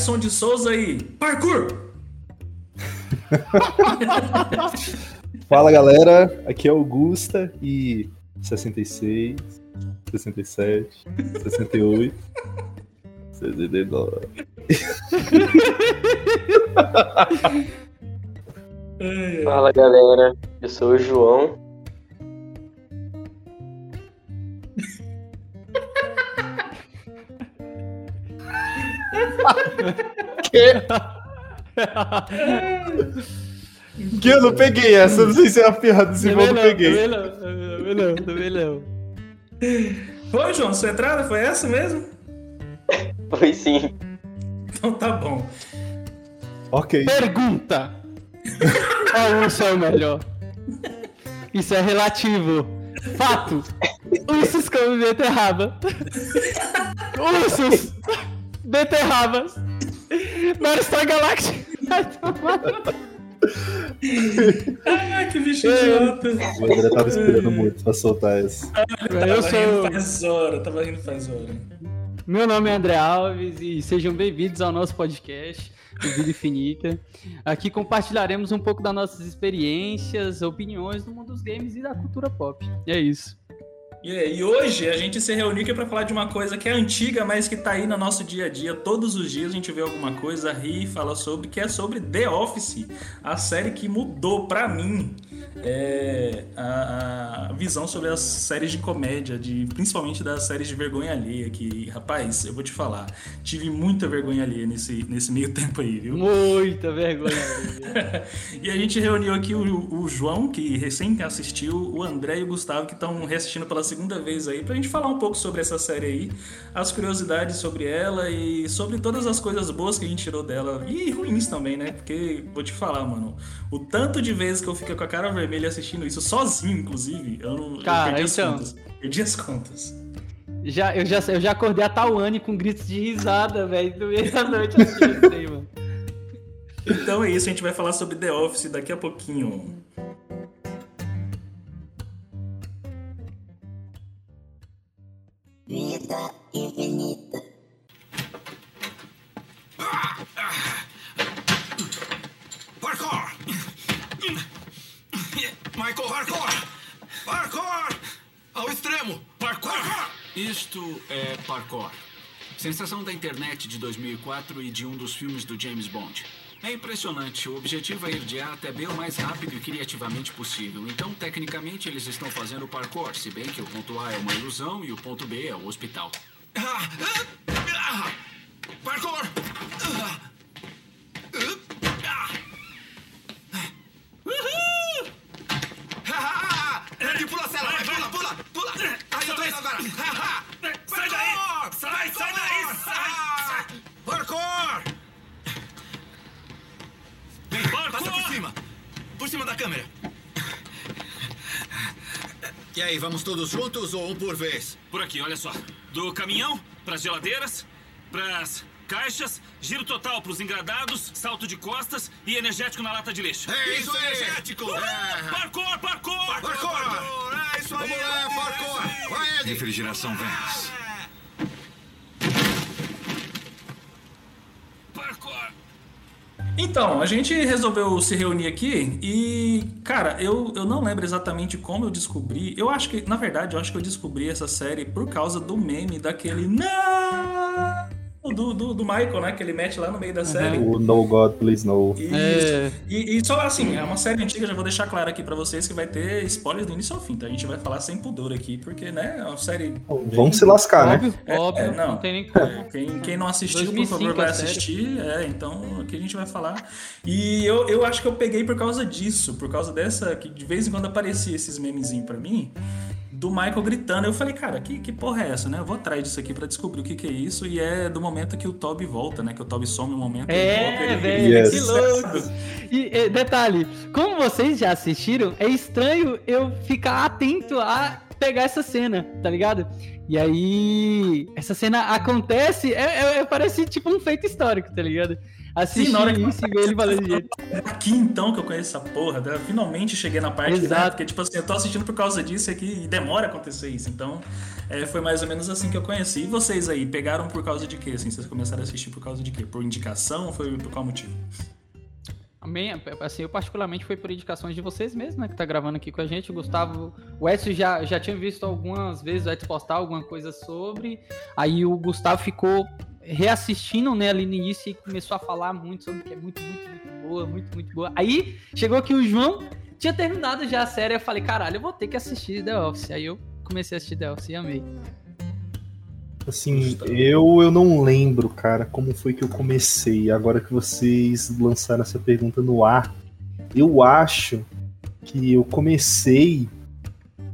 Edson de Souza e parkour! Fala galera, aqui é Augusta e 66, 67, 68, 69. Fala galera, eu sou o João. Que eu não peguei essa, não sei se é a piada, se eu não peguei. Também não, também não, também não. Foi, João? Sua entrada foi essa mesmo? Foi sim. Então tá bom. Ok. Pergunta: Qual urso é o melhor? Isso é relativo. Fato: Ursos comem beterraba. Ursos! Beterrabas! Tomar no- Ah, que bicho idiota. O André tava esperando muito pra soltar essa. Tava Eu rindo sou. faz hora, tava rindo faz hora. Meu nome é André Alves e sejam bem-vindos ao nosso podcast, o Vida Infinita. Aqui compartilharemos um pouco das nossas experiências, opiniões no mundo dos games e da cultura pop. E é isso. E, hoje a gente se reuniu aqui pra falar de uma coisa que é antiga, mas que tá aí no nosso dia a dia. Todos os dias a gente vê alguma coisa, ri e fala sobre, que é sobre The Office, a série que mudou pra mim é, a, a visão sobre as séries de comédia, de, principalmente das séries de vergonha alheia. Que, rapaz, eu vou te falar, tive muita vergonha alheia nesse, nesse meio tempo aí, viu? Muita vergonha. e a gente reuniu aqui o, o João, que recém assistiu, o André e o Gustavo, que estão reassistindo pela segunda vez aí, pra gente falar um pouco sobre essa série aí, as curiosidades sobre ela e sobre todas as coisas boas que a gente tirou dela. E ruins também, né? Porque, vou te falar, mano, o tanto de vezes que eu fiquei com a cara vermelha assistindo isso, sozinho, inclusive, eu, não, eu Cara, perdi as então. contas. Perdi as contas. Já, eu, já, eu já acordei a Tawane com gritos de risada, velho, no meio da noite assistindo isso aí, mano. Então é isso, a gente vai falar sobre The Office daqui a pouquinho. Parkour! Michael Parkour! Parkour! Ao extremo! Parkour! Isto é parkour. Sensação da internet de 2004 e de um dos filmes do James Bond. É impressionante. O objetivo é ir de A até B o mais rápido e criativamente possível. Então, tecnicamente, eles estão fazendo parkour, se bem que o ponto A é uma ilusão e o ponto B é o hospital. Ah, ah, ah. Parkour! Ah. Ah. Uhul! E pula a cela, vai, pula, pula, pula! Aí eu tô indo agora! Sai daí! Sai, sai daí! Sai! Parkour! Vem, passa por cima! Por cima da câmera! E aí, vamos todos juntos ou um por vez? Por aqui, olha só. Do caminhão, pras geladeiras, pras caixas, giro total pros engradados, salto de costas e energético na lata de lixo. É isso, aí. energético! Uhul! É. Parkour, parkour! Parkour! É isso aí! Vamos lá, parkour! Vai, Ed! Refrigeração Vans. Parkour! Então, a gente resolveu se reunir aqui e, cara, eu, eu não lembro exatamente como eu descobri. Eu acho que, na verdade, eu acho que eu descobri essa série por causa do meme daquele Não! Do, do, do Michael, né? Que ele mete lá no meio da série. O No God, Please No. Isso. É. E, e só assim, é uma série antiga, já vou deixar claro aqui pra vocês que vai ter spoilers do início ao fim, tá? A gente vai falar sem pudor aqui, porque, né, é uma série. Vamos se lascar, né? Óbvio, óbvio, é, não. não. tem nem como. É, quem, quem não assistiu, 2005 por favor, vai assistir. É, então aqui a gente vai falar. E eu, eu acho que eu peguei por causa disso, por causa dessa. que de vez em quando aparecia esses memezinhos pra mim. Do Michael gritando, eu falei, cara, que, que porra é essa, né? Eu vou atrás disso aqui pra descobrir o que, que é isso. E é do momento que o Toby volta, né? Que o Toby some um momento. É, velho, Yes. que louco. E detalhe, como vocês já assistiram, é estranho eu ficar atento a pegar essa cena, tá ligado? E aí, essa cena acontece, é, é- parece tipo um feito histórico, tá ligado? Assistir Sim, na hora que- isso e ver ele falando de jeito. Aqui então que eu conheço essa porra, né? finalmente cheguei na parte Exato. né? porque tipo assim, eu tô assistindo por causa disso aqui e demora a acontecer isso. Então, é, foi mais ou menos assim que eu conheci. E vocês aí, pegaram por causa de quê? Assim, vocês começaram a assistir por causa de quê? Por indicação? Foi por qual motivo? A minha, assim, eu particularmente foi por indicações de vocês mesmos, né? Que tá gravando aqui com a gente. O Gustavo, o Edson já, já tinha visto algumas vezes o Edson postar alguma coisa sobre. Aí o Gustavo ficou reassistindo, né, ali no início e começou a falar muito sobre que é muito, muito, muito boa, muito, muito boa. Aí chegou aqui o João, tinha terminado já a série. Eu falei, caralho, eu vou ter que assistir The Office. Aí eu comecei a assistir The Office e amei. Assim, eu, eu não lembro, cara, como foi que eu comecei. Agora que vocês lançaram essa pergunta no ar, eu acho que eu comecei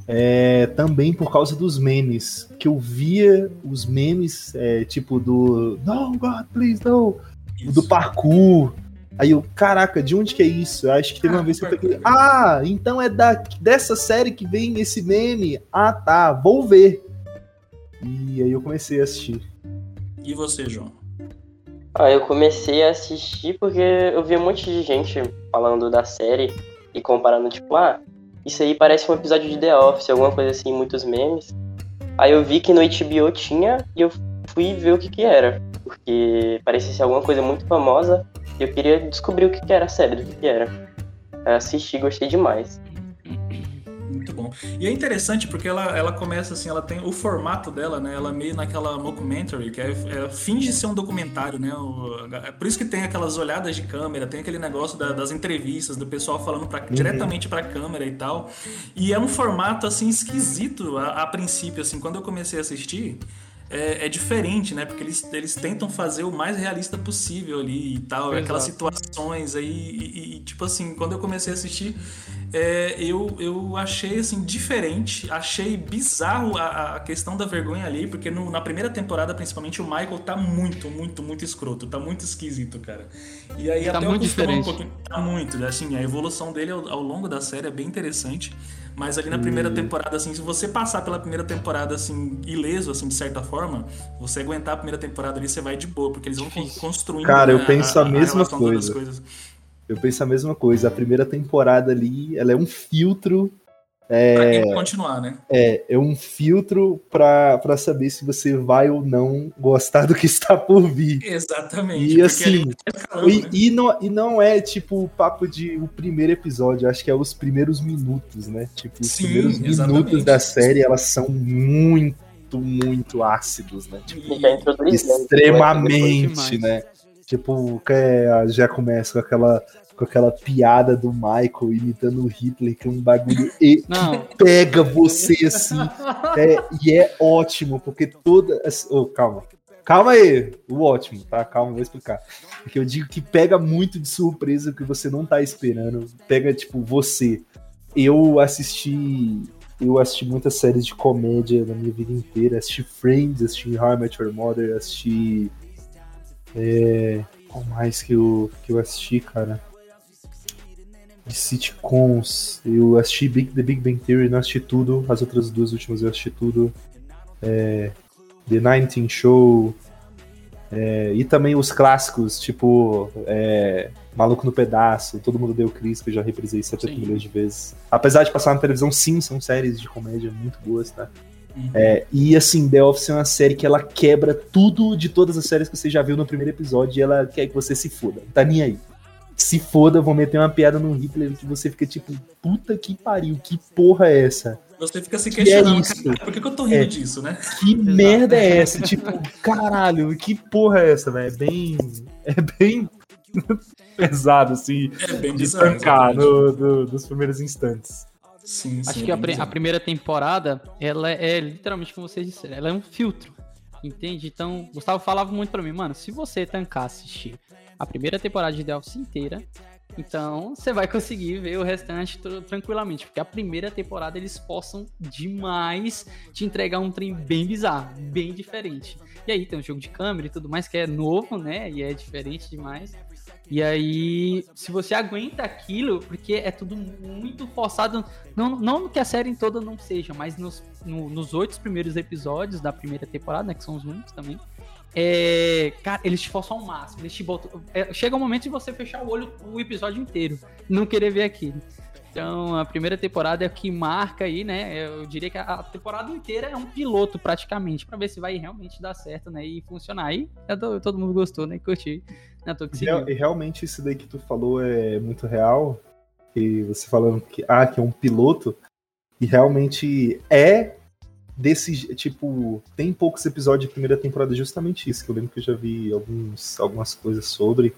é, também por causa dos memes. Que eu via os memes, é, tipo do No, God, please, no! Do parkour. Aí eu, caraca, de onde que é isso? Eu acho que teve uma Ah, vez que eu peguei. Ah, então é da, dessa série que vem esse meme. Ah, tá, vou ver. E aí eu comecei a assistir. E você, João? Ah, eu comecei a assistir porque eu vi um monte de gente falando da série e comparando, tipo, ah, isso aí parece um episódio de The Office, alguma coisa assim, muitos memes. Aí eu vi que no HBO tinha e eu fui ver o que que era, porque parecia ser alguma coisa muito famosa e eu queria descobrir o que que era a série, do que que era. Eu assisti, gostei demais. Bom. E é interessante porque ela, ela começa assim, ela tem o formato dela, né? Ela é meio naquela mockumentary, que é, é finge ser um documentário, né? O- é por isso que tem aquelas olhadas de câmera, tem aquele negócio da- das entrevistas, do pessoal falando pra, diretamente pra câmera e tal. E é um formato assim esquisito a, a princípio, assim, quando eu comecei a assistir. É, é diferente, né? Porque eles, eles tentam fazer o mais realista possível ali e tal. Exato. Aquelas situações aí. E, e- tipo assim, quando eu comecei a assistir, é, eu, eu achei assim diferente, achei bizarro a, a questão da vergonha ali, porque no- na primeira temporada, principalmente, o Michael tá muito, muito, muito escroto, tá muito esquisito, cara. E aí Tá até muito eu costumo um diferente. pouquinho. Tá muito, assim, a evolução dele ao, ao longo da série é bem interessante. Mas ali na primeira temporada, assim, se você passar pela primeira temporada, assim, ileso, assim, de certa forma, você aguentar a primeira temporada ali, você vai de boa, porque eles vão Difícil. construindo. Cara, eu né, penso a mesma relação todas coisa. as coisas. Eu penso a mesma coisa. A primeira temporada ali, ela é um filtro. Pra É, quem continuar, né? é, é um filtro pra, pra saber se você vai ou não gostar do que está por vir. Exatamente. E assim, tá escalando, E, né? e não, e não é tipo o papo de o primeiro episódio, acho que é os primeiros minutos, né? Tipo, os Sim, primeiros exatamente. minutos da série, elas são muito, muito ácidos, né? Tipo, E né? extremamente, né? Tipo, que é, já começa com aquela, com aquela piada do Michael imitando o Hitler, que é um bagulho e pega você assim. é, e é ótimo, porque toda. assim, ô, calma. Calma aí, o ótimo, tá? Calma, vou explicar. Porque eu digo que pega muito de surpresa que você não tá esperando. Pega, tipo, você. Eu assisti. Eu assisti muitas séries de comédia na minha vida inteira. Assisti Friends, assisti How I Met Your Mother, assisti. É, qual mais que eu, que eu assisti, cara? De sitcoms. Eu assisti Big, The Big Bang Theory, não assisti tudo. As outras duas últimas eu assisti tudo. É, The 19 Show. é, e também os clássicos, tipo é, Maluco no Pedaço, Todo Mundo Deu Cris, que eu já reprisei 70 Sim. milhões de vezes. Apesar de passar na televisão, sim, são séries de comédia muito boas, tá? Uhum. É, e assim, The Office é uma série que ela quebra tudo de todas as séries que você já viu no primeiro episódio e ela quer que você se foda. Não tá nem aí. Se foda, vou meter uma piada no Hitler que você fica tipo, puta que pariu, que porra é essa? Você fica se Que é questionando, isso? "Cara, por que, que eu tô rindo É. disso, né? Que merda é essa? tipo, caralho, que porra é essa, velho? É bem. É bem pesado, assim, É bem de tancar no, do- dos primeiros instantes. Sim, sim, acho é que a, bem pri- a primeira temporada, ela é literalmente como vocês disseram, ela é um filtro. Entende? Então, o Gustavo falava muito pra mim, mano, se você tancar assistir a primeira temporada de The Office inteira, Então, você vai conseguir ver o restante tr- tranquilamente, porque a primeira temporada eles possam demais te entregar um trem bem bizarro, bem diferente. E aí tem um jogo de câmera e tudo mais que é novo, né? E é diferente demais. E aí, se você aguenta aquilo, porque é tudo muito forçado, não, não que a série toda não seja, mas nos, no- nos oito primeiros episódios da primeira temporada, né? Que são os únicos também. É, cara, eles te forçam ao máximo. Eles te botam, é, chega o momento de você fechar o olho o episódio inteiro. Não querer ver aquilo. Então, a primeira temporada é a que marca aí, né? Eu diria que a temporada inteira é um piloto, praticamente, pra ver se vai realmente dar certo, né? E funcionar. Aí, tô- todo mundo gostou, né? Curti. Que E, e realmente isso daí que tu falou é muito real. E você falando que, ah, que é um piloto. E realmente é desse. Tipo, tem poucos episódios de primeira temporada justamente isso. Que eu lembro que eu já vi alguns, algumas coisas sobre.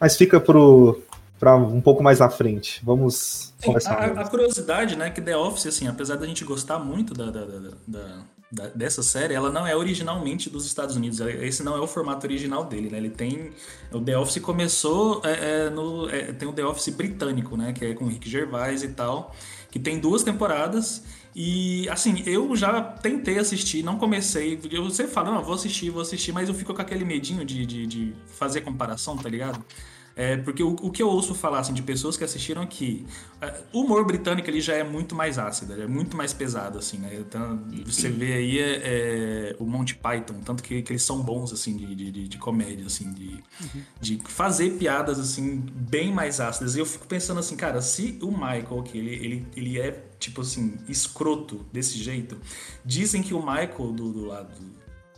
Mas fica pro. Pra um pouco mais à frente. Vamos Sim, conversar. a, a curiosidade, né, que The Office, assim, apesar da gente gostar muito da, da- da- da- dessa série, ela não é originalmente dos Estados Unidos. Ela- Esse não é o formato original dele, né? Ele tem. O The Office começou é, é, no. é, tem o The Office britânico, né? Que é com o Rick Gervais e tal. Que tem duas temporadas. E assim, eu já tentei assistir, não comecei. Eu sempre falo, não, vou assistir, vou assistir, mas eu fico com aquele medinho de, de, de fazer comparação, tá ligado? É, porque o, o que eu ouço falar assim, de pessoas que assistiram que é, o humor britânico ele já é muito mais ácido, é muito mais pesado, assim, né? Então, você vê aí é, é, o Monty Python, tanto que, que eles são bons, assim, de, de, de- comédia, assim, de, de fazer piadas, assim, bem mais ácidas. E eu fico pensando assim, cara, se o Michael, que ele, ele, ele é, tipo assim, escroto desse jeito, dizem que o Michael do, do lado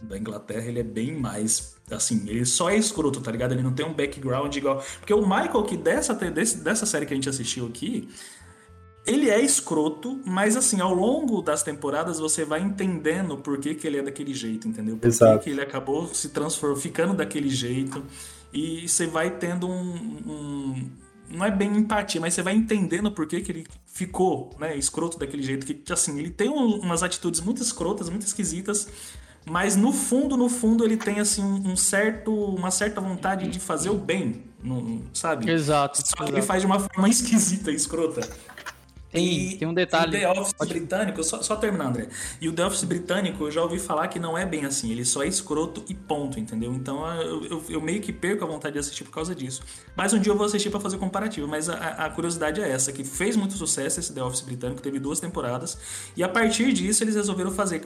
da Inglaterra, ele é bem mais. Assim, ele só é escroto, tá ligado? Ele não tem um background igual. Porque o Michael, que dessa, dessa série que a gente assistiu aqui, ele é escroto, mas assim, ao longo das temporadas você vai entendendo por que, que ele é daquele jeito, entendeu? Por que, Exato. que ele acabou se transformando, ficando daquele jeito. E você vai tendo um. um- não é bem empatia, mas você vai entendendo por que, que ele ficou, né, escroto daquele jeito. Que, assim, ele tem um- umas atitudes muito escrotas, muito esquisitas, mas no fundo, no fundo, ele tem assim um certo, uma certa vontade de fazer o bem, no- sabe? Exato. Só que ele exato. faz de uma forma esquisita, escrota. Tem, E- tem um detalhe. E o The Office britânico, só, só terminando, André. E o The Office britânico, eu já ouvi falar que não é bem assim. Ele só é escroto e ponto, entendeu? Então eu, eu, eu meio que perco a vontade de assistir por causa disso. Mas um dia eu vou assistir pra fazer comparativo. Mas a, a curiosidade é essa, que fez muito sucesso esse The Office britânico, teve duas temporadas. E a partir disso eles resolveram fazer,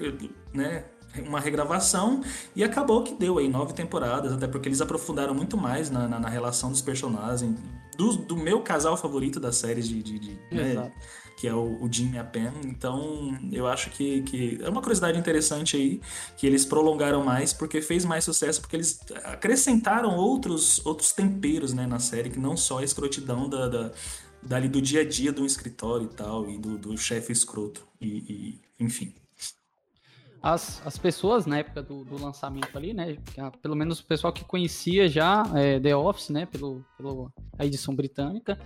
né? Uma regravação e acabou que deu aí nove temporadas, até porque eles aprofundaram muito mais na, na, na relação dos personagens, do, do meu casal favorito das séries de, de, de, né, que é o, o Jim e a Pam. Então, eu acho que, que é uma curiosidade interessante aí, que eles prolongaram mais, porque fez mais sucesso, porque eles acrescentaram outros, outros temperos né, na série, que não só a escrotidão da, da, dali do dia a dia do escritório e tal, e do, do chefe escroto, e, e enfim. As, as pessoas na época do, do lançamento ali, né? Pelo menos o pessoal que conhecia já é, The Office, né? Pelo, pelo a edição britânica,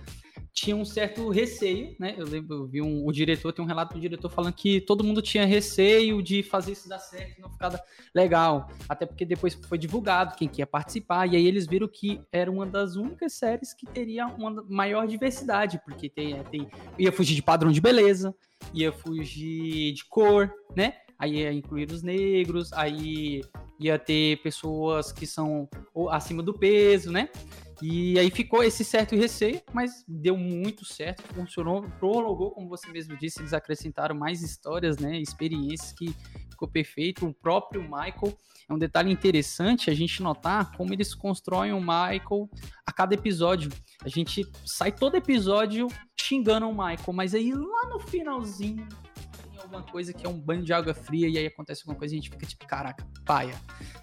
tinha um certo receio, né? Eu lembro, eu vi um, o diretor, tem um relato do diretor falando que todo mundo tinha receio de fazer isso dar certo não ficar legal. Até porque depois foi divulgado quem que ia participar, e aí eles viram que era uma das únicas séries que teria uma maior diversidade, porque tem, tem, ia fugir de padrão de beleza, ia fugir de cor, né? Aí ia incluir os negros, aí ia ter pessoas que são acima do peso, né? E aí ficou esse certo receio, mas deu muito certo, funcionou, prolongou, como você mesmo disse, eles acrescentaram mais histórias, né? Experiências que ficou perfeito. O próprio Michael é um detalhe interessante a gente notar como eles constroem o Michael a cada episódio. A gente sai todo episódio xingando o Michael, mas aí lá no finalzinho alguma coisa que é um banho de água fria e aí acontece alguma coisa e a gente fica tipo, caraca, paia.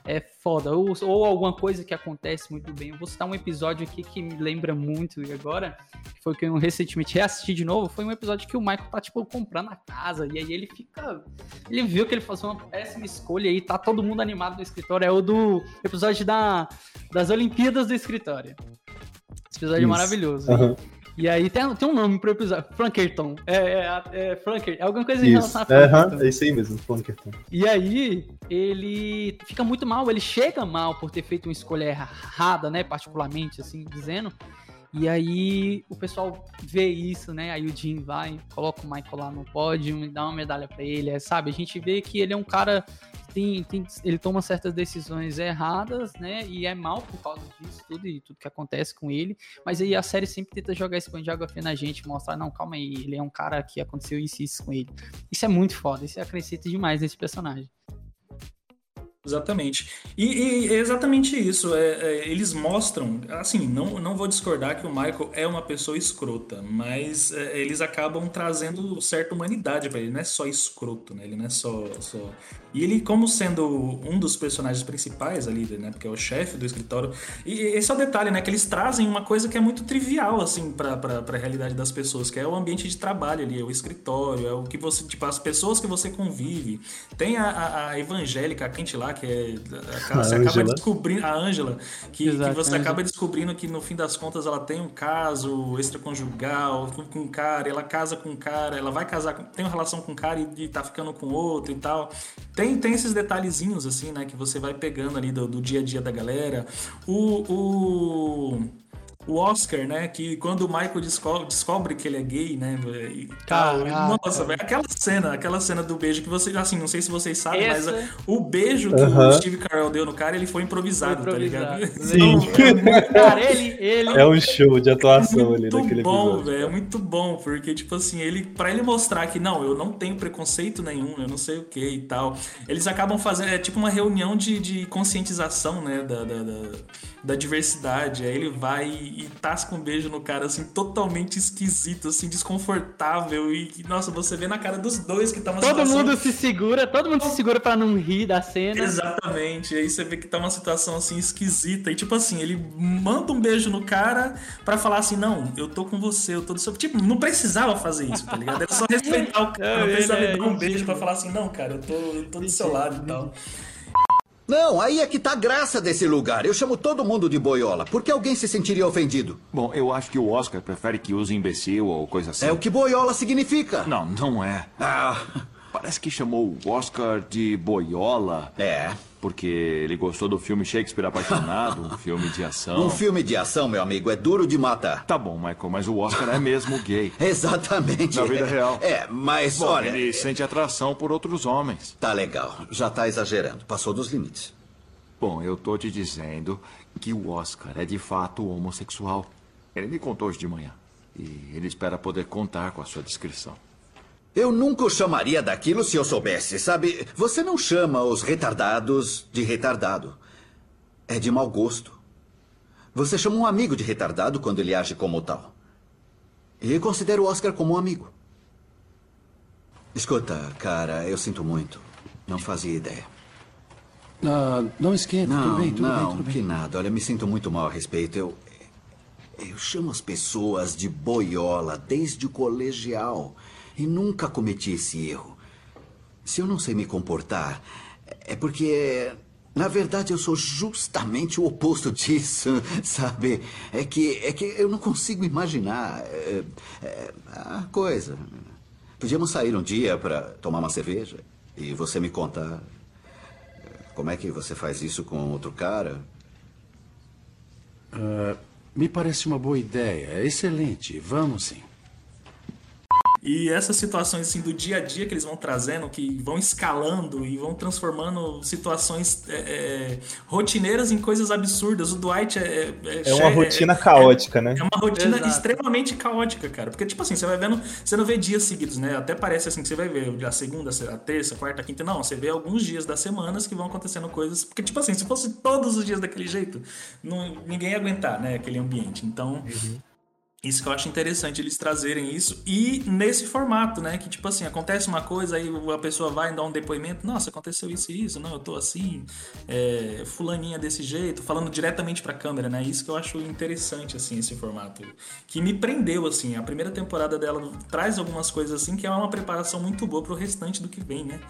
É foda. Ou, ou alguma coisa que acontece muito bem. Eu vou citar um episódio aqui que me lembra muito e agora, que foi que eu recentemente reassisti de novo, foi um episódio que o Michael tá, tipo, comprando a casa e aí ele fica... Ele viu que ele fazia uma péssima escolha e tá todo mundo animado no escritório. É o do episódio da, das Olimpíadas do escritório. Esse episódio é Isso. maravilhoso. Aham. E aí tem, tem um nome pro episódio, Frankerton. É, é, é Franker, é alguma coisa em Isso. relação a Frankerton. é isso aí mesmo, Plankerton. E aí, ele fica muito mal, ele chega mal por ter feito uma escolha errada, né? Particularmente, assim, dizendo. E aí o pessoal vê isso, né? Aí o Jim vai, coloca o Michael lá no pódio e dá uma medalha para ele, é, sabe? A gente vê que ele é um cara tem, tem, ele toma certas decisões erradas, né? E é mal por causa disso tudo e tudo que acontece com ele. Mas aí a série sempre tenta jogar esse pano de água fria na gente, mostrar, não, calma aí, ele é um cara que aconteceu isso e isso com ele. Isso é muito foda, isso acrescenta demais nesse personagem. Exatamente. E, e é exatamente isso. É, é, eles mostram, assim, não, não vou discordar que o Michael é uma pessoa escrota, mas é, eles acabam trazendo certa humanidade para ele. Não é só escroto, né? Ele não é só, só e ele, como sendo um dos personagens principais ali, né? Porque é o chefe do escritório. E esse é o detalhe, né? Que eles trazem uma coisa que é muito trivial, assim, pra, pra, pra realidade das pessoas, que é o ambiente de trabalho ali, é o escritório, é o que você, tipo, as pessoas que você convive. Tem a, a, a evangélica, a quente lá, que é. A, você acaba descobrindo. A Ângela, que, que você acaba descobrindo que no fim das contas ela tem um caso extraconjugal com, com um cara, ela casa com um cara, ela vai casar, tem uma relação com um cara e, e tá ficando com outro e tal. Tem tem, tem esses detalhezinhos, assim, né? Que você vai pegando ali do, do dia a dia da galera. O, o, o Oscar, né? Que quando o Michael descobre, descobre que ele é gay, né? E tal. Nossa, velho, aquela cena, aquela cena do beijo que você, assim, não sei se vocês sabem, Essa... mas o beijo que uh -huh. o Steve Carell deu no cara, ele foi improvisado, foi improvisado. tá ligado? Sim. Então, cara, ele, ele... É um show de atuação é ali naquele bom, velho, é muito bom, porque, tipo assim, ele, pra ele mostrar que, não, eu não tenho preconceito nenhum, eu não sei o que e tal, eles acabam fazendo, é tipo uma reunião de, de conscientização, né, da, da, da da diversidade. Aí ele vai e tasca um beijo no cara, assim, totalmente esquisito, assim, desconfortável. E, nossa, você vê na cara dos dois que tá uma todo situação... mundo se segura, todo mundo se segura para não rir da cena. Exatamente. Aí você vê que tá uma situação, assim, esquisita. E, tipo assim, ele manda um beijo no cara para falar assim, não, eu tô com você, eu tô do seu... Tipo, não precisava fazer isso, tá ligado? Era só respeitar o cara, não, não precisava é, dar um beijo para falar assim, não, cara, eu tô, eu tô do seu lado e tal. Não, aí é que tá a graça desse lugar. Eu chamo todo mundo de boiola. Por que alguém se sentiria ofendido? Bom, eu acho que o Oscar prefere que use imbecil ou coisa assim. É o que boiola significa. Não, não é. Ah. Parece que chamou o Oscar de boiola. É. Porque ele gostou do filme Shakespeare Apaixonado, um filme de ação. Um filme de ação, meu amigo, é duro de matar. Tá bom, Michael, mas o Oscar é mesmo gay. Exatamente. Na vida real. É, mas bom, olha... ele sente atração por outros homens. Tá legal, já tá exagerando, passou dos limites. Bom, eu tô te dizendo que o Oscar é de fato homossexual. Ele me contou hoje de manhã. E ele espera poder contar com a sua descrição. Eu nunca o chamaria daquilo se eu soubesse, sabe? Você não chama os retardados de retardado. É de mau gosto. Você chama um amigo de retardado quando ele age como tal. E eu considero o Oscar como um amigo. Escuta, cara, eu sinto muito. Não fazia ideia. Ah, não esquenta, não, tudo bem, tudo não, bem, tudo bem. que nada. Olha, me sinto muito mal a respeito. Eu, eu chamo as pessoas de boiola desde o colegial. E nunca cometi esse erro. Se eu não sei me comportar, é porque, na verdade, eu sou justamente o oposto disso, sabe? É que, é que eu não consigo imaginar é, é, a coisa. Podíamos sair um dia para tomar uma cerveja e você me contar como é que você faz isso com outro cara? Uh, me parece uma boa ideia. Excelente. Vamos sim. E essas situações assim do dia a dia que eles vão trazendo, que vão escalando e vão transformando situações é, é, rotineiras em coisas absurdas. O Dwight é. É, é uma rotina é, caótica, né? É uma rotina Exato. extremamente caótica, cara. Porque, tipo assim, você vai vendo. Você não vê dias seguidos, né? Até parece assim que você vai ver a segunda, a terça, a quarta, a quinta. Não, você vê alguns dias das semanas que vão acontecendo coisas. Porque, tipo assim, se fosse todos os dias daquele jeito, não, ninguém ia aguentar, né? Aquele ambiente. Então. Uhum. Isso que eu acho interessante eles trazerem isso e nesse formato, né? Que tipo assim, acontece uma coisa, aí a pessoa vai dar um depoimento, nossa, aconteceu isso e isso, não, eu tô assim, é, fulaninha desse jeito, falando diretamente pra câmera, né? Isso que eu acho interessante, assim, esse formato. Que me prendeu, assim, a primeira temporada dela traz algumas coisas assim que é uma preparação muito boa pro restante do que vem, né?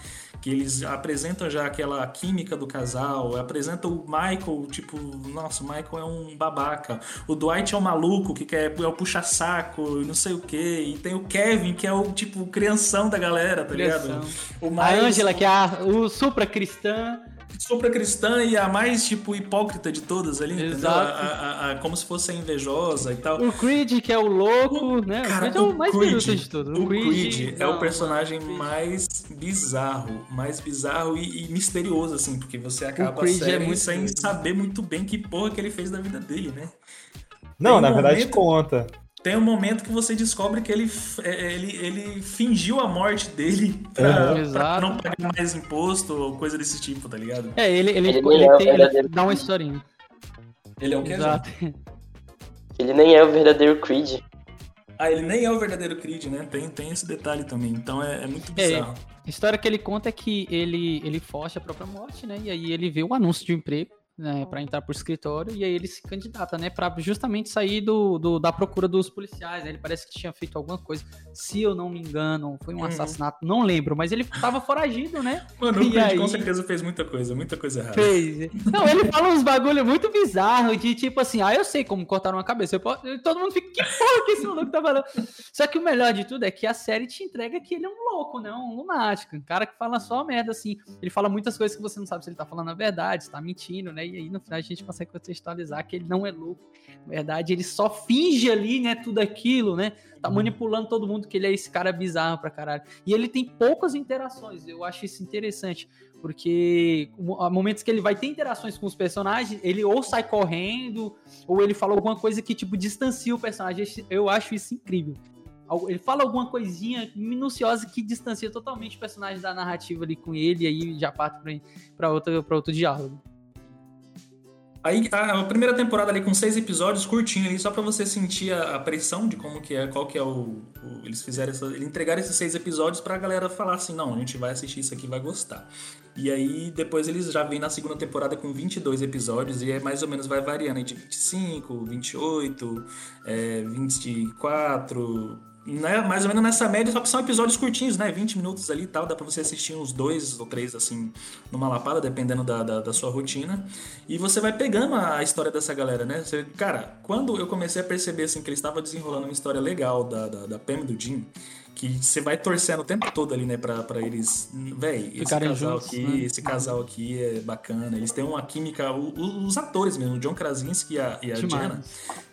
Que eles apresentam já aquela química do casal, apresentam o Michael, tipo, nossa, o Michael é um babaca, o Dwight é um maluco que quer é o puxa-saco e não sei o que. E tem o Kevin, que é o tipo crianção da galera, tá crianção. ligado? O mais... A Angela, que é a, o supra cristã. super cristã e a mais, tipo, hipócrita de todas ali, entendeu? Exato. A, a- a- como se fosse a invejosa e tal. O Creed, que é o louco, né? Cara, o Creed é o mais Creed, de tudo. o Creed é o não, personagem mano, o Creed- mais bizarro, mais bizarro e, e misterioso, assim, porque você acaba a Creed é série muito sem saber muito bem que porra que ele fez da vida dele, né? Não, Tem na um verdade momento- conta. Tem um momento que você descobre que ele, é, ele, ele fingiu a morte dele pra, Uhum. pra não pagar mais imposto ou coisa desse tipo, tá ligado? É, ele, ele, Ele ele, é tem- ele verdadeiro dá uma historinha. Ele é o que? Exato. Ele nem é o verdadeiro Creed. Ah, ele nem é o verdadeiro Creed, né? Tem, tem esse detalhe também. Então é, é muito É, bizarro. A história que ele conta é que ele, ele foge a própria morte, né? E aí ele vê o anúncio de emprego, né? Pra entrar pro escritório, e aí ele se candidata, né? Pra justamente sair do, do- da procura dos policiais, né? Ele parece que tinha feito alguma coisa. Se eu não me engano, foi um Uhum. assassinato, não lembro, mas ele tava foragido, né? Mano, o Creed com aí- certeza fez muita coisa, muita coisa errada. Fez. Não, ele fala uns bagulho muito bizarro de tipo assim, ah, eu sei como cortaram uma cabeça. Posso- e Todo mundo fica, que porra que esse maluco tá falando? Só que o melhor de tudo é que a série te entrega que ele é um louco, né? Um lunático. Um cara que fala só merda, assim. Ele fala muitas coisas que você não sabe se ele tá falando a verdade, se tá mentindo, né? E aí no final a gente consegue contextualizar que ele não é louco. Na verdade, ele só finge ali, né? Tudo aquilo, né? Tá manipulando todo mundo que ele é esse cara bizarro pra caralho. E ele tem poucas interações. Eu acho isso interessante. Porque há momentos que ele vai ter interações com os personagens, ele ou sai correndo, ou ele fala alguma coisa que, tipo, distancia o personagem. Eu acho isso incrível. Ele fala alguma coisinha minuciosa que distancia totalmente o personagem da narrativa ali com ele, e aí já parte pra, pra, outra, pra outro diálogo. Aí a, a primeira temporada ali com seis episódios, curtinho ali, só pra você sentir a, a pressão de como que é, qual que é o. o- eles fizeram essa. Eles entregaram esses seis episódios pra galera falar assim, não, a gente vai assistir isso aqui vai gostar. E aí depois eles já vêm na segunda temporada com 22 episódios e é mais ou menos vai variando aí de 25, 28, é, 24. Né? Mais ou menos nessa média, só que são episódios curtinhos, né? 20 minutos ali e tal. Dá pra você assistir uns dois ou três, assim, numa lapada, dependendo da, da, da sua rotina. E você vai pegando a história dessa galera, né? Você- cara, quando eu comecei a perceber, assim, que ele estava desenrolando uma história legal da, da, da Pam e do Jim, que você vai torcendo o tempo todo ali, né, pra, pra eles. Véi, esse Ficarem casal juntos, aqui, né? esse casal aqui é bacana. Eles têm uma química, o- o- os atores mesmo, o John Krasinski e a, e a. Jenna,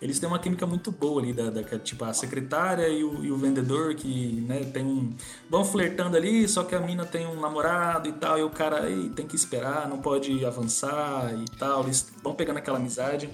eles têm uma química muito boa ali, da, da- tipo, a secretária e o, e o vendedor que, né, tem um. vão flertando ali, só que a mina tem um namorado e tal, e o cara aí tem que esperar, não pode avançar e tal. Eles vão pegando aquela amizade.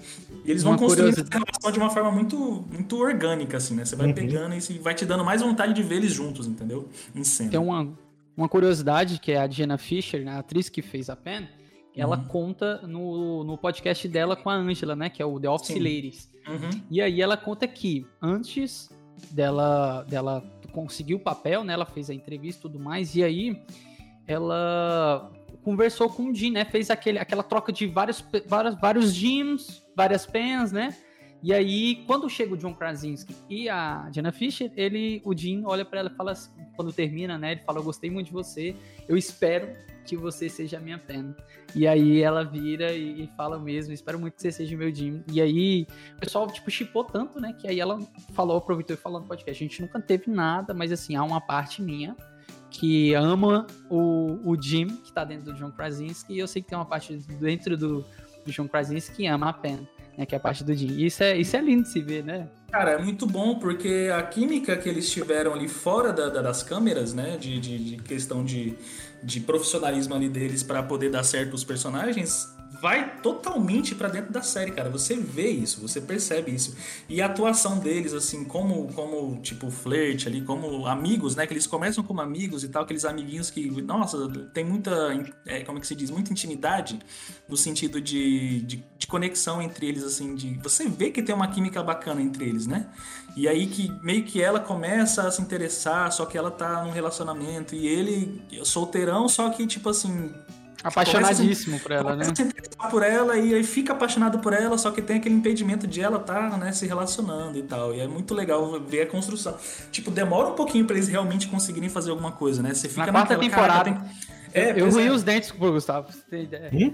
E eles vão Uma construindo essa relação de uma forma muito, muito orgânica, assim, né? Você vai pegando e vai te dando mais vontade de ver eles juntos, entendeu? Em cena. Tem uma, uma curiosidade que é a Jenna Fischer, né, a atriz que fez a Pen, ela Uhum. conta no, no podcast dela com a Angela, né? Que é o The Office Sim. Ladies. Uhum. E aí ela conta que antes dela, dela conseguir o papel, né? Ela fez a entrevista e tudo mais, e aí ela conversou com o Jim, né? Fez aquele, aquela troca de vários, vários, vários Jims, várias pens, né? E aí, quando chega o John Krasinski e a Jenna Fischer, ele, o Jim olha pra ela e fala, assim- quando termina, né? Ele fala, eu gostei muito de você, eu espero que você seja a minha pen. E aí ela vira e, e fala mesmo, espero muito que você seja o meu Jim. E aí o pessoal, tipo, chipou tanto, né? Que aí ela falou, aproveitou e falou no podcast. A gente nunca teve nada, mas assim, há uma parte minha que ama o, o Jim, que tá dentro do John Krasinski, e eu sei que tem uma parte dentro do, do John Krasinski que ama a Pen, né? Que é a parte do Jim. Isso é, isso é lindo de se ver, né? Cara, é muito bom porque a química que eles tiveram ali fora da- da- das câmeras, né? De, de- de questão de, de profissionalismo ali deles pra poder dar certo os personagens, vai totalmente pra dentro da série, cara. Você vê isso, você percebe isso. E a atuação deles, assim, como, como tipo, flerte ali, como amigos, né? Que eles começam como amigos e tal, aqueles amiguinhos que, nossa, tem muita, é, como é que se diz? Muita intimidade no sentido de, de, de conexão entre eles, assim, de você vê que tem uma química bacana entre eles, né? E aí que meio que ela começa a se interessar, só que ela tá num relacionamento e ele solteirão, só que tipo assim, Apaixonadíssimo por ela, né? se interessar por ela e aí fica apaixonado por ela, só que tem aquele impedimento de ela tá, né, se relacionando e tal. E é muito legal ver a construção. Tipo, demora um pouquinho pra eles realmente conseguirem fazer alguma coisa, né? Você fica Na quarta naquela, temporada. "Caraca, tem- É, eu ruí é. os dentes pro Gustavo, pra você ter ideia.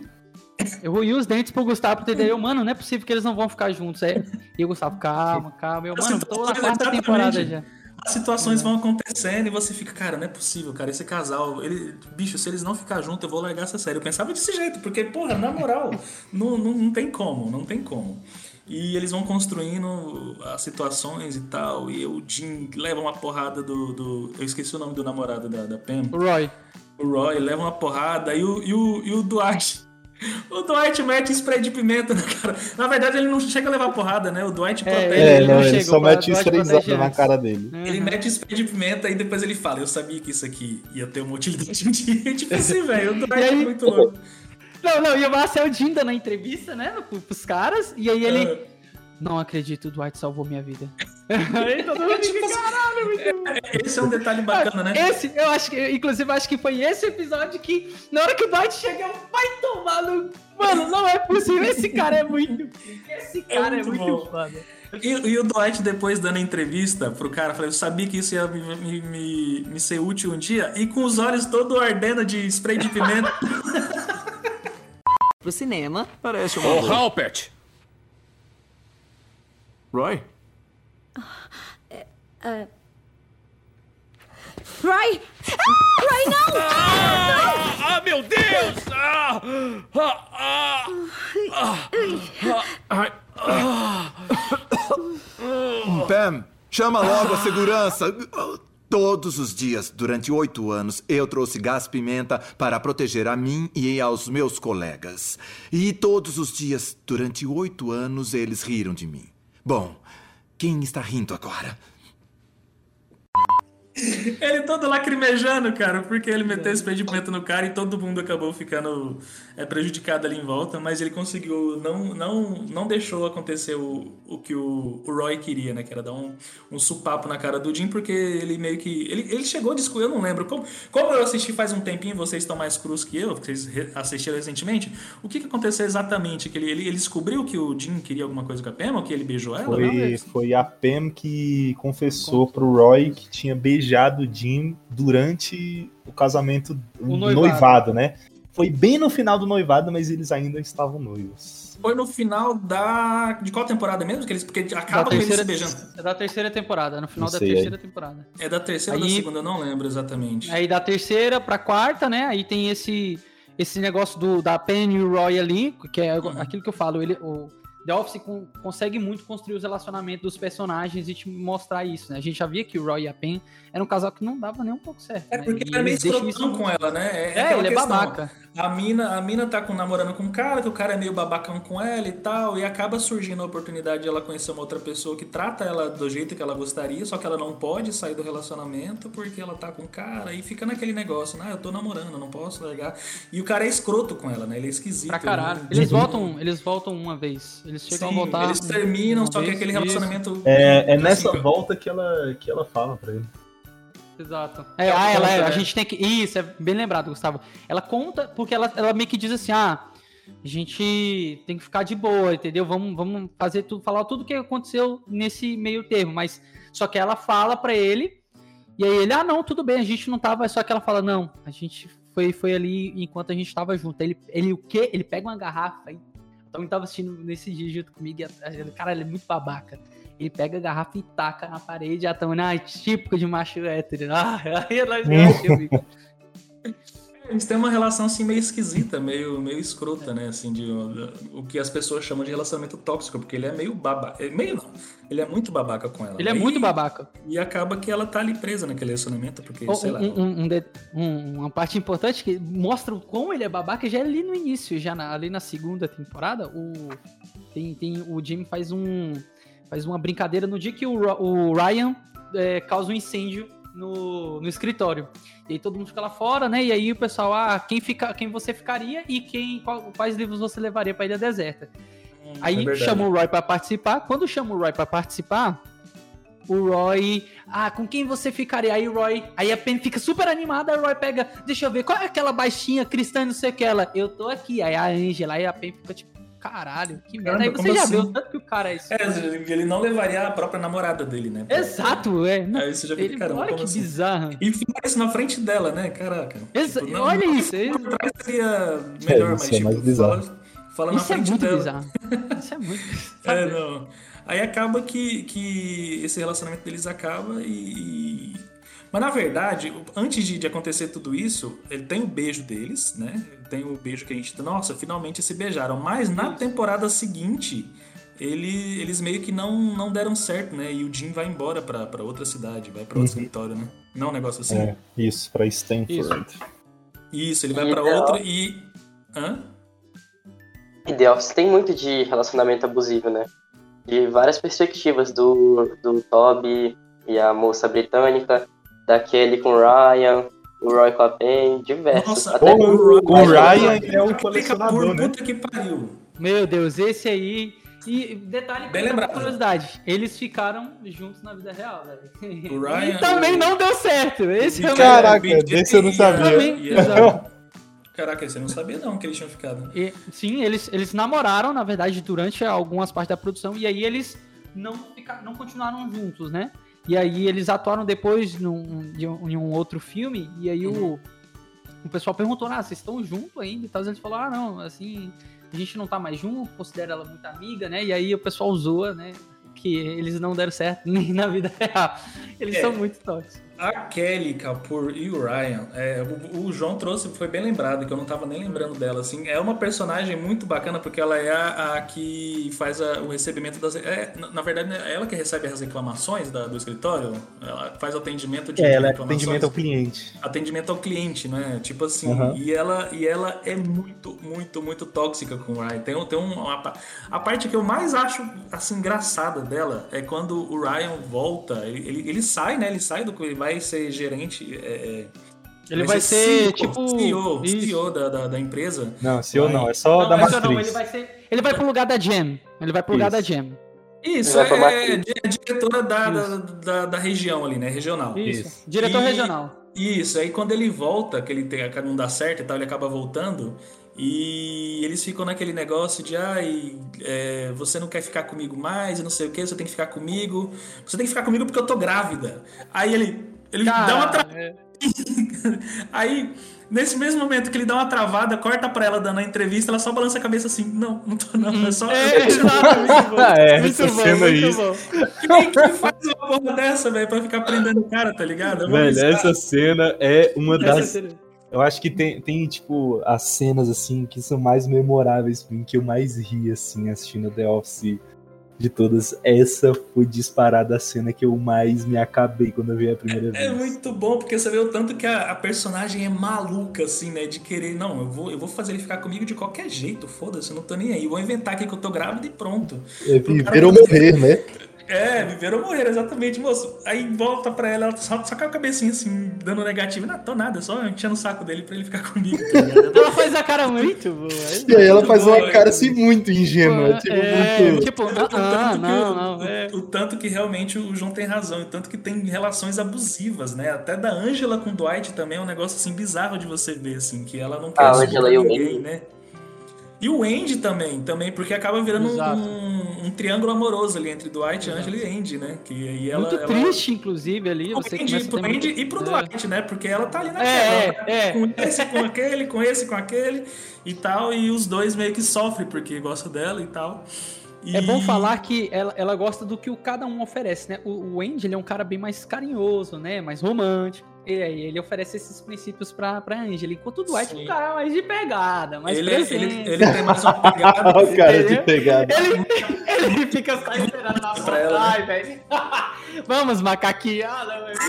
Eu ruí os dentes pro Gustavo pra ter ideia. Eu, mano, não é possível que eles não vão ficar juntos. Aí, e o Gustavo, calma, calma. Eu, mano, tô na quarta temporada já. As situações vão acontecendo e você fica, cara, não é possível, cara, esse casal, ele, bicho, se eles não ficar juntos, eu vou largar essa série. Eu pensava desse jeito, porque, porra, na moral, não, não, não tem como, não tem como. E eles vão construindo as situações e tal, e o Jim leva uma porrada do. do eu esqueci o nome do namorado da, da Pam. O Roy. O Roy leva uma porrada, e o, e o, e o Dwight. O Dwight mete spray de pimenta na cara. Na verdade, ele não chega a levar porrada, né? O Dwight protege. É, ele não, ele chega, só mete protege na cara dele. Ele mete spray de pimenta e depois ele fala: Eu sabia que isso aqui ia ter uma utilidade um dia. Tipo assim, velho. O Dwight aí- é muito louco. Não, não, e o Marcel Dinda na entrevista, né? pro- Pros caras, e aí ele. Ah. Não acredito, o Dwight salvou minha vida. aí todo mundo fica, caralho, muito bom. Esse é um detalhe bacana, né? Esse, eu acho que, inclusive, eu acho que foi esse episódio que, na hora que o Dwight chega, eu, vai tomar no. Mano, não é possível. Esse cara é muito. Esse cara é muito muito, bom. foda. E, e o Dwight, depois dando a entrevista pro cara, falou: Eu sabia que isso ia me, me- me- me ser útil um dia, e com os olhos todo ardendo de spray de pimenta. Pro cinema. Parece uma Ô. Halpert! Roy? Roy! Roy, não! Ah, meu Deus! Ah, ah, ah, ah, ah, Pam, chama logo a segurança. Todos os dias, durante oito anos, eu trouxe gás-pimenta para proteger a mim e aos meus colegas. E todos os dias, durante oito anos, eles riram de mim. Bom, quem está rindo agora? ele todo lacrimejando, cara, porque ele meteu spray de pimenta no cara e todo mundo acabou ficando é, prejudicado ali em volta, mas ele conseguiu, não, não, não deixou acontecer o, o que o, o Roy queria, né? Que era dar um, um supapo na cara do Jim, porque ele meio que. Ele, ele chegou a discutir, eu não lembro. Como, como eu assisti faz um tempinho, vocês estão mais crus que eu, vocês assistiram recentemente, o que, que aconteceu exatamente? Que ele, ele, ele descobriu que o Jim queria alguma coisa com a Pam, ou que ele beijou ela? Não, Foi, foi a Pam que confessou pro Roy que tinha beijado o Jim durante o casamento, o noivado. noivado. né? Foi bem no final do noivado, mas eles ainda estavam noivos. Foi no final da. De qual temporada mesmo? Que eles, porque acaba Da com eles se terceira- beijando. É da terceira temporada, no final da sei, terceira temporada. É da terceira ou Aí- da segunda? Eu não lembro exatamente. Aí da terceira pra quarta, né? Aí tem esse esse negócio do da Penny e o Roy ali, que é Uhum. aquilo que eu falo, ele o The Office con- consegue muito construir os relacionamentos dos personagens e te mostrar isso, né? A gente já via que o Roy e a Pen eram um casal que não dava nem um pouco certo. É né? porque ele é meio escrotão isso- com ela, né? É, aquela ele é questão. babaca. A mina, a mina tá com, namorando com um cara, que o cara é meio babacão com ela e tal, e acaba surgindo a oportunidade de ela conhecer uma outra pessoa que trata ela do jeito que ela gostaria, só que ela não pode sair do relacionamento porque ela tá com o cara, e fica naquele negócio, ah, eu tô namorando, eu não posso largar. E o cara é escroto com ela, né? Ele é esquisito. Pra caralho. ele- Eles voltam, eles voltam uma vez. Eles chegam Sim, a voltar. eles terminam, só que vez, aquele isso. relacionamento. É, é nessa volta que ela, que ela fala pra ele. Exato. É, É, ah, ela, conta, a né? gente tem que. Isso, é bem lembrado, Gustavo. Ela conta, porque ela, ela meio que diz assim: ah, a gente tem que ficar de boa, entendeu? Vamos, vamos fazer tudo, falar tudo que aconteceu nesse meio termo. Mas só que ela fala pra ele, e aí ele, ah, não, tudo bem, a gente não tava. Só que ela fala, não, a gente foi, foi ali enquanto a gente tava junto. Ele, ele o quê? Ele pega uma garrafa e. Ele tava assistindo nesse dia junto comigo. E, cara, ele é muito babaca. Ele pega a garrafa e taca na parede, a Tânia, ah, típico de macho hétero. Ah, aí nós. Eles têm uma relação assim meio esquisita, meio, meio escrota, né? Assim, de o que as pessoas chamam de relacionamento tóxico, porque ele é meio babaca. Meio não. Ele é muito babaca com ela. Ele é E- muito babaca. E acaba que ela tá ali presa naquele relacionamento, porque, Um- sei lá. um- um um- uma parte importante que mostra o quão ele é babaca já é ali no início, já na- ali na segunda temporada, o, tem, tem, o Jimmy faz um faz uma brincadeira no dia que o, o Ryan é, causa um incêndio no, no escritório. E aí todo mundo fica lá fora, né? E aí o pessoal, ah, quem, fica, quem você ficaria e quem, qual- quais livros você levaria pra Ilha Deserta. Aí é chamou o Roy pra participar. Quando chama o Roy pra participar, o Roy. Ah, com quem você ficaria? Aí o Roy. Aí a Penny fica super animada. Aí o Roy pega. Deixa eu ver, qual é aquela baixinha cristã, não sei o que ela? Eu tô aqui. Aí a Angela. Aí a Penny fica tipo, caralho, que merda. Caramba, Aí você já assim? viu tanto que o cara é isso. É, ele não levaria a própria namorada dele, né? Exato, é. Não, Aí você já fica, caramba, olha que assim? bizarro. E fica isso na frente dela, né? Caraca. Exa- Tipo, não- olha não- isso, é- Por trás seria melhor, É, mas é tipo, bizarro. fala, fala na Isso é frente muito dela. bizarro. Isso é muito É, não. Aí acaba que, que esse relacionamento deles acaba e. Mas na verdade, antes de, de acontecer tudo isso, ele tem o beijo deles, né? Tem o beijo que a gente. Nossa, finalmente se beijaram. Mas na temporada seguinte, ele, eles meio que não, não deram certo, né? E o Jim vai embora pra, pra outra cidade, vai pra outro Uhum. escritório, né? Não é um negócio assim? É, isso, pra Stanford. Isso, ele vai E outro Office- e. Hã? E The Office tem muito de relacionamento abusivo, né? De várias perspectivas, do, do Toby e a moça britânica, da Kelly com o Ryan, o Roy com a Pen, diversos. Nossa, Até com- com com o Ryan é o Fica colecionador, né? puta que pariu. Meu Deus, esse aí. E detalhe, Bem lembrado. curiosidade, eles ficaram juntos na vida real, velho. O Ryan- E também não deu certo. Esse é o Caraca, BJ desse eu não sabia. Também. Caraca, você não sabia não que eles tinham ficado. E, sim, eles, eles namoraram, na verdade, durante algumas partes da produção, e aí eles não, fica, não continuaram juntos, né? E aí eles atuaram depois num, de um- em um outro filme, e aí o, o pessoal perguntou, ah, vocês estão juntos ainda? E tal, eles falaram, ah, não, assim, a gente não tá mais junto, considera ela muito amiga, né? E aí o pessoal zoa, né? Que eles não deram certo nem na vida real. Eles É. são muito tóxicos. A Kelly Kapoor e o Ryan, é, o, o João trouxe, foi bem lembrado, que eu não tava nem lembrando dela, assim. É uma personagem muito bacana, porque ela é a, a que faz a- o recebimento das... É, na, na verdade, é ela que recebe as reclamações da- do escritório? Ela faz o atendimento de É, ela é reclamações? atendimento ao cliente. atendimento ao cliente, né? Tipo assim, Aham. e ela e ela é muito, muito, muito tóxica com o Ryan. Tem, tem um, uma, a parte que eu mais acho assim engraçada dela é quando o Ryan volta, ele, ele, ele sai, né? Ele sai do ele vai ser gerente, é, é, Ele vai ser, tipo, CEO. CEO da, da, da empresa. Não, CEO Vai. não, é só da Não, essa matriz. não, ele vai ser. Ele vai pro lugar da Jam. Ele vai pro lugar Isso. da Jam. Isso, Vai é, matriz. é diretora da, da, da, da região ali, né? Regional. Isso. Isso. Diretor E- regional. Isso, aí quando ele volta, que ele tem, não dá certo e tal, ele acaba voltando. E eles ficam naquele negócio de ai, é, você não quer ficar comigo mais, e não sei o que, você tem que ficar comigo. Você tem que ficar comigo porque eu tô grávida. Aí ele, ele dá uma tra... é. Aí, nesse mesmo momento que ele dá uma travada, corta pra ela dando a entrevista, ela só balança a cabeça assim, não, não tô não, é só. É, exato, muito bom. É, muito essa bom, cena muito aí. bom. Quem que faz uma porra dessa, velho, pra ficar prendendo o cara, tá ligado? É uma Velho, essa cena é uma Essa das. cena- Eu acho que tem, tem, tipo, as cenas, assim, que são mais memoráveis pra mim, que eu mais ri, assim, assistindo The Office de todas. Essa foi disparada a cena que eu mais me acabei quando eu vi a primeira vez. É muito bom, porque você vê o tanto que a, a personagem é maluca, assim, né? De querer, não, eu vou, eu vou fazer ele ficar comigo de qualquer jeito, foda-se, eu não tô nem aí. Vou inventar aqui que eu tô grávida e pronto. É viver ou morrer, né? É, viver ou morrer, exatamente, moço. Aí volta pra ela, ela só, só com a cabecinha assim, dando negativo. Não, tô nada, só enchendo o saco dele pra ele ficar comigo, tá? Ela faz a cara muito boa. E aí ela faz uma boa, cara é. assim muito ingênua. Tipo, é, muito. tipo, O ah, tanto ah, que não, o- não. o- É. O, tanto que realmente o João tem razão, e tanto que tem relações abusivas, né? Até da Angela com o Dwight também é um negócio assim bizarro de você ver, assim, que ela não quer A Angela e o né? E o Andy também, também, porque acaba virando um, Exato. um, triângulo amoroso ali entre Dwight, Angela e Andy, né? Que aí ela, Muito ela... triste, inclusive, ali. Você Andy, pro ter muito- Andy e pro É. Dwight, né? Porque ela tá ali naquela. É, tá é. Com esse, com aquele, com esse, com aquele e tal. E os dois meio que sofrem porque gostam dela e tal. E- É bom falar que ela, ela gosta do que o cada um oferece, né? O, o Andy, ele é um cara bem mais carinhoso, né? Mais romântico. E aí ele oferece esses princípios pra, pra Angela. Enquanto o Dwight é um cara mais de pegada, mais ele, presente. ele, ele tem mais uma pegada. o cara de Entendeu? pegada. Ele, ele fica só esperando na Pra ela, né? Ai, velho. Vamos, macaquinho. Ah, não, é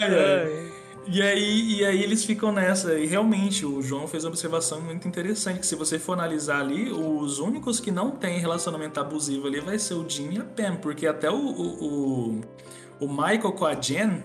É. E aí, e aí eles ficam nessa. E realmente, o João fez uma observação muito interessante: que se você for analisar ali, os únicos que não têm relacionamento abusivo ali vai ser o Jim e a Pam. Porque até o, o, o, o Michael com a Jen.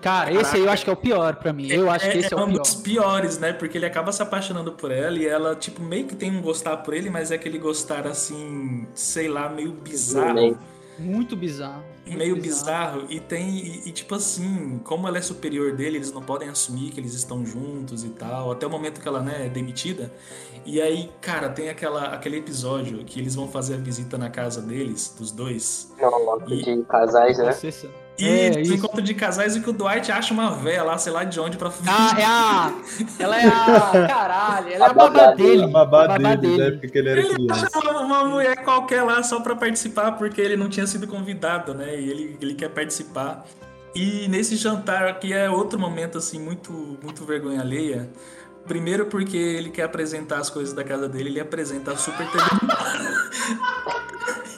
Cara, esse aí eu acho que é o pior pra mim. Eu acho que esse é, o um pior. dos piores, né? Porque ele acaba se apaixonando por ela e ela, tipo, meio que tem um gostar por ele, mas é aquele gostar assim, sei lá, meio bizarro. Meio. Muito bizarro. muito meio bizarro e tem e, e, tipo assim como ela é superior dele eles não podem assumir que eles estão juntos e tal até o momento que ela né, é demitida e aí cara tem aquela aquele episódio que eles vão fazer a visita na casa deles dos dois Não, E- de casais, né? Nossa, É, no isso. encontro de casais e que o Dwight acha uma véia lá, sei lá de onde, pra Ah, é a. Ela é a. Caralho, ela é a babá babá dele. A babá, a babá dele, né? Porque ele era Ele criança. acha uma, mulher qualquer lá só pra participar, porque ele não tinha sido convidado, né? E ele, ele quer participar. E nesse jantar, que é outro momento, assim, muito, muito vergonha alheia. Primeiro porque ele quer apresentar as coisas da casa dele, ele apresenta a Super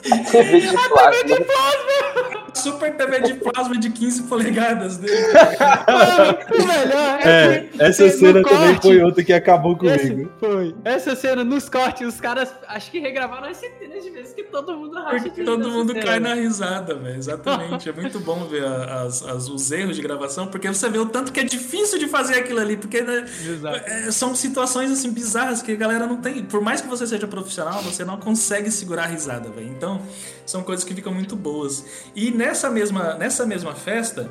TV TV de plasma. Super TV de plasma de 15 polegadas dele. O melhor é, É, que essa no cena também corte- foi outra que acabou comigo. foi. Essa cena nos cortes, os caras acho que regravaram as centenas de vezes que todo mundo racha Porque todo mundo cai cena. na risada, velho. Exatamente. É muito bom ver as- as- os erros de gravação, porque você vê o tanto que é difícil de fazer aquilo ali. Porque né, é, são situações assim bizarras que a galera não tem. Por mais que você seja profissional, você não consegue segurar a risada, velho. Então, são coisas que ficam muito boas. E nessa mesma, nessa mesma festa,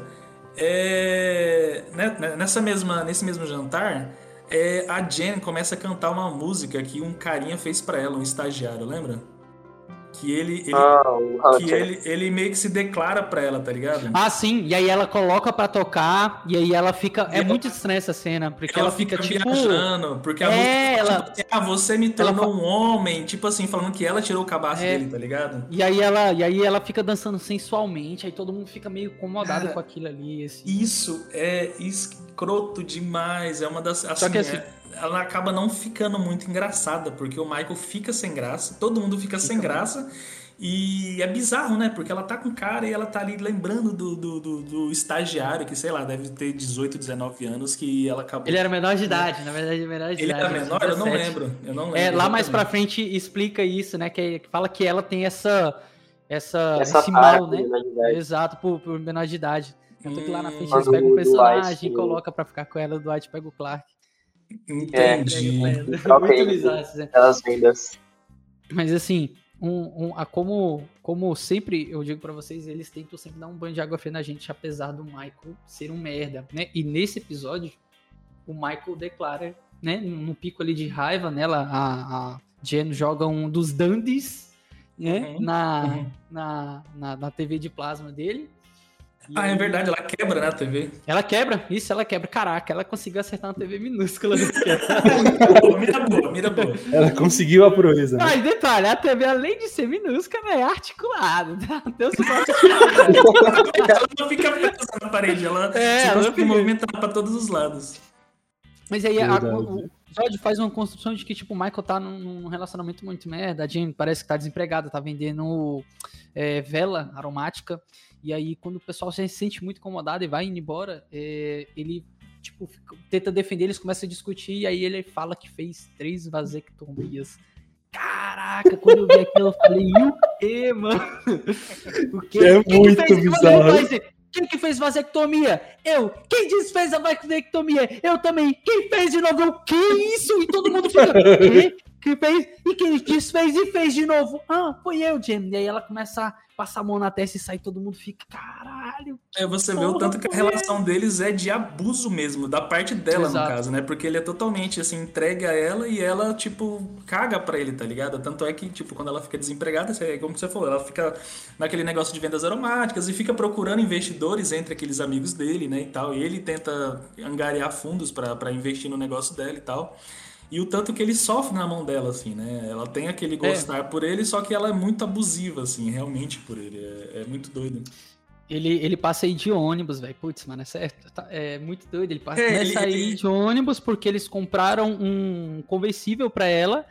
é, né, né, nessa mesma, nesse mesmo jantar. é, a Jen começa a cantar uma música que um carinha fez pra ela, um estagiário, lembra? Que ele, ele, Ah, que ele, ele meio que se declara pra ela, tá ligado? Ah, sim, e aí ela coloca pra tocar, e aí ela fica. E É ela- muito estranha essa cena, porque ela ela, fica, tipo. viajando, porque a É, música ela- tipo assim, ah, você me ela tornou fa- um homem, tipo assim, falando que ela tirou o cabaço É. dele, tá ligado? E aí ela, e aí ela fica dançando sensualmente, aí todo mundo fica meio incomodado Cara, com aquilo ali. Assim. Isso é escroto demais, é uma das... Assim, Só que assim- é- ela acaba não ficando muito engraçada, porque o Michael fica sem graça, todo mundo fica sem graça, e é bizarro, né? Porque ela tá com o cara e ela tá ali lembrando do, do, do- do estagiário, que sei lá, deve ter 18, 19 anos, que ela acabou... Ele era menor de idade, na verdade, menor de Ele idade. era ele tinha menor? Eu não 17. lembro. Eu não lembro. É, lá mais pra frente explica isso, né? Que, fala que ela tem essa. essa, Essa esse mal, né? Exato, por, por menor de idade. Tanto que lá na frente Hum. eles pegam Quando um o personagem Dwight- e coloca pra ficar com ela, o Dwight pega o Clark. Entendi. Pega Troca Muito bizarro. Aquelas vendas. Mas assim, um, um- a, como, como sempre eu digo pra vocês, eles tentam sempre dar um banho de água fria na gente, apesar do Michael ser um merda, né? E nesse episódio, o Michael declara, né, no pico ali de raiva, nela, a, a Jen joga um dos dandies, né, Uhum, na, uhum. Na, na, na TV de plasma dele. Ah, é verdade, ela quebra né, a TV. Ela quebra, isso, ela quebra. Caraca, ela conseguiu acertar uma TV minúscula. Mira boa, mira boa. Ela conseguiu a proeza. né? Mas detalhe, a TV, além de ser minúscula, é articulada. Tá? Suporte articulado. Ela não fica presa na parede, ela É, se ela fica- movimentar pra todos os lados. Mas aí a- o episódio faz uma construção de que, tipo, o Michael tá num, num relacionamento muito merda. A Jane parece que tá desempregada, tá vendendo é, vela aromática. E aí, quando o pessoal se sente muito incomodado e vai indo embora, é, ele, tipo, fica- tenta defender, eles começam a discutir. E aí ele fala que fez três vasectomias. Caraca, quando eu vi aquilo, eu falei, e o quê, mano? O quê? É muito bizarro. Quem que fez vasectomia? Eu. Quem desfez a vasectomia? Eu também. Quem fez de novo? Eu. Que isso? E todo mundo fica. Quê? Quem fez? E quem desfez e fez de novo? Ah, foi eu, Jamie. E aí ela começa a passar a mão na testa e sai, todo mundo fica, caralho. É, você vê o tanto que a relação deles é de abuso mesmo, da parte dela, Exato. no caso, né? Porque ele é totalmente, assim, entregue a ela e ela, tipo, caga pra ele, tá ligado? Tanto é que, tipo, quando ela fica desempregada, é como você falou, ela fica naquele negócio de vendas aromáticas e fica procurando investidores entre aqueles amigos dele, né, e tal. E ele tenta angariar fundos pra investir no negócio dela e tal. E o tanto que ele sofre na mão dela, assim, né? Ela tem aquele gostar por ele, só que ela é muito abusiva, assim, realmente por ele. É, é muito doido. Ele, ele passa aí de ônibus, velho. Putz, mano, é certo. Tá- é muito doido. Ele passa, É, começa a ele- ir de ônibus porque eles compraram um conversível pra ela,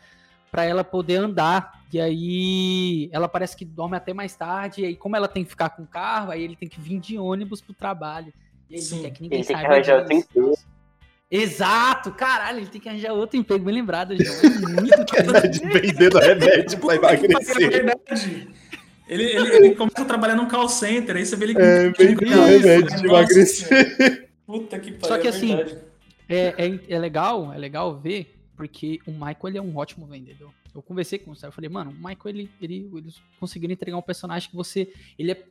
pra ela poder andar. E aí ela parece que dorme até mais tarde. E aí, como ela tem que ficar com o carro, aí ele tem que vir de ônibus pro trabalho. E aí Sim. quer que ninguém Ele tem que Exato, caralho, ele tem que arranjar outro emprego, bem lembrado, João. É muito de vendendo remédio pra É emagrecer. Ele, ele, ele começa a trabalhar num call center, aí você vê ele É, vendendo remédio de Nossa emagrecer. Puta que pariu, Só que é assim. É, é, é legal, é legal ver, porque o Michael ele é um ótimo vendedor. Eu conversei com o Sérgio, falei, mano, o Michael ele, ele, eles conseguiram entregar um personagem que você. Ele é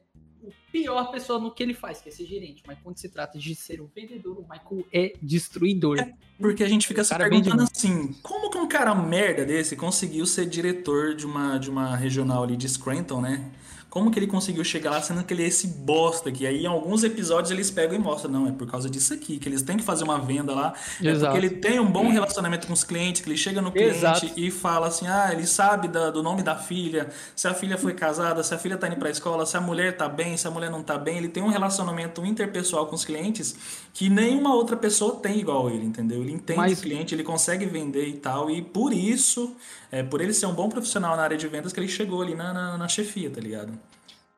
o pior pessoa no que ele faz, que é ser gerente. Mas quando se trata de ser um vendedor, o Michael é destruidor. Porque a gente fica se vende perguntando assim, como que um cara merda desse conseguiu ser diretor de uma, de uma regional ali de Scranton, né? Como que ele conseguiu chegar lá sendo que ele é esse bosta que aí em alguns episódios eles pegam e mostram, não, é por causa disso aqui, que eles têm que fazer uma venda lá, é Exato. porque ele tem um bom relacionamento com os clientes, que ele chega no cliente Exato. e fala assim, ah, ele sabe da- do nome da filha, se a filha foi casada, se a filha tá indo pra escola, se a mulher tá bem, se a mulher não tá bem, ele tem um relacionamento interpessoal com os clientes que nenhuma outra pessoa tem igual ele, entendeu? Ele entende Mas- o cliente, ele consegue vender e tal, e por isso, é, por ele ser um bom profissional na área de vendas, que ele chegou ali na, na, na chefia, tá ligado?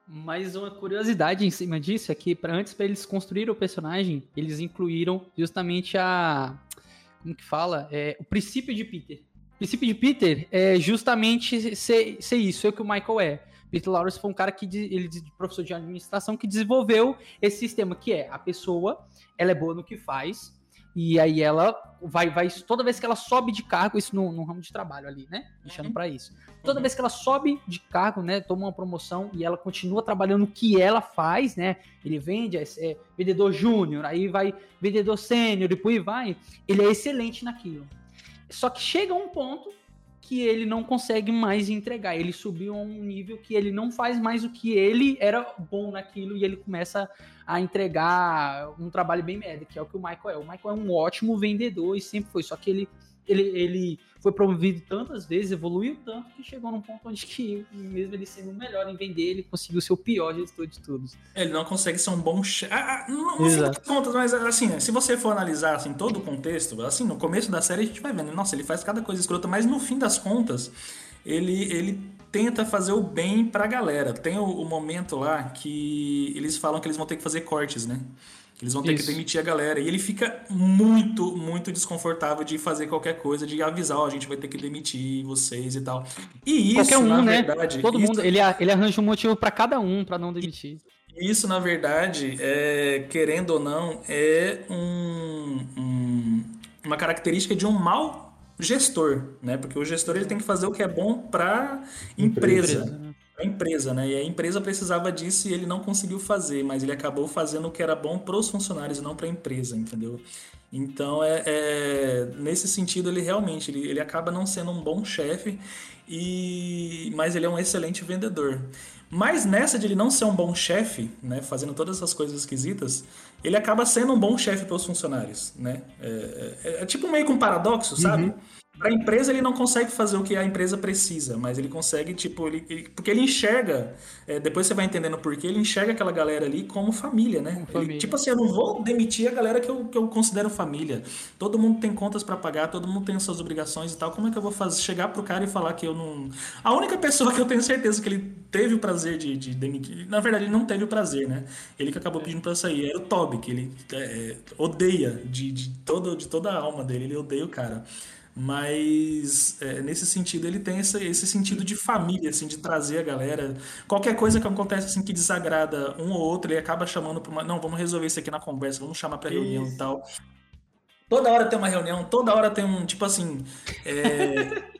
Mas uma curiosidade em cima disso é que pra, antes para eles construírem o personagem, eles incluíram justamente a como que fala, é, o princípio de Peter. O princípio de Peter é justamente ser, ser isso, é o que o Michael é. Peter Lawrence foi um cara que ele professor de administração que desenvolveu esse sistema que é a pessoa, ela é boa no que faz e aí ela vai vai toda vez que ela sobe de cargo, isso no, no ramo de trabalho ali, né? Deixando pra isso. Toda vez que ela sobe de cargo, né, toma uma promoção e ela continua trabalhando o que ela faz, né? Ele vende, é, é vendedor júnior, aí vai vendedor sênior, depois vai. Ele é excelente naquilo. Só que chega um ponto que ele não consegue mais entregar. Ele subiu a um nível que ele não faz mais o que ele era bom naquilo e ele começa a entregar um trabalho bem merda, que é o que o Michael é. O Michael é um ótimo vendedor e sempre foi, só que ele ele, ele foi promovido tantas vezes, evoluiu tanto que chegou num ponto onde que, mesmo ele sendo o melhor em vender, ele conseguiu ser o pior gestor de todos. Ele não consegue ser um bom chefe. Ah, ah, não, no fim das Exato. contas, mas assim, né, se você for analisar assim, todo o contexto, assim, no começo da série a gente vai vendo, nossa, ele faz cada coisa escrota, mas no fim das contas, ele, ele tenta fazer o bem pra galera. Tem o, o momento lá que eles falam que eles vão ter que fazer cortes, né? Eles vão ter Isso. que demitir a galera. E ele fica muito, muito desconfortável de fazer qualquer coisa, de avisar, ó, a gente vai ter que demitir vocês e tal. E isso, Qualquer um, na né? verdade, Todo isso- mundo, ele, ele arranja um motivo pra cada um pra não demitir. isso, na verdade, é, querendo ou não, é um- um- uma característica de um mau gestor, né? Porque o gestor ele tem que fazer o que é bom para empresa, Empresa, pra empresa, né? E a empresa precisava disso e ele não conseguiu fazer, mas ele acabou fazendo o que era bom para os funcionários e não para a empresa, entendeu? Então, é, é- nesse sentido, ele realmente ele, ele acaba não sendo um bom chefe, e mas ele é um excelente vendedor. Mas nessa de ele não ser um bom chefe, né, fazendo todas essas coisas esquisitas, ele acaba sendo um bom chefe para os funcionários, né? É, é- é tipo meio que um paradoxo, sabe? Para a empresa ele não consegue fazer o que a empresa precisa, mas ele consegue, tipo, ele, ele- porque ele enxerga, é, depois você vai entendendo por quê, ele enxerga aquela galera ali como família, né? Ele, família. tipo assim, eu não vou demitir a galera que eu, que eu considero família. Todo mundo tem contas para pagar, todo mundo tem suas obrigações e tal. Como é que eu vou fazer, chegar pro cara e falar que eu não. A única pessoa que eu tenho certeza que ele teve o prazer de, de demitir, na verdade, ele não teve o prazer, né? Ele que acabou pedindo para sair, era o Toby, que ele é, odeia de, de, todo, de toda a alma dele, ele odeia o cara. Mas é, nesse sentido ele tem esse, esse sentido de família, assim, de trazer a galera. Qualquer coisa que acontece assim que desagrada um ou outro, ele acaba chamando para uma. Não, vamos resolver isso aqui na conversa, vamos chamar para reunião e tal. Toda hora tem uma reunião, toda hora tem um, tipo assim. é,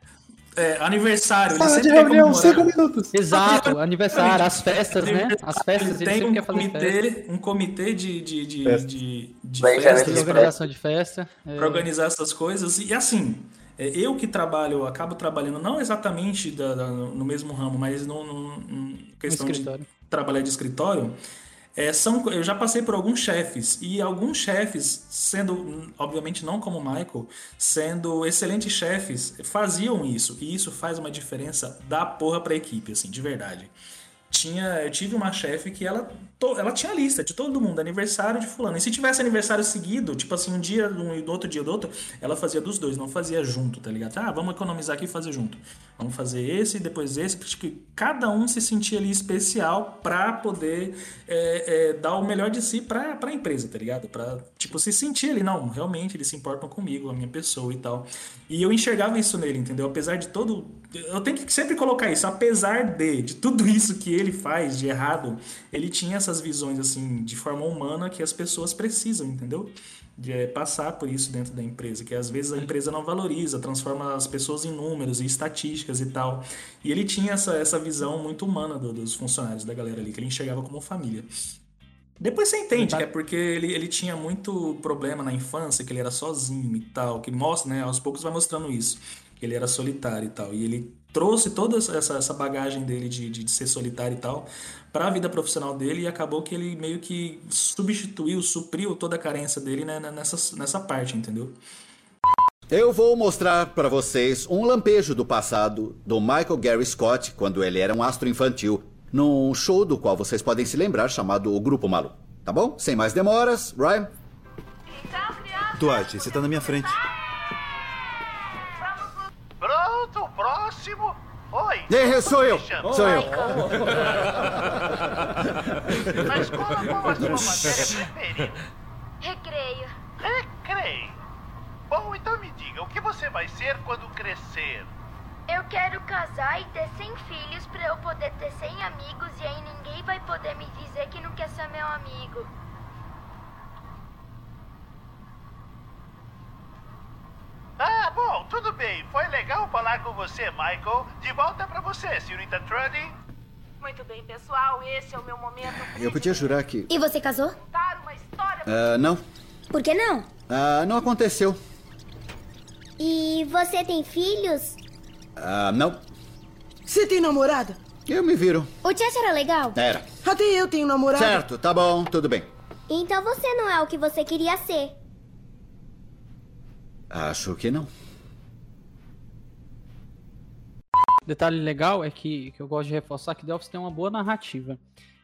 é, aniversário. ele Sala de reunião, cinco minutos. Exato, aniversário, as festas, né? As festas, Ele ele tem sempre um quer fazer festa. comitê, um comitê de, de, de, Festa. de, de festas organização de festa. é. para organizar essas coisas. E assim, é, eu que trabalho, eu acabo trabalhando não exatamente da- da- no mesmo ramo, mas no, no- no questão de trabalhar de escritório. É, são, eu já passei por alguns chefes e alguns chefes, sendo obviamente não como Michael, sendo excelentes chefes, faziam isso e isso faz uma diferença da porra para a equipe, assim, de verdade. Tinha, eu tive uma chefe que ela, to- ela tinha lista de todo mundo, aniversário de fulano. E se tivesse aniversário seguido, tipo assim, um dia um e do outro dia do outro, ela fazia dos dois, não fazia junto, tá ligado? Ah, vamos economizar aqui e fazer junto. Vamos fazer esse e depois esse, porque cada um se sentia ali especial pra poder é, é, dar o melhor de si pra, pra empresa, tá ligado? Pra, tipo, se sentir ali, não, realmente eles se importam comigo, a minha pessoa e tal. E eu enxergava isso nele, entendeu? Apesar de todo. Eu tenho que sempre colocar isso, apesar de, de tudo isso que ele faz de errado, ele tinha essas visões, assim, de forma humana que as pessoas precisam, entendeu? De é, passar por isso dentro da empresa, que às vezes a empresa não valoriza, transforma as pessoas em números e estatísticas e tal. E ele tinha essa, essa visão muito humana do- dos funcionários, da galera ali, que ele enxergava como família. Depois você entende que é porque ele, ele tinha muito problema na infância, que ele era sozinho e tal, que mostra, né? Aos poucos vai mostrando isso, que ele era solitário e tal. E ele trouxe toda essa, essa bagagem dele de, de, de ser solitário e tal para a vida profissional dele e acabou que ele meio que substituiu, supriu toda a carência dele né, nessa, nessa parte, entendeu? Eu vou mostrar para vocês um lampejo do passado do Michael Gary Scott quando ele era um astro infantil, num show do qual vocês podem se lembrar chamado O Grupo Malu. Tá bom? Sem mais demoras, Ryan. Dwight, você tá na minha frente. Pronto, próximo. Oi. É, sou eu. Sou eu. Mas qual, qual a sua matéria preferida? Recreio. Recreio. Bom, então me diga, o que você vai ser quando crescer? Eu quero casar e ter 100 filhos pra eu poder ter 100 amigos e aí ninguém vai poder me dizer que não quer ser meu amigo. Ah, bom, tudo bem. Foi legal falar com você, Michael. De volta pra você, senhorita Trudy. Muito bem, pessoal, esse é o meu momento. Eu podia jurar que. E você casou? Contar uma história. Ah, não. Por que não? Ah, não aconteceu. E você tem filhos? Ah, não. Você tem namorada? Eu me viro. O Chess era legal? Era. Até eu tenho namorada. Certo, tá bom, tudo bem. Então você não é o que você queria ser. Acho que não. Detalhe legal é que, que eu gosto de reforçar que The Office tem uma boa narrativa.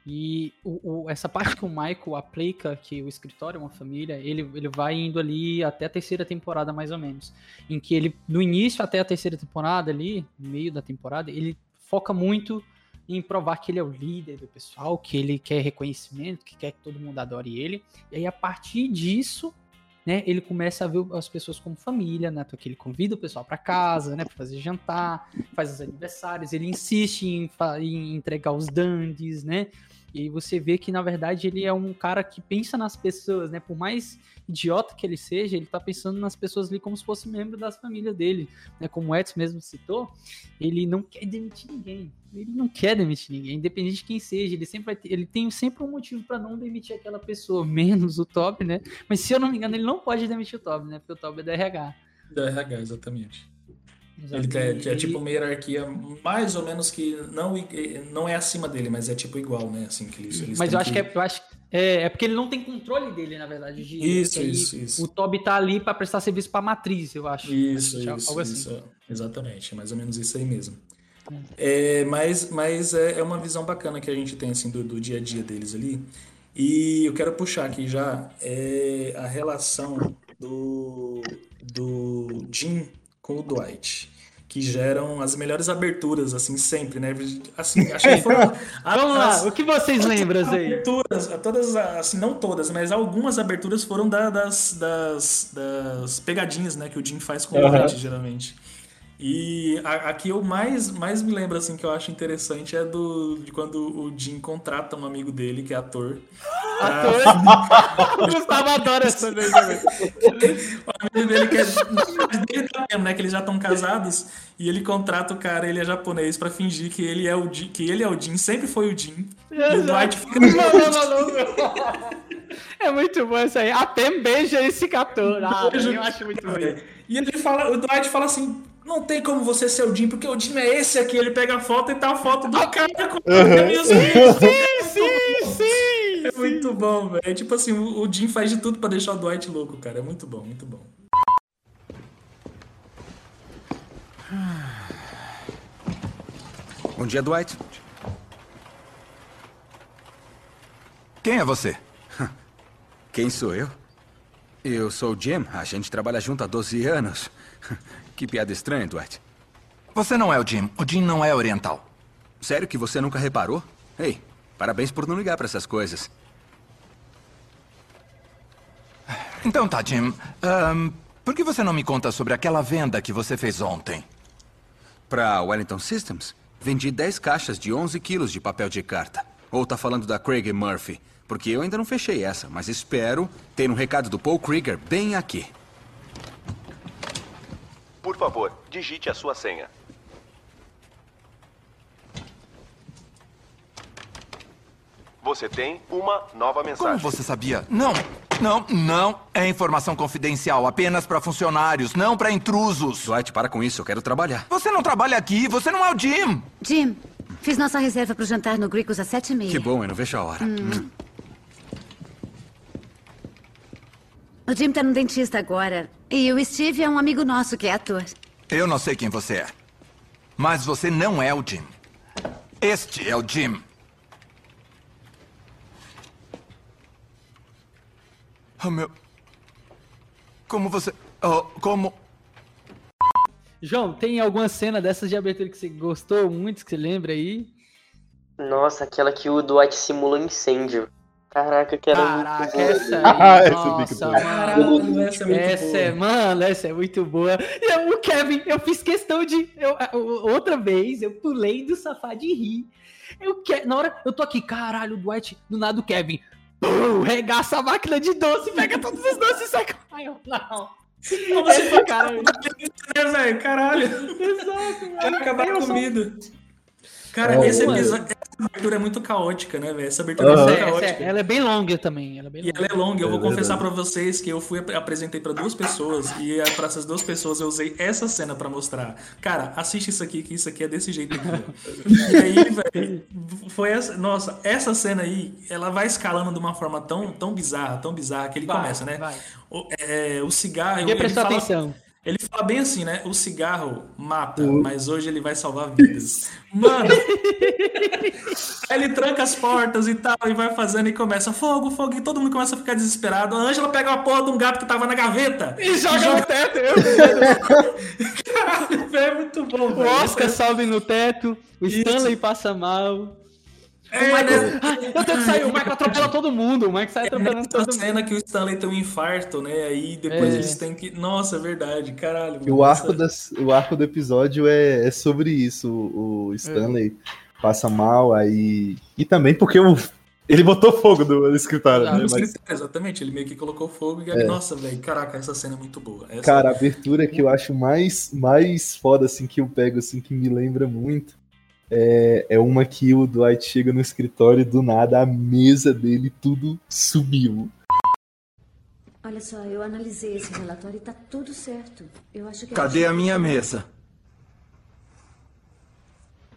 E o, o- essa parte que o Michael aplica, que o escritório é uma família, ele, ele vai indo ali até a terceira temporada, mais ou menos. Em que ele, no início até a terceira temporada ali, no meio da temporada, ele foca muito em provar que ele é o líder do pessoal, que ele quer reconhecimento, que quer que todo mundo adore ele. E aí, a partir disso, né, ele começa a ver as pessoas como família, né? Porque ele convida o pessoal para casa, né, para fazer jantar, faz os aniversários, ele insiste em, em entregar os dandies, né? E você vê que na verdade ele é um cara que pensa nas pessoas, né? Por mais idiota que ele seja, ele tá pensando nas pessoas ali como se fosse membro das famílias dele, né? Como o Edson mesmo citou, ele não quer demitir ninguém. Ele não quer demitir ninguém, independente de quem seja. Ele sempre vai ter- ele tem sempre um motivo para não demitir aquela pessoa, menos o Top, né? Mas se eu não me engano, ele não pode demitir o Top, né? Porque o Top é da RH. Da RH, exatamente. Exato. Ele é, é tipo uma hierarquia mais ou menos que não, não é acima dele, mas é tipo igual, né? Assim, que eles, eles Mas eu acho que é, eu acho, é, é porque ele não tem controle dele, na verdade. de- Isso, isso, isso. O Toby tá ali pra prestar serviço pra matriz, eu acho. Isso, Acho é isso, algo assim. isso. Exatamente, é mais ou menos isso aí mesmo. É, mas mas é, é uma visão bacana que a gente tem assim do, do dia a dia deles ali. E eu quero puxar aqui já é, a relação do, do Jim com o Dwight, que geram as melhores aberturas, assim, sempre, né? Assim, acho que foram. Vamos lá, as- o que vocês lembram aí? aberturas, todas, assim, não todas, mas algumas aberturas foram da- das, das, das pegadinhas, né, que o Jim faz com o Aham. Dwight, geralmente. E a, a que eu mais, mais me lembro, assim, que eu acho interessante é do, de quando o Jim contrata um amigo dele, que é ator. Ator? O Gustavo adora essa vez também. O amigo dele que é dele tá mesmo, né? Que eles já estão casados e ele contrata o cara, ele é japonês, pra fingir que ele é o Jim, que ele é o Jim, sempre foi o Jim. E o Dwight fica. Não, não, não, não. É muito bom isso aí. Até beija esse ator. Ah, eu acho muito bom. E ele fala, o Dwight fala assim: não tem como você ser o Jim, porque o Jim é esse aqui. Ele pega a foto e tá a foto do cara com Uhum. sim, sim, sim, É muito bom, velho. Tipo assim, o o Jim faz de tudo pra deixar o Dwight louco, cara. É muito bom, muito bom. Bom dia, Dwight. Quem é você? Quem sou eu? Eu sou o Jim. A gente trabalha junto há 12 anos. Que piada estranha, Dwight. Você não é o Jim. O Jim não é oriental. Sério que você nunca reparou? Ei, parabéns por não ligar pra essas coisas. Então tá, Jim. Ahn, por que você não me conta sobre aquela venda que você fez ontem? Pra Wellington Systems, vendi 10 caixas de 11 quilos de papel de carta. Ou tá falando da Craig Murphy? Porque eu ainda não fechei essa, mas espero ter um recado do Paul Krieger bem aqui. Por favor, digite a sua senha. Você tem uma nova Como mensagem. você sabia? Não! Não, não é informação confidencial, apenas para funcionários, não para intrusos. Dwight, para com isso, eu quero trabalhar. Você não trabalha aqui, você não é o Jim. Jim, fiz nossa reserva pro jantar no Gricos às sete e meia. Que bom, eu não vejo a hora. Hum. O Jim tá no dentista agora. E o Steve é um amigo nosso que é ator. Eu não sei quem você é. Mas você não é o Jim. Este é o Jim. Oh, meu. Como você. Oh, como. João, tem alguma cena dessas de abertura que você gostou muito, que você lembra aí? Nossa, aquela que o Dwight simula um incêndio. Caraca, que era Caraca, muito boa. essa aí, essa nossa, muito boa. mano. Caralho, essa é essa é, mano, essa é muito boa. E eu- o Kevin, eu fiz questão de. eu- outra vez, eu pulei do sofá de rir. Eu que, na hora, eu tô aqui, caralho, o Dwight, do nada o Kevin. Pum, regaça a máquina de doce, pega todos os doces e sai. com- Ai, não. Essa, caralho. É, velho, caralho. Exato, Vai acabar a só- comida. Cara, É, esse mano. episódio, abertura é muito caótica, né, velho? Essa abertura Aham. é muito Essa- essa- caótica. ela é bem longa também. Ela é bem E longa. ela é longa, eu vou É confessar pra vocês que eu fui apresentei pra duas pessoas e para essas duas pessoas eu usei essa cena pra mostrar. Cara, assiste isso aqui que isso aqui é desse jeito aqui. e aí, velho, foi essa, nossa, essa cena aí, ela vai escalando de uma forma tão, tão bizarra, tão bizarra que ele Vai, começa, né? vai. O, é, o cigarro, Ninguém ele prestou fala, atenção. Ele fala bem assim, né? O cigarro mata, mas hoje ele vai salvar vidas. Mano! Aí ele tranca as portas e tal, e vai fazendo e começa fogo, fogo, e todo mundo começa a ficar desesperado. A Ângela pega a porra de um gato que tava na gaveta E joga no teto, eu. Caralho, é muito bom, O. Oscar sobe no teto, o Stanley passa mal. É, o Michael. né? Ah, eu tenho que sair, o Michael atropela todo mundo. O Michael sai atropelando Nessa todo mundo. cena que o Stanley tem um infarto, né? Aí depois É. eles têm que. Nossa, é verdade, caralho. O arco, das, o arco do episódio é, é sobre isso. O, Stanley passa mal, aí. E também porque o, ele botou fogo no, escritório, Ah, né? Mas, escritório, Exatamente, ele meio que colocou fogo e É. nossa, velho, caraca, essa cena é muito boa. Essa- cara, a abertura que eu acho mais, mais foda, assim, que eu pego, assim, que me lembra muito, é, é uma que o Dwight chega no escritório e do nada a mesa dele tudo sumiu. Olha só, eu analisei esse relatório e tá tudo certo. Eu acho que Cadê a minha mesa?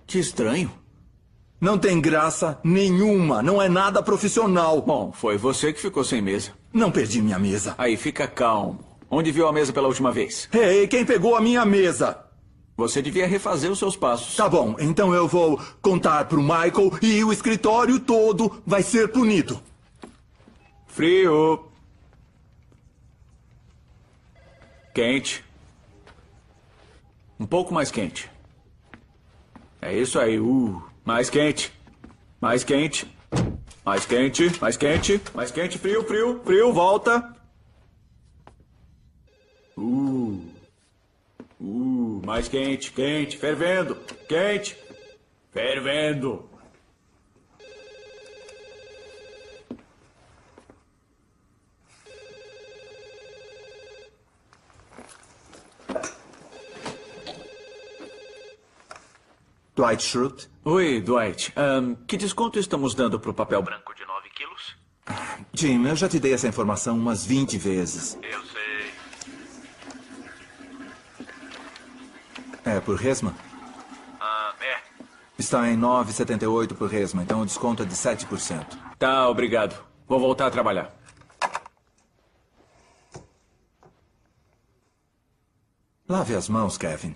Que estranho. Não tem graça nenhuma, não é nada profissional. Bom, foi você que ficou sem mesa. Não perdi minha mesa. Aí fica calmo. Onde viu a mesa pela última vez? Ei, quem pegou a minha mesa? Você devia refazer os seus passos. Tá bom, então eu vou contar pro Michael e o escritório todo vai ser punido. Frio. Quente. Um pouco mais quente. É isso aí. Uh, mais quente. Mais quente. Mais quente. Mais quente. Mais quente. Frio, frio, frio. Volta. Uh. Uh, mais quente, quente, fervendo, quente, fervendo. Dwight Schrute? Oi, Dwight. Ahn, que desconto estamos dando pro papel branco de 9 quilos? Jim, eu já te dei essa informação umas 20 vezes. Eu sei. É por resma? Ah, é. Está em 9,78 por resma, então o desconto é de 7%. Tá, obrigado. Vou voltar a trabalhar. Lave as mãos, Kevin.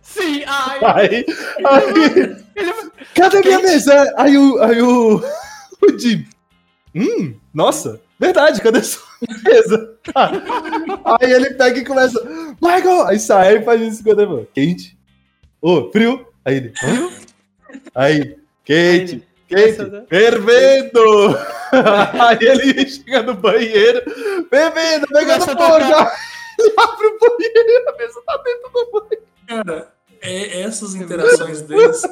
Sim, ai. Aí, aí, cadê minha mesa? Aí o, aí o, o Jim, hum, nossa, verdade, cadê sua mesa? aí ele pega e começa, Michael, aí sai e faz isso quando ele quente, ô, frio, aí ele, hã? aí, quente, quente, fervendo, aí ele chega no banheiro, fervendo, pegando Começa a fogo, tocar. ele abre o banheiro a mesa tá dentro do banheiro. Cara, é, essas interações deles.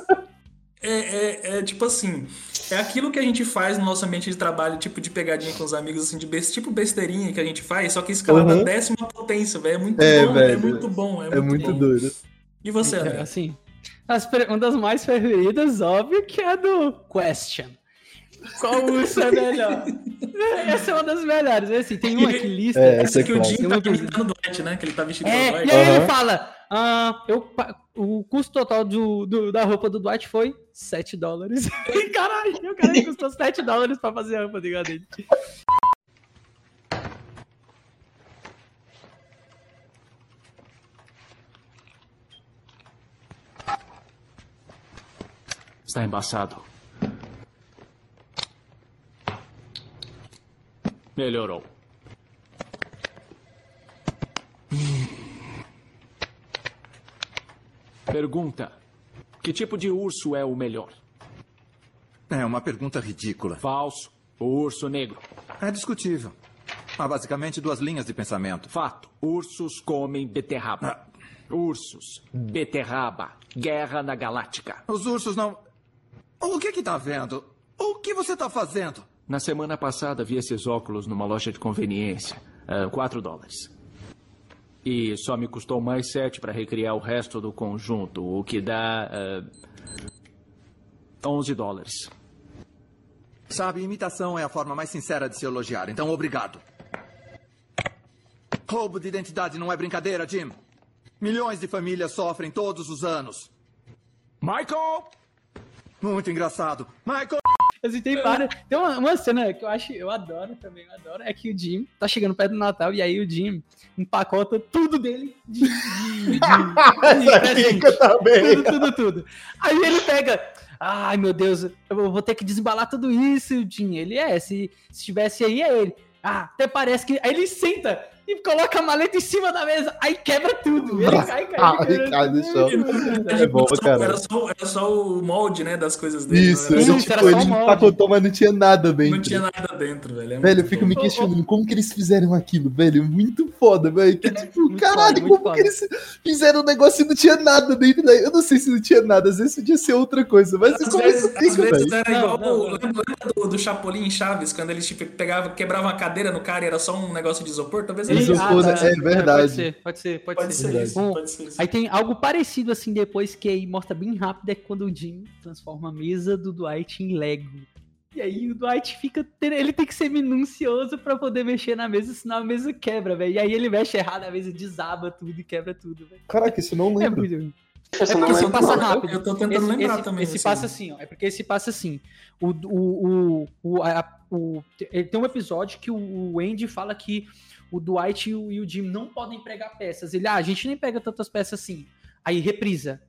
É, é, é tipo assim, é aquilo que a gente faz no nosso ambiente de trabalho, tipo de pegadinha com os amigos, assim, de best, tipo besteirinha que a gente faz, só que escalada Uhum. décima potência, velho. É muito É, bom, velho. é muito bom. É, É muito bom. doido. E você, É, André? assim, as das mais preferidas, óbvio, que é a do Question. Qual urso é melhor? Essa é uma das melhores. Assim, tem uma que lista. É, essa é que o Jim tá imitando o Dwight, né? Que ele tá vestido É, o e Dwight. aí ele Aham. fala: ah, eu, o custo total do, do- da roupa do Dwight foi 7 dólares. Caralho, o cara custou 7 dólares pra fazer a roupa do dele. Está embaçado. Melhorou. Pergunta: Que tipo de urso é o melhor? É uma pergunta ridícula. Falso. O urso negro. É discutível. Há basicamente duas linhas de pensamento. Fato. Ursos comem beterraba. Ursos. Beterraba. Guerra na Galáctica. Os ursos não. O que que tá vendo? O que você tá fazendo? Na semana passada vi esses óculos numa loja de conveniência. 4 dólares. E só me custou mais 7 para recriar o resto do conjunto, o que dá. ah, 11 dólares. Sabe, imitação é a forma mais sincera de se elogiar, então obrigado. Roubo de identidade não é brincadeira, Jim. Milhões de famílias sofrem todos os anos. Michael! Muito engraçado. Michael! Assim, tem várias. Tem uma, uma cena que eu acho, eu adoro também, eu adoro, é que o Jim tá chegando perto do Natal e aí o Jim empacota tudo dele de. de, de, de. Tudo, tudo, tudo. Aí ele pega. Ai, meu Deus, eu vou ter que desembalar tudo isso, Jim. Ele é, se, se tivesse aí, é ele. Ah, até parece que. Aí ele senta e coloca a maleta em cima da mesa, aí quebra tudo. Ele cai, cai, Ah, ele cai no chão. Era É bom, só- cara. Era só, era só o molde, né, das coisas dele. Isso, era- Isso, era tipo, só ele empacotou, mas não tinha nada dentro. não tinha nada dentro, velho. É Velho, eu fico bom. me questionando como que eles fizeram aquilo, velho. Muito foda, velho. Que, tipo, Muito caralho, foda, como foda. que eles fizeram um negócio e não tinha nada dentro daí? Eu não sei se não tinha nada, às vezes podia ser outra coisa, mas Às como vezes, isso fica, velho? era igual. não, não. Lembra, lembra do, do Chapolin em Chaves, quando eles tipo, pegava, quebrava uma cadeira no cara e era só um negócio de isopor? Talvez Eles- Isopor, né? É verdade. Pode ser, pode ser, pode, Pode ser. ser isso, Bom, pode ser isso. Aí tem algo parecido assim depois que aí mostra bem rápido é quando o Jim transforma a mesa do Dwight em Lego. E aí o Dwight fica. ter- Ele tem que ser minucioso pra poder mexer na mesa, senão a mesa quebra, velho. E aí ele mexe errado, a mesa desaba tudo e quebra tudo, velho. Caraca, isso não É lembro. muito. Eu É só não porque esse passa rápido. eu tô tentando esse, lembrar esse, também, Esse assim. passa assim, ó. É porque esse passa assim. O, o, o, o, a- o- ele tem um episódio que o, o Andy fala que o Dwight e o, e o Jim não podem pregar peças. Ele, ah, a gente nem pega tantas peças assim. Aí reprisa.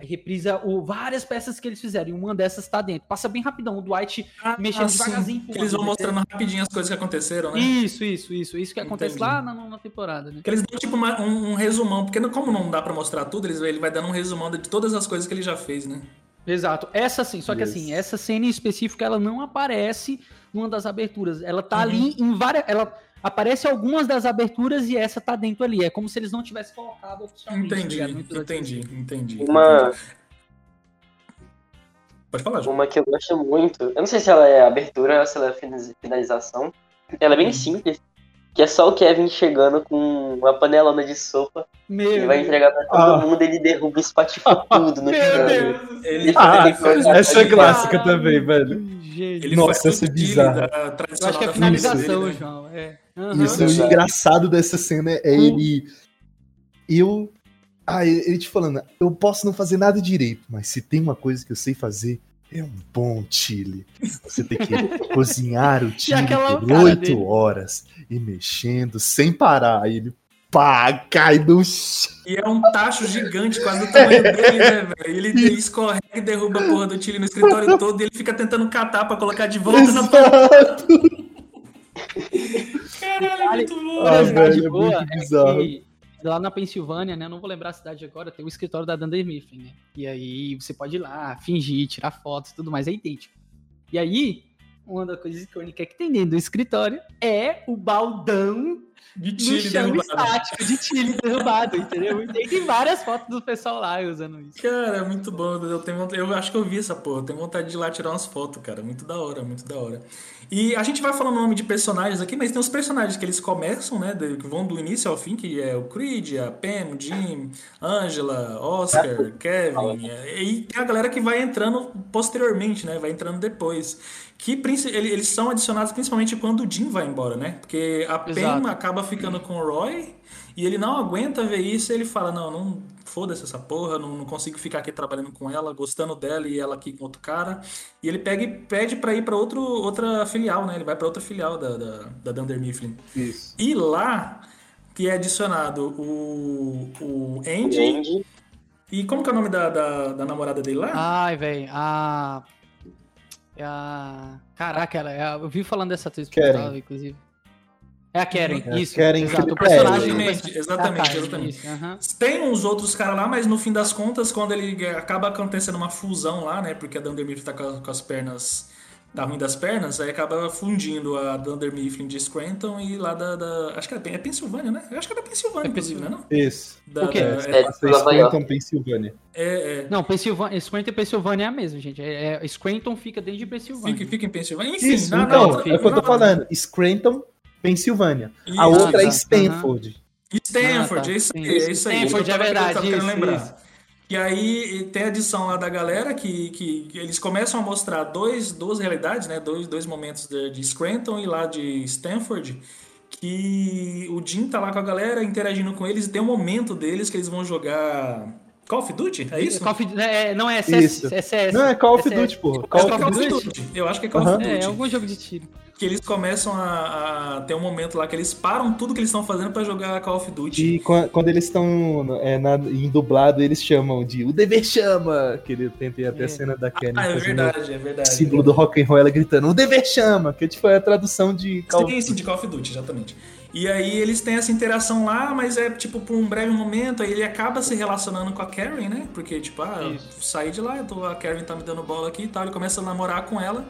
Aí reprisa o, várias peças que eles fizeram. E uma dessas tá dentro. Passa bem rapidão. O Dwight mexendo Ah, sim. devagarzinho. Que eles vão mostrando rapidinho as coisas que aconteceram, né? Isso, isso, isso. Isso que acontece Entendi. lá na, na temporada, né? Que eles dão tipo uma- um, um resumão, porque como não dá pra mostrar tudo, eles, ele vai dando um resumão de todas as coisas que ele já fez, né? Exato. Essa sim, só que Yes. assim, essa cena em específico ela não aparece numa das aberturas. Ela tá Uhum. ali em várias. Ela aparece algumas das aberturas e essa tá dentro ali. É como se eles não tivessem colocado oficialmente. Entendi, tá episódio entendi, entendi. Uma, entendi. Pode falar, João. uma que eu gosto muito. Eu não sei se ela é abertura ou se ela é finaliz- finalização. Ela é bem simples. Que é só o Kevin chegando com uma panelona de sopa. Meu Ele vai entregar pra todo Ah. mundo, ele derruba e espatifa tudo no Meu chão. Deus. Ele, Ah, ele essa é clássica também, velho. Gente. Ele Nossa, essa é bizarra. Eu acho que é finalização, dele, né? João. É. Aham. Isso, o Uhum. engraçado dessa cena é ele. Eu. Ah, ele te falando, eu posso não fazer nada direito, mas se tem uma coisa que eu sei fazer, é um bom chile. Você tem que cozinhar o chile por oito horas e mexendo sem parar. Aí ele pá, cai no chão. E é um tacho gigante, quase do tamanho dele, né, velho? Ele, ele escorrega e derruba a porra do Chile no escritório todo e ele fica tentando catar pra colocar de volta na Exato. Caralho, é muito bom. Ah, velho, é boa muito bizarro. que lá na Pensilvânia, né? Não vou lembrar a cidade agora, tem o escritório da Dunder Mifflin, né? E aí você pode ir lá, fingir, tirar fotos e tudo mais, é idêntico. E aí, uma das coisas icônicas que tem dentro do escritório é o baldão De no Chile chão derrubado. estático, de Chile derrubado, entendeu? E tem várias fotos do pessoal lá usando isso. Cara, muito bom. Eu, tenho, vontade- eu acho que eu vi essa porra. Eu tenho vontade de ir lá tirar umas fotos, cara. Muito da hora, muito da hora. E a gente vai falando o nome de personagens aqui, mas tem os personagens que eles começam, né? de- Que vão do início ao fim, que é o Creed, a Pam, o Jim, Angela, Oscar, Kevin. E tem a galera que vai entrando posteriormente, né? Vai entrando depois. Que eles são adicionados principalmente quando o Jim vai embora, né? Porque a Pam Exato. Acaba ficando com o Roy e ele não aguenta ver isso e ele fala: Não, não foda-se essa porra, não, não consigo ficar aqui trabalhando com ela, gostando dela e ela aqui com outro cara. E ele pega e pede pra ir pra outro, outra filial, né? Ele vai pra outra filial da, da, da Dunder Mifflin. Isso. E lá que é adicionado o, o Andy. Andy. E como que é o nome da, da, da namorada dele lá? Ai, velho, a. É a. Caraca, ela, eu vi falando dessa atriz inclusive. É a Karen, É a isso. Karen exato. O personagem. Exatamente, exatamente, É a Karen, exatamente. isso, aham. Tem uns outros caras lá, mas no fim das contas, quando ele acaba acontecendo uma fusão lá, né? Porque a Dunder Mifflin tá com, com as pernas. Tá ruim das pernas, aí acaba fundindo a Dunder Mifflin de Scranton e lá da. da- acho que é, é Pensilvânia, né? Eu acho que é da Pensilvânia, inclusive, né? Não? Isso. Da- O quê? da- É, é- em Scranton, Pensilvânia. é, é. Não, Pensilvânia, Scranton e Pensilvânia é a mesma, gente. É, é, Scranton fica dentro de Pensilvânia. Fica, fica em Pensilvânia. Enfim, Isso, na, na então, outra- é o que eu tô na- falando. Scranton, Pensilvânia. Isso. A outra Ah, é tá. Stanford. Stanford, Ah, tá. é isso aí, é isso aí. Stanford, é verdade, isso, lembrar. isso. E aí tem a edição lá da galera que, que eles começam a mostrar dois, duas realidades, né? Dois, dois momentos de, de Scranton e lá de Stanford. Que o Jim tá lá com a galera interagindo com eles e tem um momento deles que eles vão jogar Call of Duty, é isso? Call of Duty- é, não é CS, Isso. é CS. Não, é Call of é. Duty, acho Call que é of Call of Duty. Duty. Eu acho que é Call of Duty. É, é algum jogo de tiro. Que eles começam a, a ter um momento lá que eles param tudo que eles estão fazendo pra jogar Call of Duty. E quan- quando eles estão é, na- em dublado, eles chamam de O Dever Chama! Que ele tem, tem até a cena da Kenny Ah, é verdade, é verdade. símbolo do rock and roll, ela gritando O Dever Chama! Que tipo, é a tradução de Call of Sim, sim, de Call of Duty, exatamente. E aí eles têm essa interação lá, mas é tipo por um breve momento, aí ele acaba se relacionando com a Karen, né? Porque, tipo, ah, eu saí de lá, eu tô, a Karen tá me dando bola aqui e tal, ele começa a namorar com ela.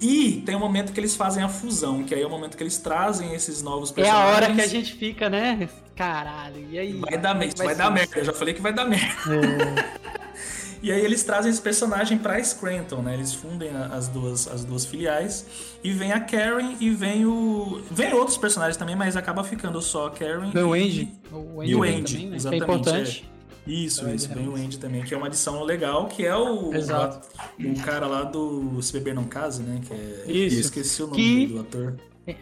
E tem um momento que eles fazem a fusão, que aí é o momento que eles trazem esses novos É a personagens. hora que a gente fica, né? Caralho, e aí? Vai dar, é vai ser dar merda, eu já falei que vai dar merda. E aí eles trazem esse personagem pra Scranton, né? Eles fundem as duas, as duas filiais. E vem a Karen e vem o. Vem outros personagens também, mas acaba ficando só a Karen. Vem o e- Andy. O e o Andy, também, né? Que é exatamente. importante. é. Isso, isso, vem o Andy também, que é uma adição legal, que é o, Exato. o, cara lá do Se Beber Não Case, né? Que é, Isso. Eu esqueci o nome Que- do ator. É,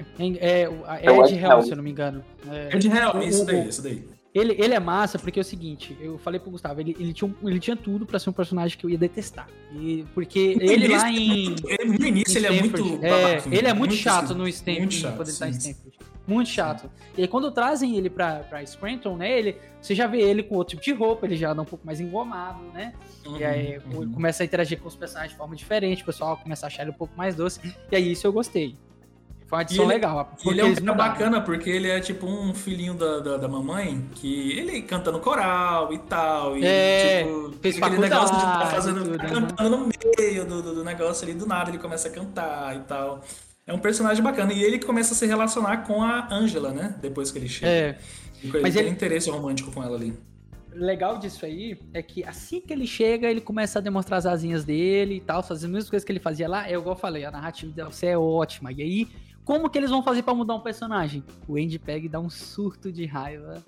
é, o- É o Ed Helm, se eu não me engano. É, Ed Helm, o- isso o- daí, isso daí. Ele, ele é massa porque é o seguinte, eu falei pro Gustavo, ele, ele, tinha, um- ele tinha tudo pra ser um personagem que eu ia detestar. E, porque No ele início, lá em. ele- no início em ele é muito Stanford, babaquinho, ele é muito, muito chato no Stanford, muito chato, quando ele tá em Stanford. Muito chato. E aí quando trazem ele pra, pra Scranton, né? Ele, você já vê ele com outro tipo de roupa, ele já anda um pouco mais engomado, né? Uhum, e aí uhum. começa a interagir com os personagens de forma diferente, o pessoal começa a achar ele um pouco mais doce. E aí isso eu gostei. Foi uma adição ele, legal. e porque ele é um cara bacana porque ele é tipo um filhinho da, da, da mamãe que ele canta no coral e tal. E, É, tipo, fez aquele negócio de estar fazendo, tudo, tá né? cantando no meio do, do, do negócio ali, do nada ele começa a cantar e tal. É um personagem bacana. E ele começa a se relacionar com a Angela, né? Depois que ele chega. É. Ele Mas tem ele- interesse romântico com ela ali. legal disso aí é que assim que ele chega, ele começa a demonstrar as asinhas dele e tal, fazendo as mesmas coisas que ele fazia lá. É igual eu falei, a narrativa dela você é ótima. E aí, como que eles vão fazer pra mudar um personagem? O Andy pega e dá um surto de raiva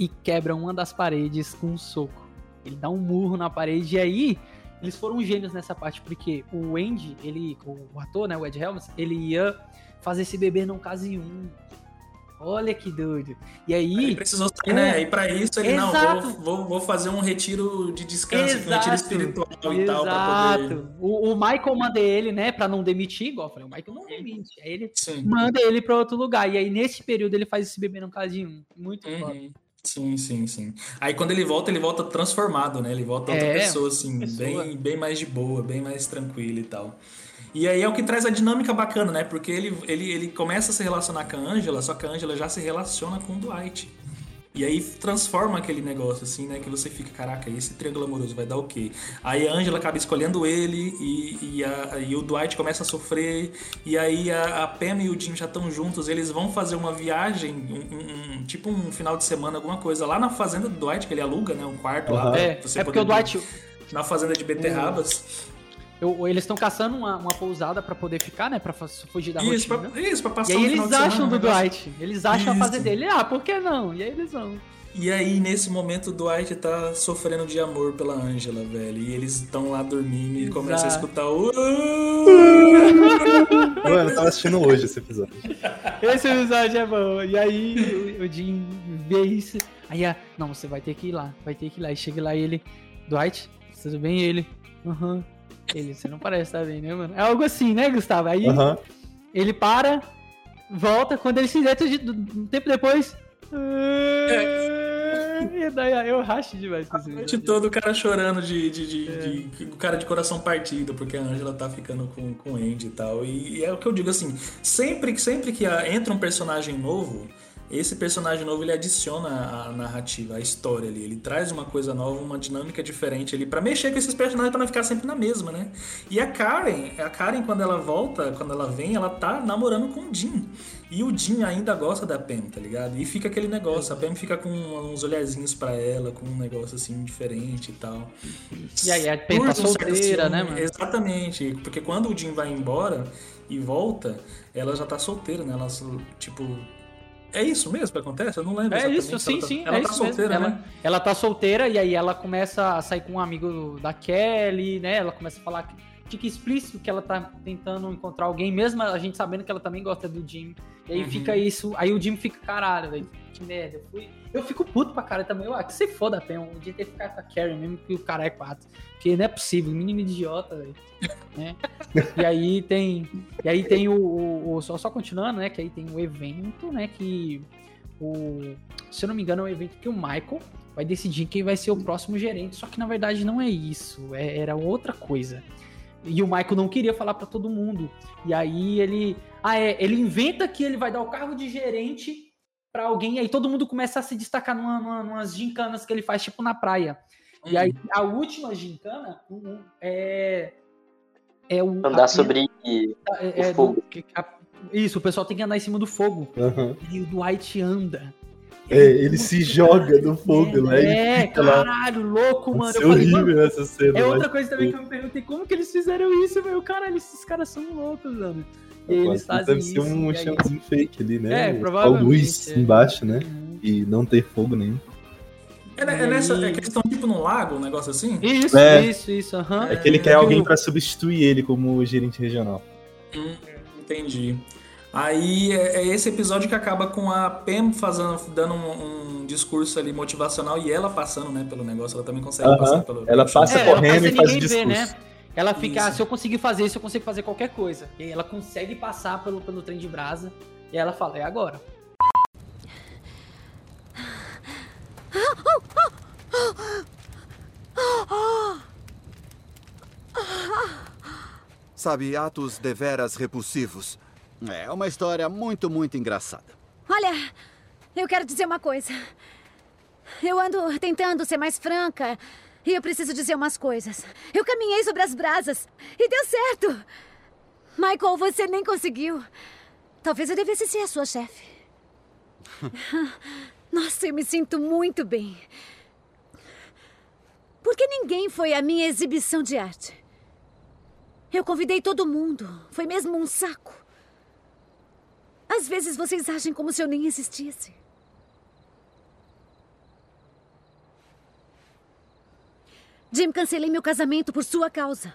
e quebra uma das paredes com um soco. Ele dá um murro na parede e aí eles foram gênios nessa parte, porque o Andy, ele, o ator, né, o Ed Helms, ele ia fazer esse bebê num case 1. Olha que doido. E aí. Ele precisou sair, né? E pra isso ele, Exato. não, vou, vou, vou fazer um retiro de descanso, aqui, um retiro Exato. espiritual e tal, pra poder. Exato. O, o Michael manda ele, né, pra não demitir, igual eu falei, o Michael não demite. Aí ele Sim. manda ele pra outro lugar. E aí, nesse período, ele faz esse bebê num casinho. Muito foda. Sim, sim, sim. Aí quando ele volta, ele volta transformado, né? Ele volta outra É, pessoa, assim, pessoa. Bem, bem mais de boa, bem mais tranquila e tal. E aí é o que traz a dinâmica bacana, né? Porque ele, ele, ele começa a se relacionar com a Angela, só que a Angela já se relaciona com o Dwight. E aí transforma aquele negócio, assim, né? Que você fica, caraca, esse triângulo amoroso vai dar o quê? Aí a Angela acaba escolhendo ele e, e, a- e o Dwight começa a sofrer. E aí a, a Pam e o Jim já estão juntos. Eles vão fazer uma viagem, um, um- tipo um final de semana, alguma coisa, lá na fazenda do Dwight, que ele aluga, né? Um quarto lá. Aham. pra É, você é porque o Dwight- Na fazenda de beterrabas. Eu- eles estão caçando uma, uma pousada pra poder ficar, né? Pra fugir da Isso, rotina. pra- isso, pra passar E aí um eles acham semana, do negócio. Dwight. Eles acham a Isso. fazenda dele. Ah, por que não? E aí eles vão. E aí, nesse momento, o Dwight tá sofrendo de amor pela Angela, velho. E eles estão lá dormindo e começam a escutar o. Mano, eu tava assistindo hoje esse episódio. Esse episódio é bom. E aí o, o Jim vê isso. Aí, ah, não, você vai ter que ir lá. Vai ter que ir lá. E chega lá e ele. Dwight, tudo bem? E ele. Aham. Ele, você não parece estar bem, né, mano? É algo assim, né, Gustavo? Aí Aham. ele para, volta, quando ele se deita de, um tempo depois. E daí eu racho demais com A noite toda o cara chorando de, de, de, de- o cara de coração partido, porque a Angela tá ficando com, com o Andy e tal. E, e é o que eu digo assim, sempre, que- sempre que a- entra um personagem novo, esse personagem novo ele adiciona a narrativa, a história ali. Ele traz uma coisa nova, uma dinâmica diferente ali, pra mexer com esses personagens pra não ficar sempre na mesma, né? E a Karen, a Karen quando ela volta, quando ela vem, ela tá namorando com o Jim. E o Jim ainda gosta da Pam, tá ligado? E fica aquele negócio, a Pam fica com uns olharzinhos pra ela, com um negócio assim diferente e tal. E aí a Pam tá solteira, né, mano? Exatamente, porque quando o Jim vai embora e volta, ela já tá solteira, né? Ela, tipo. É isso mesmo que acontece? Eu não lembro. É isso, sim, ela tá, sim. Ela é tá solteira, mesmo. né? Ela, ela tá solteira e aí ela começa a sair com um amigo da Kelly, né? Ela começa a falar que fica explícito que ela tá tentando encontrar alguém, mesmo a gente sabendo que ela também gosta do Jim. E aí Uhum. fica isso. Aí o Jim fica, caralho, velho, que merda. Eu, fui... eu fico puto pra cara também. Ah, que se foda, Pé. Um dia ter que ficar com a Carrie mesmo que o cara é quatro. Porque não é possível, menino idiota, velho. Né? E aí tem. E aí tem o. o- o- só, só continuando, né? Que aí tem o evento, né? Que o. Se eu não me engano, é um evento que o Michael vai decidir quem vai ser o próximo gerente. Só que na verdade não é isso. é- era outra coisa. E o Michael não queria falar pra todo mundo. E aí ele. Ah, é. Ele inventa que ele vai dar o cargo de gerente pra alguém. E aí todo mundo começa a se destacar numa, numa, numas gincanas que ele faz, tipo na praia. E aí a última gincana um, é. É o. Andar a- sobre é- é o fogo. do- a- isso, o pessoal tem que andar em cima do fogo. Aham. E o Dwight anda. É, ele se joga no fogo, né? É, fica lá. caralho, louco, mano. Isso é Eu falei, horrível mano, essa cena. É outra coisa também que eu me perguntei, como que eles fizeram isso, meu? Caralho, esses caras são loucos, mano. E eles fazem Deve isso. ser um e aí- chãozinho fake ali, né? É, Com a provavelmente, luz é. Uhum. embaixo, né? E não ter fogo nenhum. É, é nessa. É que eles estão tipo num lago, um negócio assim? Isso, É. isso, isso, aham. É que ele quer alguém pra substituir ele como gerente regional. Hum, entendi. Aí é, é esse episódio que acaba com a Pam fazendo, dando um, um discurso ali motivacional e ela passando, né, pelo negócio. Ela também consegue Aham. passar pelo. Ela passa ela correndo e sem faz o ninguém ver, discurso. né? Ela fica, ah, se eu conseguir fazer isso, eu consigo fazer qualquer coisa. E aí ela consegue passar pelo, pelo trem de brasa. E ela fala, é agora. Sabe, atos deveras repulsivos. É uma história muito, muito engraçada. Olha, eu quero dizer uma coisa. Eu ando tentando ser mais franca e eu preciso dizer umas coisas. Eu caminhei sobre as brasas e deu certo. Michael, você nem conseguiu. Talvez eu devesse ser a sua chefe. Nossa, eu me sinto muito bem. Porque ninguém foi à minha exibição de arte. Eu convidei todo mundo. Foi mesmo um saco. Às vezes vocês agem como se eu nem existisse. Jim, cancelei meu casamento por sua causa.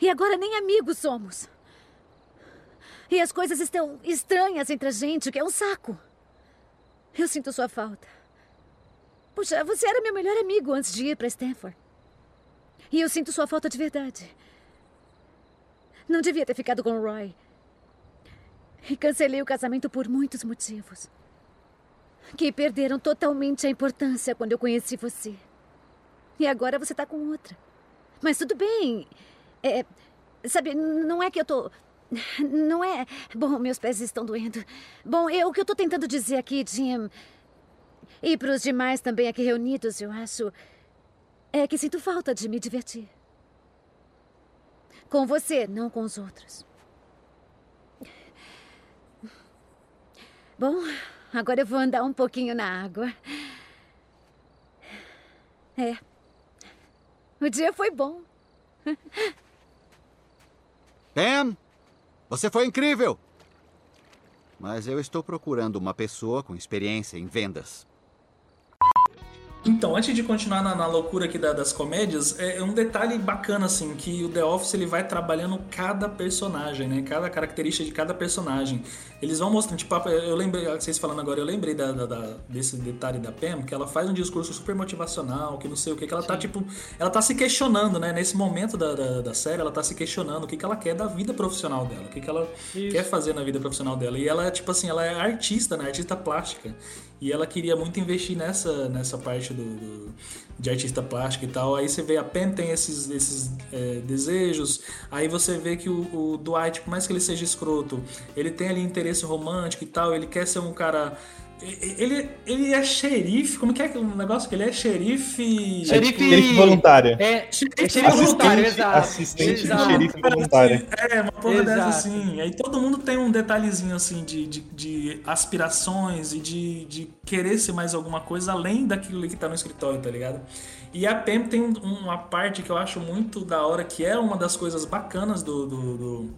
E agora nem amigos somos. E as coisas estão estranhas entre a gente, o que é um saco. Eu sinto sua falta. Puxa, você era meu melhor amigo antes de ir para Stanford. E eu sinto sua falta de verdade. Não devia ter ficado com o Roy. E cancelei o casamento por muitos motivos. Que perderam totalmente a importância quando eu conheci você. E agora você tá com outra. Mas tudo bem. É, sabe, não é que eu tô. Não é. Bom, meus pés estão doendo. Bom, eu, o que eu tô tentando dizer aqui, Jim. E para os demais também aqui reunidos, eu acho. É que sinto falta de me divertir. Com você, não com os outros. Bom, agora eu vou andar um pouquinho na água. É. O dia foi bom. Pam, você foi incrível! Mas eu estou procurando uma pessoa com experiência em vendas. Então, antes de continuar na, na loucura aqui da- das comédias, é, é um detalhe bacana, assim, que o The Office ele vai trabalhando cada personagem, né? Cada característica de cada personagem. Eles vão mostrando, tipo, eu lembrei, vocês falando agora, eu lembrei da, da- da- desse detalhe da Pam, que ela faz um discurso super motivacional, que não sei o que, que ela tá, tipo, ela tá se questionando, né? Nesse momento da, da, da série, ela tá se questionando o que, que ela quer da vida profissional dela, o que, que ela quer fazer na vida profissional dela. E ela, tipo assim, ela é artista, né? Artista plástica. E ela queria muito investir nessa, nessa parte do, do- de artista plástico e tal. Aí você vê a Pen tem esses, esses é, desejos. Aí você vê que o, o Dwight, por mais que ele seja escroto, ele tem ali interesse romântico e tal. Ele quer ser um cara. Ele, ele é xerife. Como que é o negócio? Que ele é xerife. Xerife- Xerife voluntário. É, é xerife voluntário, exato. assistente de exato. xerife voluntário. É, uma porra Exato. dessa assim. Aí todo mundo tem um detalhezinho assim de, de, de aspirações e de, de querer ser mais alguma coisa além daquilo que tá no escritório, tá ligado? E a Pam tem um- uma parte que eu acho muito da hora, que é uma das coisas bacanas do, do, do,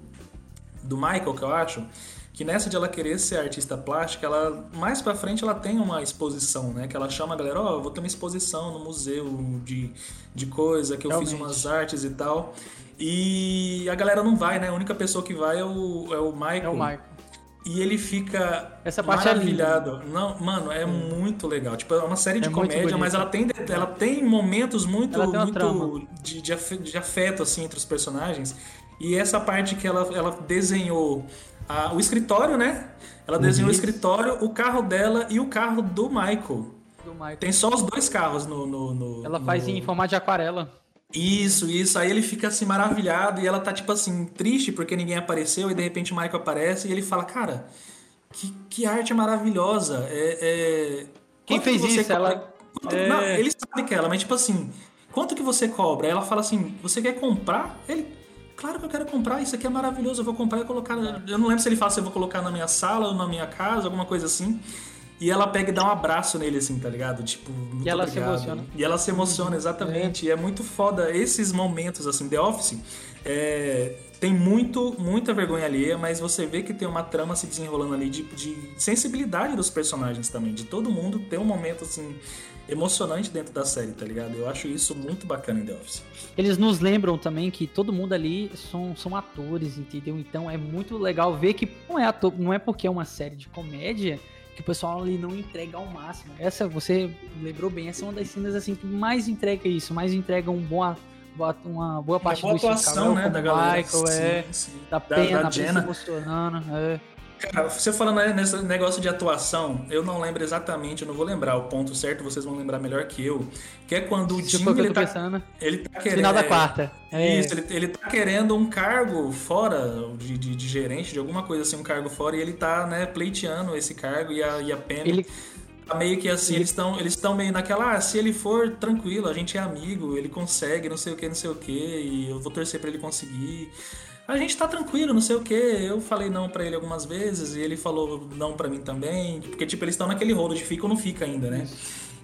do Michael, que eu acho. Que nessa de ela querer ser artista plástica, ela mais pra frente ela tem uma exposição, né? Que ela chama a galera, ó, eu vou ter uma exposição no museu de, de coisa, que eu fiz Realmente. umas artes e tal. E a galera não vai, né? A única pessoa que vai é o, é o Michael. É o Michael. E ele fica Essa parte é maravilhado. Não, mano, é muito legal. Tipo, é uma série de É comédia, mas ela tem, ela tem momentos muito, muito de, de afeto assim entre os personagens. E essa parte que ela, ela desenhou a- o escritório, né? Ela desenhou o Isso. escritório, o carro dela e o carro do Michael. Do Michael. Tem só os dois carros no. no- no- Ela faz no- em formato de aquarela. isso, isso. Aí ele fica assim maravilhado e ela tá tipo assim, triste porque ninguém apareceu e de repente o Michael aparece e ele fala, cara, que, que arte maravilhosa. É, é... Quem quanto fez que você isso? cobra- Ela- quanto- É. Não, ele sabe que é ela, mas tipo assim, quanto que você cobra? Aí ela fala assim, você quer comprar? Ele, claro que eu quero comprar, isso aqui é maravilhoso, eu vou comprar e colocar. Eu não lembro se ele fala se eu vou colocar na minha sala ou na minha casa, alguma coisa assim. E ela pega e dá um abraço nele, assim, tá ligado? Tipo, muito ela se obrigado. emociona. E ela se emociona, exatamente. E é muito foda esses momentos, assim. The Office é, tem muito, muita vergonha alheia, mas você vê que tem uma trama se desenrolando ali de, de sensibilidade dos personagens também. De todo mundo ter um momento, assim, emocionante dentro da série, tá ligado? Eu acho isso muito bacana em The Office. Eles nos lembram também que todo mundo ali são, são atores, entendeu? Então é muito legal ver que não é, ator, não é porque é uma série de comédia que o pessoal ali não entrega ao máximo. Essa, você lembrou bem, essa é uma das cenas assim que mais entrega isso, mais entrega um bom, a- boa- uma boa parte boa do atuação, né, como da galera. Michael, Sim, é, sim. da Da- pena, da da se emocionando, é. Cara, você falando né, nesse negócio de atuação, eu não lembro exatamente, eu não vou lembrar o ponto certo, vocês vão lembrar melhor que eu. Que é quando o o que eu ele tá, ele tá querendo. Final da quarta. É. Isso, ele, ele tá querendo um cargo fora de, de, de gerente, de alguma coisa assim, um cargo fora, e ele tá, né, pleiteando esse cargo e a, e a Pam Ele- tá meio que assim, eles estão eles estão meio naquela, ah, se ele for tranquilo, a gente é amigo, ele consegue, não sei o que, não sei o que, e eu vou torcer pra ele conseguir. A gente tá tranquilo, não sei o que. Eu falei não pra ele algumas vezes e ele falou não pra mim também, porque tipo eles estão naquele rolo de fica ou não fica ainda, né?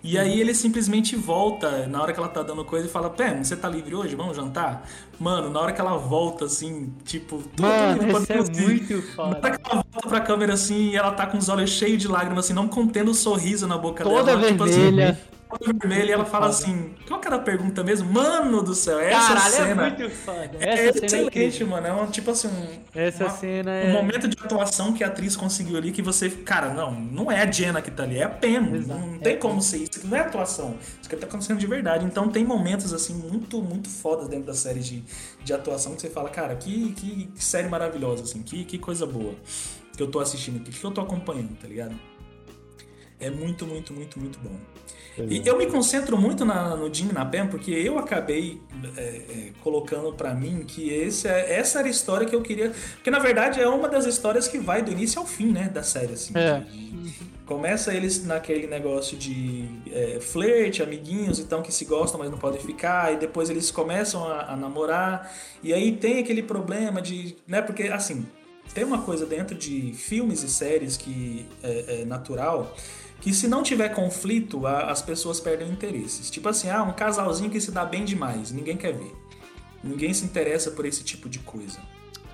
E aí ele simplesmente volta na hora que ela tá dando coisa e fala: Pam, você tá livre hoje? Vamos jantar? Mano, na hora que ela volta assim, tipo, tudo Mano, isso é assim, muito Na foda. hora que ela volta pra câmera assim e ela tá com os olhos cheios de lágrimas, assim, não contendo o sorriso na boca Toda dela. tipo assim, vermelha. toda vermelha, e ela fala assim: qual que era a pergunta mesmo? Mano do céu, essa Caralho, cena. é muito foda. É Essa cena é excelente, incrível. mano. É um, tipo assim, um, Essa uma- cena um é. momento de atuação que a atriz conseguiu ali que você. Cara, não, não é a Jenna que tá ali, é a Pam. Não tem como ser isso. Não é atuação. Isso aqui tá acontecendo de verdade. Então tem momentos, assim, muito, muito fodas dentro da série de, de atuação que você fala, cara, que, que, que série maravilhosa, assim, que, que coisa boa que eu tô assistindo aqui, que eu tô acompanhando, tá ligado? É muito, muito, muito, muito bom. E eu me concentro muito na- no Jim e na Pam, porque eu acabei é, é, colocando pra mim que esse é- essa era a história que eu queria. Porque na verdade é uma das histórias que vai do início ao fim, né? Da série, assim. É. Começa eles naquele negócio de é, flerte, amiguinhos, então que se gostam, mas não podem ficar, e depois eles começam a, a namorar, e aí tem aquele problema de. né, porque assim, tem uma coisa dentro de filmes e séries que é, é natural que se não tiver conflito, as pessoas perdem interesses. Tipo assim, ah, um casalzinho que se dá bem demais, ninguém quer ver. Ninguém se interessa por esse tipo de coisa.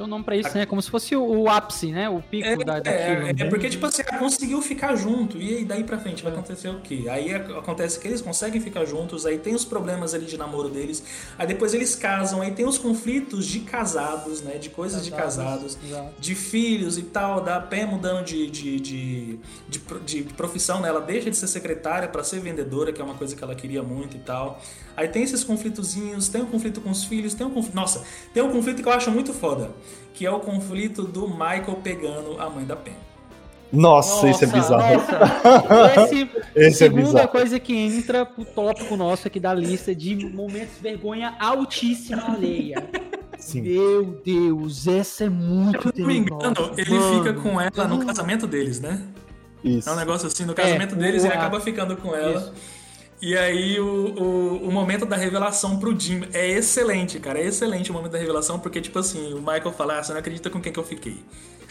Tem um nome pra isso, né? Como se fosse o, o ápice, né? O pico É, da, é, daquilo. é né? porque, tipo assim, ah, conseguiu ficar junto, e aí daí pra frente vai acontecer o quê? Aí ac- acontece que eles conseguem ficar juntos, aí tem os problemas ali de namoro deles, aí depois eles casam, aí tem os conflitos de casados, né? De coisas de Casados, casados, exato. de filhos e tal, da Pé mudando de, de, de, de, de profissão, né? Ela deixa de ser secretária pra ser vendedora, que é uma coisa que ela queria muito e tal. Aí tem esses conflitozinhos, tem um conflito com os filhos, tem um conflito. Nossa, tem um conflito que eu acho muito foda, que é o conflito do Michael pegando a mãe da Pen. Nossa, isso é bizarro. nossa. Esse, Esse é segunda bizarro. coisa que entra pro tópico nosso aqui da lista de momentos de vergonha altíssima alheia. Meu Deus, essa é muito Se não me engano, ele mano. fica com ela no casamento deles, né? Isso. É um negócio assim, no casamento É, deles, ele acaba ficando com ela. Isso. E aí o, o, o momento da revelação pro Jim é excelente, cara. É excelente o momento da revelação, porque, tipo assim, o Michael fala, ah, você não acredita com quem que eu fiquei.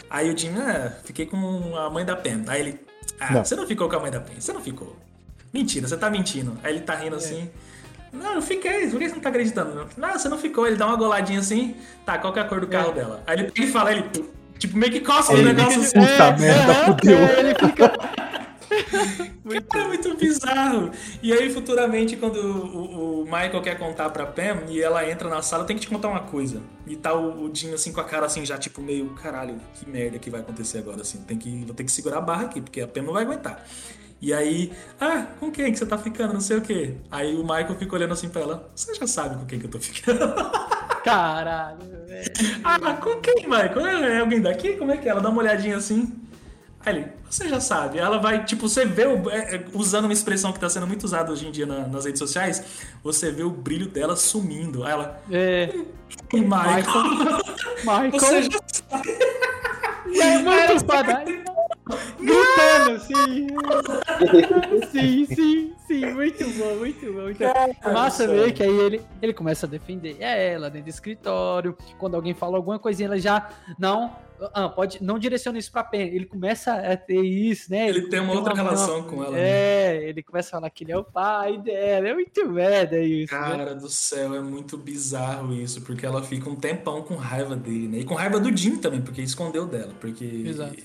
Aí o Jim, ah, fiquei com a mãe da Pen. Aí ele, ah, Não. você não ficou com a mãe da Pen, você não ficou. Mentira, você tá mentindo. Aí ele tá rindo assim. Não, eu fiquei, por que você não tá acreditando? Não, você não ficou. Ele dá uma goladinha assim, tá, qual que é a cor do carro dela? Aí ele, ele fala, ele, tipo, meio que coça o negócio assim. puta merda, fudeu. ele fica. É muito bizarro. E aí, futuramente, quando o, o Michael quer contar pra Pam e ela entra na sala, tenho que te contar uma coisa. E tá o, o Jim, assim, com a cara, assim, já, tipo, meio, caralho, que merda que vai acontecer agora, assim. Tem que, vou ter que segurar a barra aqui, porque a Pam não vai aguentar. E aí, ah, com quem que você tá ficando, não sei o quê. Aí o Michael fica olhando assim pra ela, você já sabe com quem que eu tô ficando. Caralho, velho. ah, com quem, Michael? É, é alguém daqui? Como é que é? Ela dá uma olhadinha assim. Aí ele, você já sabe. Ela vai, tipo, você vê, o- é, é, usando uma expressão que tá sendo muito usada hoje em dia na- nas redes sociais, você vê o brilho dela sumindo. Aí ela, É. Michael, Michael. você já sabe. E aí, muito. Gritando, sim. sim, sim, sim. Muito bom, muito bom. Muito bom. Massa ver que aí ele, ele começa a defender ela dentro do escritório. Quando alguém fala alguma coisinha, ela já. Não, ah, pode, não direciona isso pra Pen. Ele começa a ter isso, né? Ele tem uma outra relação com ela, né? É, ele começa a falar que ele é o pai dela. É muito merda isso. né? Cara do céu, é muito bizarro isso, porque ela fica um tempão com raiva dele, né? E com raiva do Jim também, porque escondeu dela. Porque. Exato.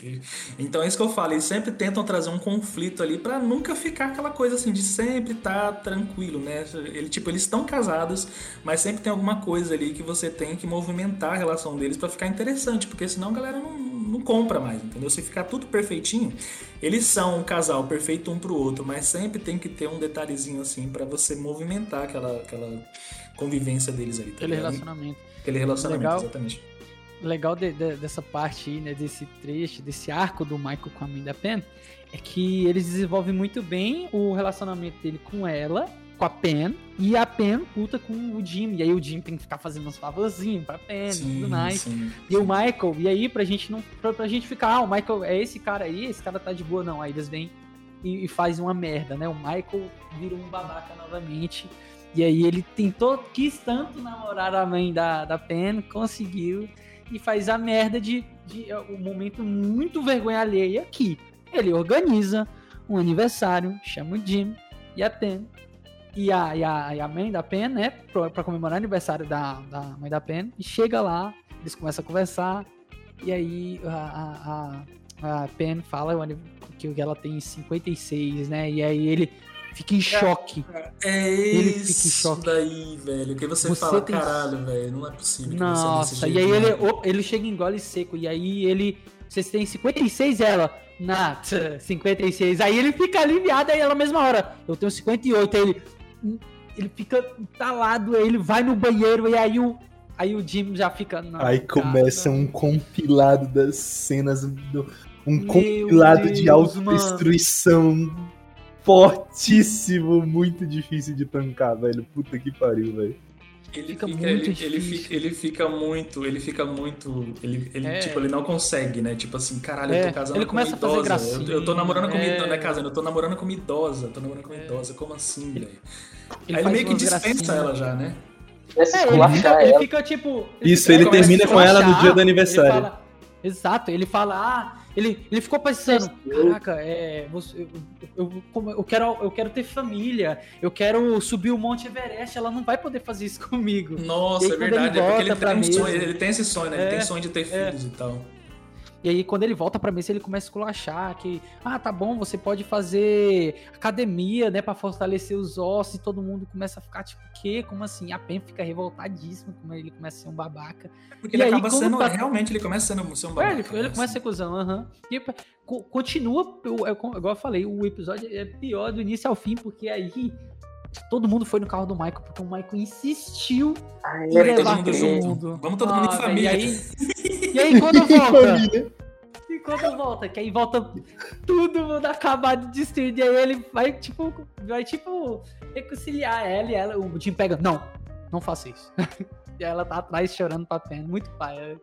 Então é isso que eu falo, eles sempre tentam trazer um conflito ali pra nunca ficar aquela coisa assim de sempre estar tranquilo, né? Ele, tipo, eles estão casados, mas sempre tem alguma coisa ali que você tem que movimentar a relação deles pra ficar interessante, porque senão a galera não, não compra mais, entendeu? Se ficar tudo perfeitinho, eles são um casal perfeito um pro outro, mas sempre tem que ter um detalhezinho assim pra você movimentar aquela, aquela convivência deles ali. Tá Aquele ligado? relacionamento. Aquele relacionamento, Legal. exatamente. legal de- de- dessa parte aí, né, desse trecho, desse arco do Michael com a mãe da Pen, é que eles desenvolvem muito bem o relacionamento dele com ela, com a Pen, e a Pen puta com o Jim. E aí o Jim tem que ficar fazendo uns favorzinhos pra Pen e Sim, tudo mais. sim. E o Michael, e aí pra gente não. Pra, pra gente ficar, ah, o Michael é esse cara aí, esse cara tá de boa, não. Aí eles vêm e, e fazem uma merda, né? O Michael vira um babaca novamente. E aí ele tentou, quis tanto namorar a mãe da, da Pen, conseguiu, e faz a merda de, de é, um momento muito vergonha alheia que ele organiza um aniversário, chama o Jim e a Pen. E a, e a, e a mãe da Pen, né, pra, pra comemorar o aniversário da, da mãe da Pen, e chega lá, eles começam a conversar, e aí a, a, a, a Pen fala que ela tem 56, né, e aí ele fica em choque. É Ele fica em choque. daí, velho. Que você, Você fala, tem- caralho, velho, não é possível que você é desse Nossa, e aí ele, ele chega em gole seco, e aí ele. Vocês têm 56, ela. Na, tch, 56. Aí ele fica aliviado, aí ela, na mesma hora. Eu tenho 58. Aí ele. Ele fica entalado, aí ele vai no banheiro, e aí o. Aí o Jim já fica. "Não, Aí cara, começa um compilado das cenas do. Um Meu compilado de Deus, autodestruição fortíssimo, muito difícil de tancar, velho. Puta que pariu, velho. Ele fica, fica, muito ele, ele fica, ele fica muito, ele fica muito, ele, ele É. tipo, ele não consegue, né? Tipo assim, caralho, É, eu tô casando ele com começa uma a fazer idosa. gracinha, eu, eu tô namorando com uma é. idosa, né, casando? Eu tô namorando com uma idosa, tô namorando com uma idosa. Como assim, velho? ele Aí ele meio que dispensa gracinhas. ela já, né? É, ele fica, ele fica, tipo. Isso, ele termina com ela no dia do ele aniversário. fala- exato, ele fala, ah, ele, ele ficou pensando, caraca, é, você- eu, eu, como- eu quero, eu quero ter família, eu quero subir o Monte Everest, ela não vai poder fazer isso comigo. Nossa, aí, é verdade, é porque ele tem um sonho, ele tem esse sonho, né? Ele É, tem sonho de ter é. filhos e tal. E aí, quando ele volta pra mesa, ele começa a esculachar que, ah, tá bom, você pode fazer academia, né, pra fortalecer os ossos, e todo mundo começa a ficar, tipo, o quê? Como assim? A Pen fica revoltadíssimo, como ele começa a ser um babaca. Porque E ele aí, acaba sendo, tá- realmente, ele começa sendo, ser um É, babaca. ele, ele né, começa a ser cuzão, aham. E continua, é igual eu falei, o episódio é pior do início ao fim, porque aí todo mundo foi no carro do Michael, porque o Michael insistiu em Bora todo levar mundo todo junto. mundo. Vamos todo mundo em velho, família. E aí, e aí quando volta? E quando volta? Que aí volta todo mundo acabado de destruir. E aí ele vai, tipo, vai, tipo, reconciliar ela e ela. O Jim pega, não, não faça isso. e aí ela tá atrás chorando pra pena. Muito pai.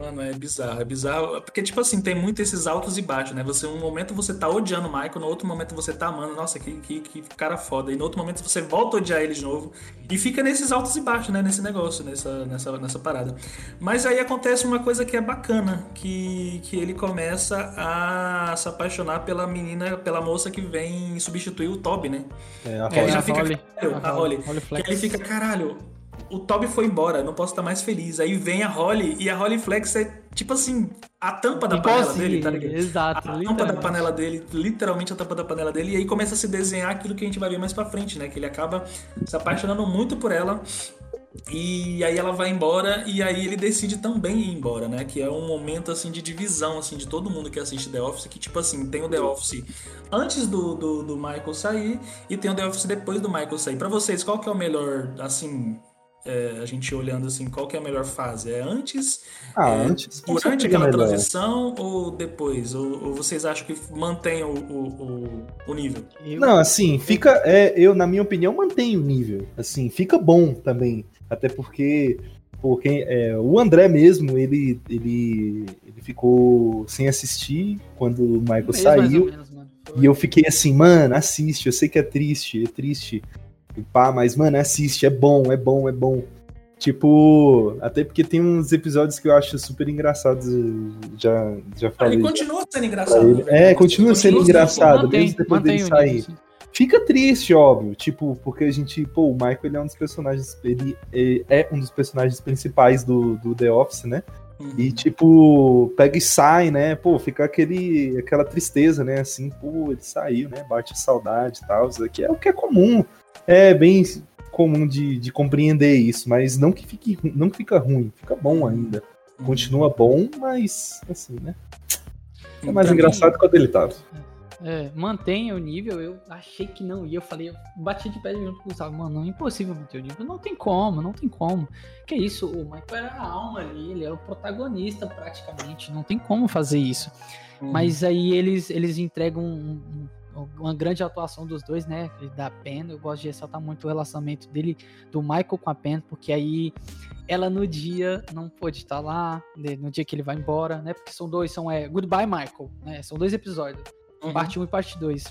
É. Mano, é bizarro, é bizarro. Porque, tipo assim, tem muito esses altos e baixos, né? Você, um momento você tá odiando o Michael, no outro momento você tá amando, nossa, que, que, que cara foda. E no outro momento você volta a odiar ele de novo. E fica nesses altos e baixos, né? Nesse negócio, nessa, nessa, nessa parada. Mas aí acontece uma coisa que é bacana, que, que ele começa a se apaixonar pela menina, pela moça que vem substituir o Toby, né? É, a Que ele Holly. já A fica, Holly. caralho, a A Holly. Holly Que ele fica, caralho, o Toby foi embora, não posso estar mais feliz. Aí vem a Holly e a Holly Flex é tipo assim, a tampa da panela dele, tá ligado? exato, A tampa da panela dele, literalmente a tampa da panela dele, e aí começa a se desenhar aquilo que a gente vai ver mais pra frente, né? Que ele acaba se apaixonando muito por ela. E aí ela vai embora e aí ele decide também ir embora, né? Que é um momento assim de divisão assim de todo mundo que assiste The Office, que tipo assim, tem o The Office antes do, do, do Michael sair e tem o The Office depois do Michael sair. Pra vocês, qual que é o melhor, assim, é, a gente olhando assim, qual que é a melhor fase? É antes, Ah, é, antes, durante aquela é melhor. transição ou depois? Ou, ou vocês acham que mantém o, o, o, nível? Não, assim, fica. É, eu, na minha opinião, mantenho o nível. Assim, fica bom também. Até porque. porque é, o André mesmo, ele, ele, ele ficou sem assistir quando o Michael mês, mais ou saiu. menos, mano. E eu fiquei assim, mano, assiste. Eu sei que é triste, é triste. E pá, mas, mano, assiste. É bom, é bom, é bom. Tipo, até porque tem uns episódios que eu acho super engraçados. Já, já falei. ele continua sendo engraçado. ele. verdade. É, continua sendo sendo engraçado, mantém, mesmo depois dele sair. Fica triste, óbvio, tipo, porque a gente, pô, o Michael ele é um dos personagens, ele é- é um dos personagens principais do, do The Office, né? Uhum. E tipo, pega e sai, né? Pô, fica aquele, aquela tristeza, né? Assim, pô, ele saiu, né? Bate a saudade e tal. Isso aqui é o que é comum. É bem comum de, de compreender isso, mas não que fique não que fica ruim, fica bom ainda. Continua bom, mas assim, né? É mais engraçado quando ele tava. É, mantenha o nível, eu achei que não ia. Eu falei, eu bati de pé junto com o Gustavo, mano, é impossível manter o nível. Não tem como, não tem como. Que isso, o Michael era a alma ali, ele era o protagonista praticamente. Não tem como fazer isso. Uhum. Mas aí eles, eles entregam um- um- uma grande atuação dos dois, né? Da Pen. Eu gosto de ressaltar muito o relacionamento dele, do Michael com a Pen, porque aí ela no dia não pôde estar lá, né, no dia que ele vai embora, né? Porque são dois, são é, Goodbye Michael, né? São dois episódios, Uhum. parte 1 e parte 2.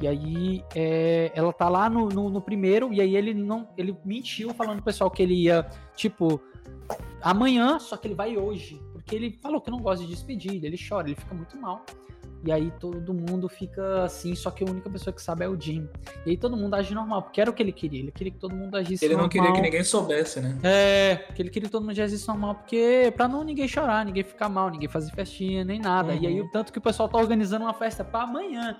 E aí é, ela tá lá no, no, no primeiro, e aí ele não. Ele mentiu falando pro pessoal que ele ia, tipo, amanhã, só que ele vai hoje. Porque ele falou que não gosta de despedida, ele chora, ele fica muito mal. E aí todo mundo fica assim, só que a única pessoa que sabe é o Jim. E aí todo mundo age normal, porque era o que ele queria. Ele queria que todo mundo agisse Ele não normal. queria que ninguém soubesse, né? É, porque ele queria que todo mundo agisse normal, porque pra não ninguém chorar, ninguém ficar mal, ninguém fazer festinha, nem nada. Uhum. E aí, o tanto que o pessoal tá organizando uma festa pra amanhã,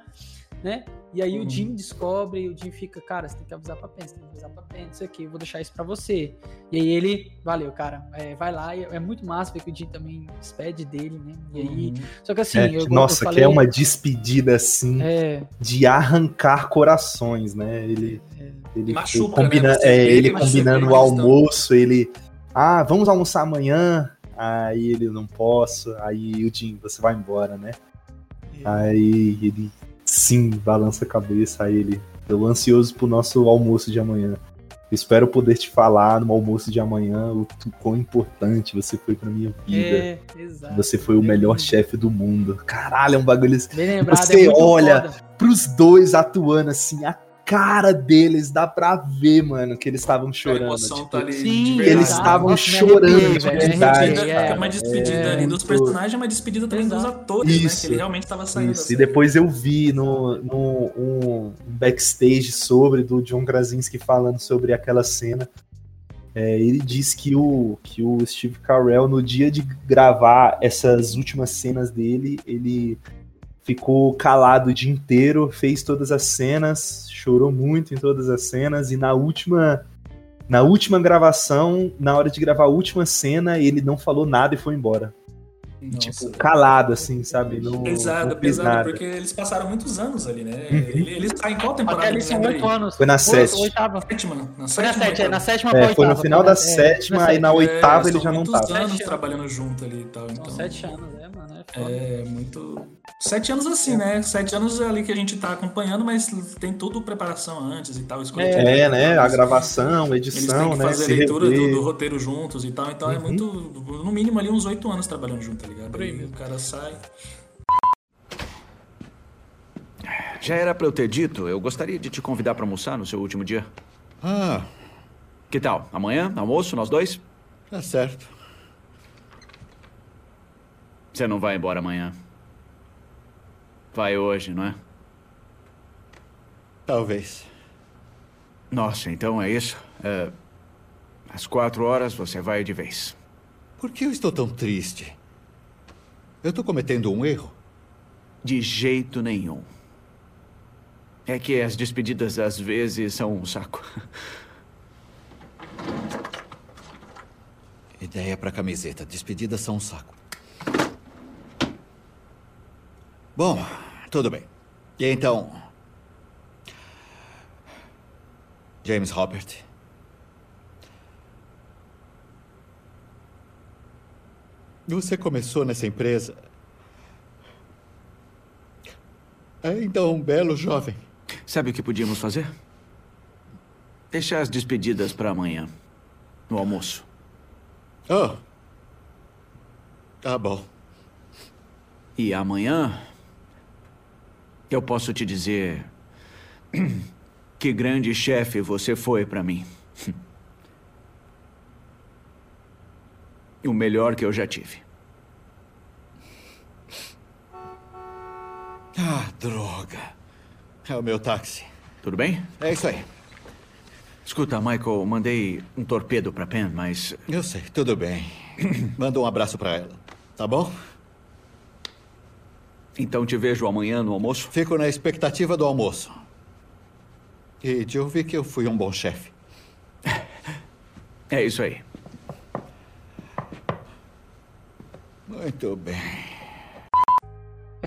né? E aí Uhum. o Jim descobre, e o Jim fica, cara, você tem que avisar pra Pen, você tem que avisar pra Pen, isso aqui, eu vou deixar isso pra você. E aí ele, valeu, cara, é, vai lá, e é muito massa ver que o Jim também despede dele, né? E aí, Uhum. só que assim, É, eu, eu nossa, falei, que é uma despedida assim É. de arrancar corações, né? Ele, ele Machuca, combina, né? É, ele machuca, combinando o almoço, ele, ah, vamos almoçar amanhã. Aí ele não posso, aí o Jim, você vai embora, né? Aí ele sim balança a cabeça, aí ele, eu ansioso pro nosso almoço de amanhã. Espero poder te falar no almoço de amanhã o quão importante você foi pra minha vida. É, exato. Você foi o melhor chefe do mundo. Caralho, é um bagulho assim. Bem lembrado, Você é olha foda. pros dois atuando assim, a cara deles dá pra ver, mano, que eles estavam chorando. emoção tipo, tá ali sim, eles estavam chorando arrepiei, de velho, verdade. arrepiei, é, cara. uma despedida É, ali dos personagens, uma despedida também dos atores, né? Que ele realmente tava saindo Isso, da e depois eu vi no, no um backstage sobre do John Krasinski falando sobre aquela cena. É, ele disse que o, que o Steve Carell, no dia de gravar essas últimas cenas dele, ele ficou calado o dia inteiro, fez todas as cenas, chorou muito em todas as cenas, e na última. Na última gravação, na hora de gravar a última cena, ele não falou nada e foi embora. Tipo, calado, assim, sabe? Não, Pesado, não pesado, nada. porque eles passaram muitos anos ali, né? Uhum. Ele- Eles saem em qual temporada? Até ali são oito anos. Foi na sétima. Oitava. Sétima? Na Foi na sétima, é, na sétima É, foi no final da na- é, sétima, aí na oitava É, ele já não muitos tava. anos trabalhando junto ali e tal. Então, Sete anos, é, mano. É foda. É, muito. Sete anos assim, né? Sete anos ali que a gente tá acompanhando, mas tem tudo preparação antes e tal. escolha de É, né? A gravação, Eles têm edição, que né? fazer a leitura do, do roteiro juntos e tal. Então é Uhum. muito. No mínimo ali uns oito anos trabalhando junto, tá ligado? Aí o cara sai. Já era pra eu ter dito, eu gostaria de te convidar pra almoçar no seu último dia. Ah. Que tal? Amanhã, almoço, nós dois? Tá certo. Você não vai embora amanhã. Vai hoje, não é? Talvez. Nossa, então é isso. É, às quatro horas você vai de vez. Por que eu estou tão triste? Eu estou cometendo um erro? De jeito nenhum. É que as despedidas às vezes são um saco. Ideia pra camiseta. Despedidas são um saco. Bom, tudo bem. E então. James Robert. Você começou nessa empresa. Ainda um belo jovem. Sabe o que podíamos fazer? Deixar as despedidas pra amanhã. No almoço. Oh. Tá bom. E amanhã. Eu posso te dizer. Que grande chefe você foi pra mim. O melhor que eu já tive. Ah, droga. É o meu táxi. Tudo bem? É isso aí. Escuta, Michael, mandei um torpedo pra Pen, mas. Eu sei, tudo bem. Manda um abraço pra ela, tá bom? Então te vejo amanhã no almoço? Fico na expectativa do almoço. E de ouvir que eu fui um bom chefe. É isso aí. Muito bem.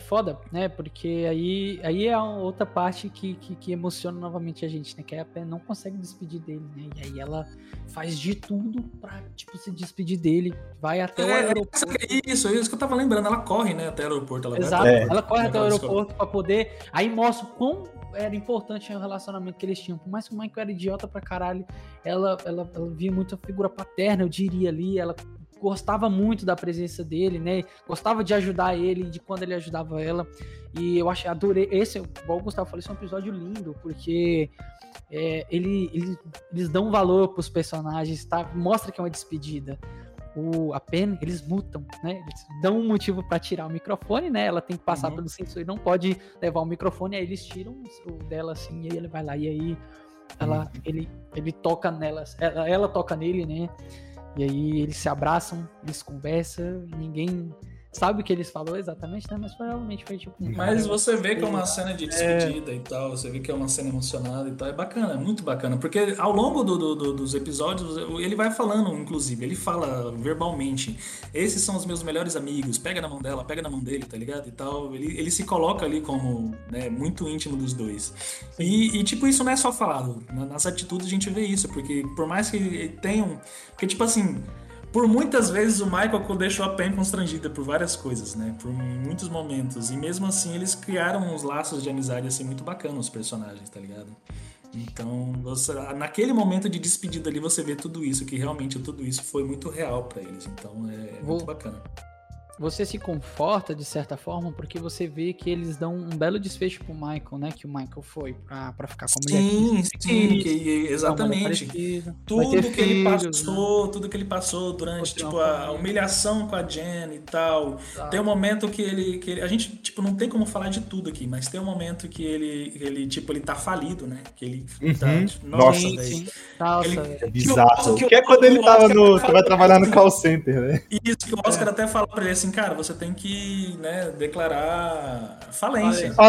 É foda, né? Porque aí, aí é outra parte que, que, que emociona novamente a gente, né? Que a Pen não consegue despedir dele, né? E aí ela faz de tudo pra, tipo, se despedir dele. Vai até o É, aeroporto. isso, é isso que eu tava lembrando. Ela corre, né, até o aeroporto. Ela Exato. até- Ela corre até o aeroporto pra poder. Aí mostra o quão era importante o relacionamento que eles tinham. Por mais que o Michael era idiota pra caralho, ela, ela, ela via muito a figura paterna, eu diria ali. Ela gostava muito da presença dele, né? Gostava de ajudar ele, de quando ele ajudava ela. E eu achei, adorei. Esse, igual o Gustavo falou, esse é um episódio lindo, porque é, ele, ele- eles dão valor pros personagens, tá? Mostra que é uma despedida. O, a Pen, eles mutam, né? Eles dão um motivo pra tirar o microfone, né? Ela tem que passar Uhum. pelo sensor e não pode levar o microfone, aí eles tiram o dela assim, e aí ele vai lá, e aí ela, ele, ele toca nela, ela, ela toca nele, né? E aí eles se abraçam, eles conversam, ninguém sabe o que eles falaram exatamente, né? Mas provavelmente foi tipo. Mas você vê que é uma cena de É. despedida e tal, você vê que é uma cena emocionada e tal, é bacana, é muito bacana, porque ao longo do- do- do- dos episódios ele vai falando, inclusive, ele fala verbalmente, esses são os meus melhores amigos, pega na mão dela, pega na mão dele, tá ligado? E tal, ele, ele se coloca ali como né, muito íntimo dos dois. E, e, tipo, isso não é só falado, na- nas atitudes a gente vê isso, porque por mais que tenham, porque tipo assim, por muitas vezes o Michael deixou a Pen constrangida por várias coisas, né? Por muitos momentos. E mesmo assim eles criaram uns laços de amizade assim muito bacanas os personagens, tá ligado? Então, você, naquele momento de despedida ali, você vê tudo isso, que realmente tudo isso foi muito real para eles. Então, é, é muito bacana. Você se conforta de certa forma porque você vê que eles dão um belo desfecho pro Michael, né? Que o Michael foi pra, pra ficar com a mulher. Sim, sim, que- que- exatamente. parecida, Tudo que ele filhos, né? passou, tudo que ele passou durante, tipo, a humilhação com a Jen e tal. Tá. Tem um momento que ele, que ele- A gente, tipo, não tem como falar de tudo aqui, mas tem um momento que ele, ele tipo, ele tá falido, né? Que ele tá, Uhum. tipo, Nossa, velho. Sim, sim. Nossa, Ele- velho. É bizarro. que o- Que é quando ele tava no. Vai trabalhar no call center, né? Isso que o Oscar até fala pra ele assim, cara, você tem que, né, declarar falência.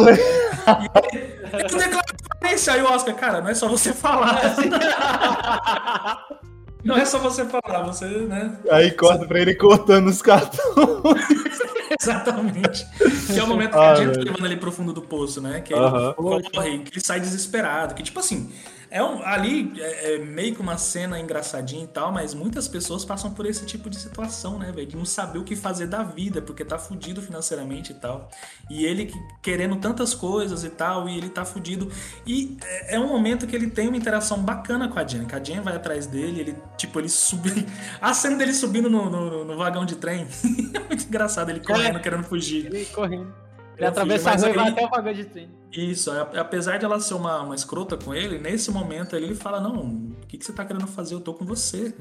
E eu declaro falência. Aí o Oscar, cara, não é só você falar. Não é só você falar, você, né? Aí corta pra ele cortando os cartões. Exatamente. Que é o momento que Ah, a gente tá velho. levando ele pro fundo do poço, né? Que ele Aham. corre, que ele sai desesperado. Que, tipo assim, é um, ali é, é meio que uma cena engraçadinha e tal, mas muitas pessoas passam por esse tipo de situação, né, velho? De não saber o que fazer da vida, porque tá fudido financeiramente e tal. E ele que- querendo tantas coisas e tal, e ele tá fudido. E é, é um momento que ele tem uma interação bacana com a Jen, que a Jen vai atrás dele, ele, tipo, ele subindo. A cena dele subindo no, no- no vagão de trem é muito engraçado, ele correndo, querendo fugir. Ele correndo. Ele atravessa a rua e vai até o vagão de trem. Isso, a- apesar de ela ser uma, uma escrota com ele, nesse momento ele fala: Não, o que, que você tá querendo fazer? Eu tô com você.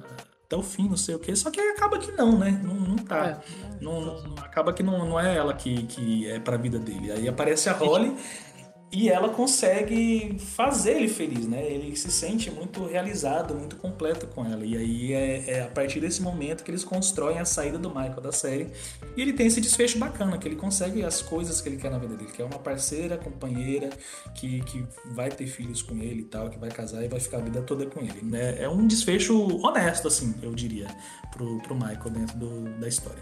Até o fim, não sei o quê. Só que aí acaba que não, né? Não, não tá. Não, não- não- acaba que não, não é ela que, que é pra vida dele. Aí aparece a Holly e ela consegue fazer ele feliz, né? Ele se sente muito realizado, muito completo com ela. E aí é, é a partir desse momento que eles constroem a saída do Michael da série. E ele tem esse desfecho bacana, que ele consegue as coisas que ele quer na vida dele, que é uma parceira, companheira, que, que vai ter filhos com ele e tal, que vai casar e vai ficar a vida toda com ele. né? É um desfecho honesto, assim, eu diria, pro, pro Michael dentro do- da história.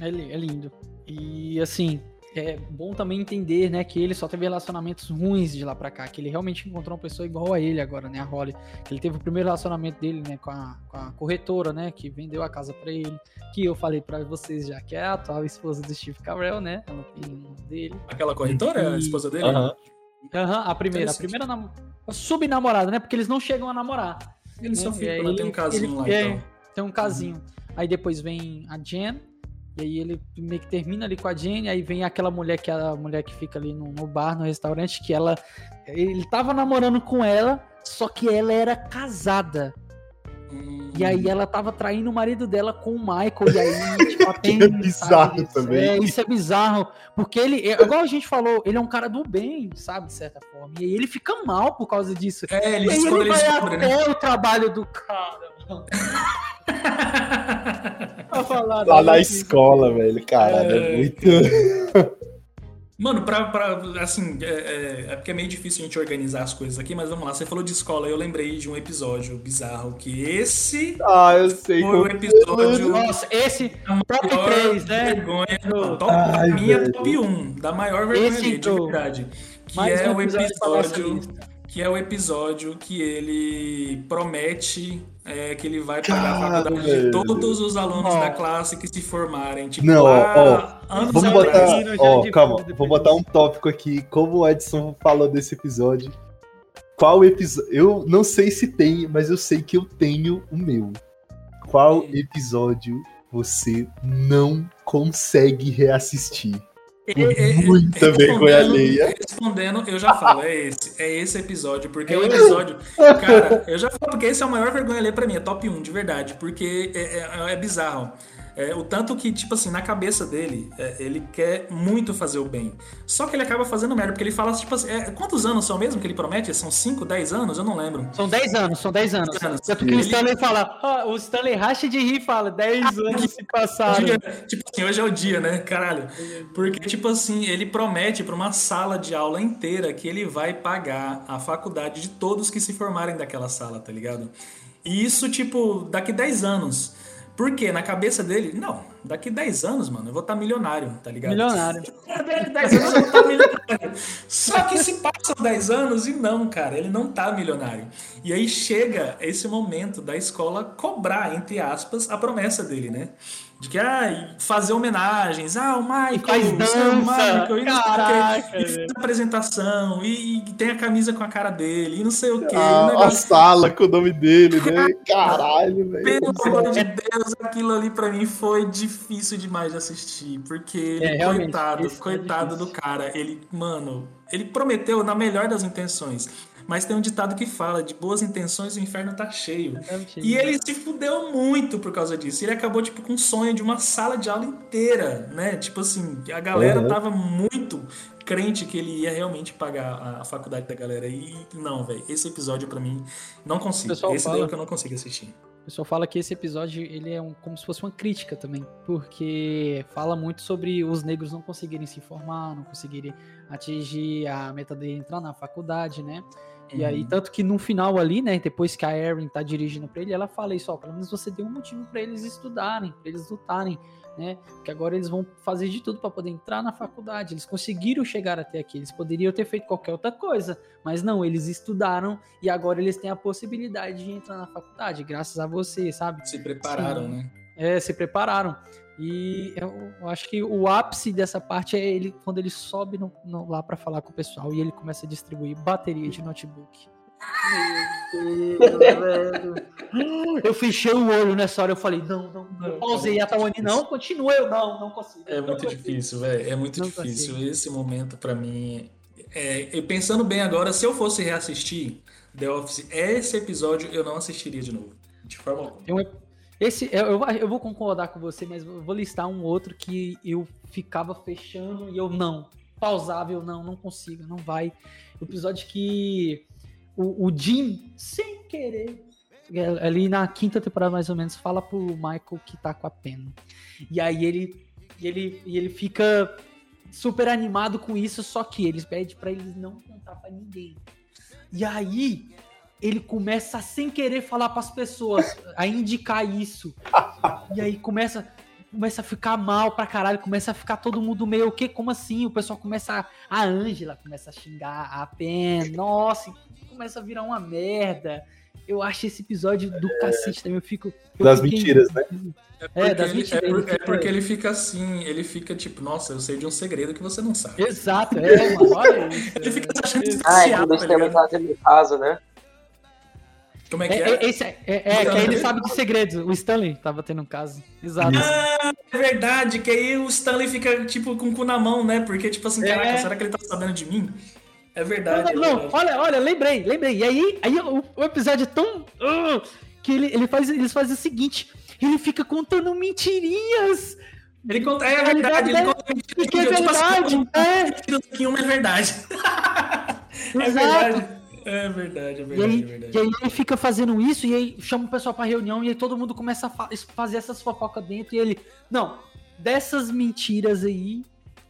É, é lindo. E assim, é bom também entender, né, que ele só teve relacionamentos ruins de lá pra cá, que ele realmente encontrou uma pessoa igual a ele agora, né, a Holly. Que ele teve o primeiro relacionamento dele, né, com a, com a corretora, né, que vendeu a casa pra ele, que eu falei pra vocês já, que é a atual esposa do Steve Carell, né, ela tem um dele. Aquela corretora é a E- esposa dele? Aham, Aham, a primeira, a primeira nam... a subnamorada, né, porque eles não chegam a namorar. Eles só né, ficam, e aí né, tem um ele- casinho lá e é, tal. Tem um casinho. Aí depois vem a Jen, e aí ele meio que termina ali com a Jen, aí vem aquela mulher que é a mulher que fica ali no, no bar, no restaurante, que ela. Ele tava namorando com ela, só que ela era casada. E aí ela tava traindo o marido dela com o Michael, e aí, tipo, ela tem, é bizarro sabe, isso? também. É, isso é bizarro, porque ele, é, igual a gente falou, ele é um cara do bem, sabe, de certa forma, e aí ele fica mal por causa disso. É, ele e ele vai descobre, até né? o trabalho do cara, falar Lá na dele. escola, velho. Caralho, é, É. muito. Mano, pra, pra assim, é, é, é porque é meio difícil a gente organizar as coisas aqui, mas vamos lá. Você falou de escola, eu lembrei de um episódio bizarro que esse Ah, eu sei. foi o como- episódio. Nossa, esse top maior 3, né? Vergonha, não, top, Ai, a minha velho. top 1, da maior vergonha Esse de verdade. Que Mais é um o episódio Que é o episódio que ele promete é, que ele vai pagar a faculdade de todos os alunos da classe que se formarem. Tipo, Não, ó, lá, ó, anos vamos botar, ó, de calma, vou botar um tópico aqui, como o Edson falou desse episódio. Qual episódio? Eu não sei se tem, mas eu sei que eu tenho o meu. Qual episódio você não consegue reassistir? Muita vergonha alheia. Respondendo, eu já falo, é esse. É esse episódio, porque é o episódio. Cara, eu já falo porque esse é o maior vergonha alheia pra mim, é top 1, de verdade. Porque é, é- é bizarro. É, o tanto que, tipo assim, na cabeça dele, é, ele quer muito fazer o bem. Só que ele acaba fazendo merda, porque ele fala, tipo assim, é, quantos anos são mesmo que ele promete? São 5, 10 anos? Eu não lembro. São 10 anos, são 10 anos. anos. Tanto que o Ele- Stanley fala, "Ah, o Stanley racha de rir e fala, 10 anos se passaram. Dia- tipo assim, hoje é o dia, né? Caralho. Porque, tipo assim, ele promete pra uma sala de aula inteira que ele vai pagar a faculdade de todos que se formarem daquela sala, tá ligado? E isso, tipo, daqui 10 anos. Porque na cabeça dele, não, daqui 10 anos, mano, eu vou estar milionário, tá ligado? Milionário. Daqui 10 anos eu vou estar milionário. Só que se passam 10 anos e não, cara, ele não tá milionário. E aí chega esse momento da escola cobrar, entre aspas, a promessa dele, né? De que, ah, fazer homenagens, ah, o Michael, faz o dança, Michael, e não sei o quê, caraca, e faz apresentação, e, e tem a camisa com a cara dele, e não sei o quê. Ah, um a negócio- sala com o nome dele, né? Caralho, velho. pelo amor de Deus, aquilo ali pra mim foi difícil demais de assistir. Porque É, coitado, é coitado do cara. Ele, mano, ele prometeu na melhor das intenções. Mas tem um ditado que fala: de boas intenções o inferno tá cheio. E ele se fudeu muito por causa disso. Ele acabou, tipo, com um sonho de uma sala de aula inteira, né? Tipo assim, a galera Uhum. tava muito crente que ele ia realmente pagar a, faculdade da galera. E não, velho, esse episódio pra mim não consigo. pessoal Esse daí é fala- o que eu não consigo assistir. O pessoal fala que esse episódio ele é um, como se fosse uma crítica também, porque fala muito sobre os negros não conseguirem se formar, não conseguirem atingir a meta de entrar na faculdade, né? E aí, Uhum. tanto que no final ali, né, depois que a Erin tá dirigindo pra ele, ela fala isso, ó, pelo menos você deu um motivo pra eles estudarem, pra eles lutarem, né? Porque agora eles vão fazer de tudo pra poder entrar na faculdade. Eles conseguiram chegar até aqui, eles poderiam ter feito qualquer outra coisa, mas não, eles estudaram e agora eles têm a possibilidade de entrar na faculdade, graças a você, sabe? Se prepararam, Sim. né? É, se prepararam. E eu, acho que o ápice dessa parte é ele quando ele sobe no- no- lá pra falar com o pessoal e ele começa a distribuir bateria de notebook. Meu Deus, velho. Eu fechei o olho nessa hora, eu falei, não, não, não. Pausei a Tawane, não, continua, eu não, não consigo. É muito difícil, velho. É muito Não difícil. consigo. Esse momento, pra mim. É, e pensando bem agora, se eu fosse reassistir The Office, esse episódio eu não assistiria de novo. De forma alguma. Tem um esse, eu, eu- vou concordar com você, mas eu vou listar um outro que eu ficava fechando e eu não. Pausável, não, não consigo, não vai. O episódio que o, o Jim, sem querer, é, ali na quinta temporada mais ou menos, fala pro Michael que tá com a pena. E aí ele, ele, ele fica super animado com isso, só que eles pedem pra eles não contar pra ninguém. E aí ele começa a, sem querer falar pras pessoas, a indicar isso. E aí começa começa a ficar mal pra caralho, começa a ficar todo mundo meio o quê? Como assim? O pessoal começa a, a Ângela começa a xingar a Pen, nossa, começa a virar uma merda. Eu acho esse episódio do cacete também, eu fico eu Das fiquei- mentiras, né? É, Porque das ele- mentiras. é por- é fica- porque ele fica assim, ele fica tipo, nossa, eu sei de um segredo que você não sabe. Exato, é, mano, olha isso. Ele fica se achando Ah, é especial, quando tá ligado? tava tendo caso, né? Como é que É, é? é, é, é, é, que aí ele sabe de segredos. O Stanley tava tendo um caso. Exato. Ah, é verdade, que aí o Stanley fica, tipo, com o cu na mão, né? Porque, tipo assim, É. caraca, será que ele tá sabendo de mim? É verdade. Não, é não, verdade. olha, olha, lembrei, lembrei. E aí, aí o, o episódio é tão. ah, que ele, ele faz, eles fazem o seguinte: ele fica contando mentirinhas. Ele conta, é verdade, ele conta é que eu, tipo assim, verdade, é. que uma é verdade. É verdade. É verdade, é E verdade, aí, é verdade. e aí ele fica fazendo isso, e aí chama o pessoal pra reunião, e aí todo mundo começa a fa- fazer essas fofocas dentro, e ele, não, dessas mentiras aí,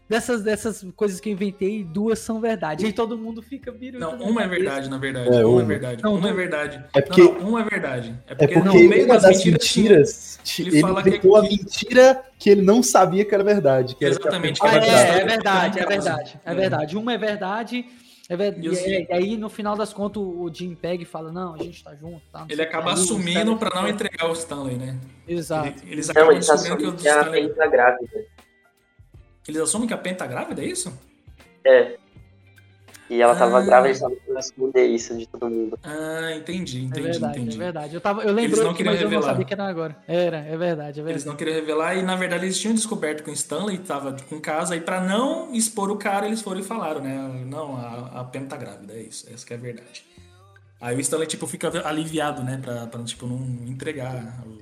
dessas, dessas coisas que eu inventei, duas são verdade. E aí todo mundo fica virando. Não, uma é verdade, na verdade. É, uma é verdade. Não, uma é verdade. É porque- Não, não, uma é verdade. É É porque, porque no meio uma das, das mentiras, mentiras, ele ele, fala que- inventou a mentira que ele não sabia que era verdade. Que era Exatamente, Ah, que era era é, verdade. é verdade, é verdade, é É. verdade. Uma é verdade, é verdade. E E, aí, no final das contas, o Jim pega e fala, não, a gente tá junto, tá? Ele acaba Aí, assumindo pra não entregar o Stanley, né? Exato. Ele- Eles Não, acabam eles descobrindo que que a Stanley. Penny tá grávida. Eles assumem que a Pen tá grávida, é isso? É. E ela tava Ah. grávida e eles estavam esconder isso de todo mundo. Ah, entendi, É entendi, verdade, entendi. é verdade. Eu, tava, eu Eles lembrei, não aqui, queriam mas eu não revelar. sabia que era agora. Era, é verdade, é Eles verdade. não queriam revelar e na verdade eles tinham descoberto que o Stanley tava com casa e pra não expor o cara, eles foram e falaram, né? Não, a, a Pen tá grávida, é isso, essa que é a verdade. Aí o Stanley, tipo, fica aliviado, né? Pra, pra tipo, não entregar. o-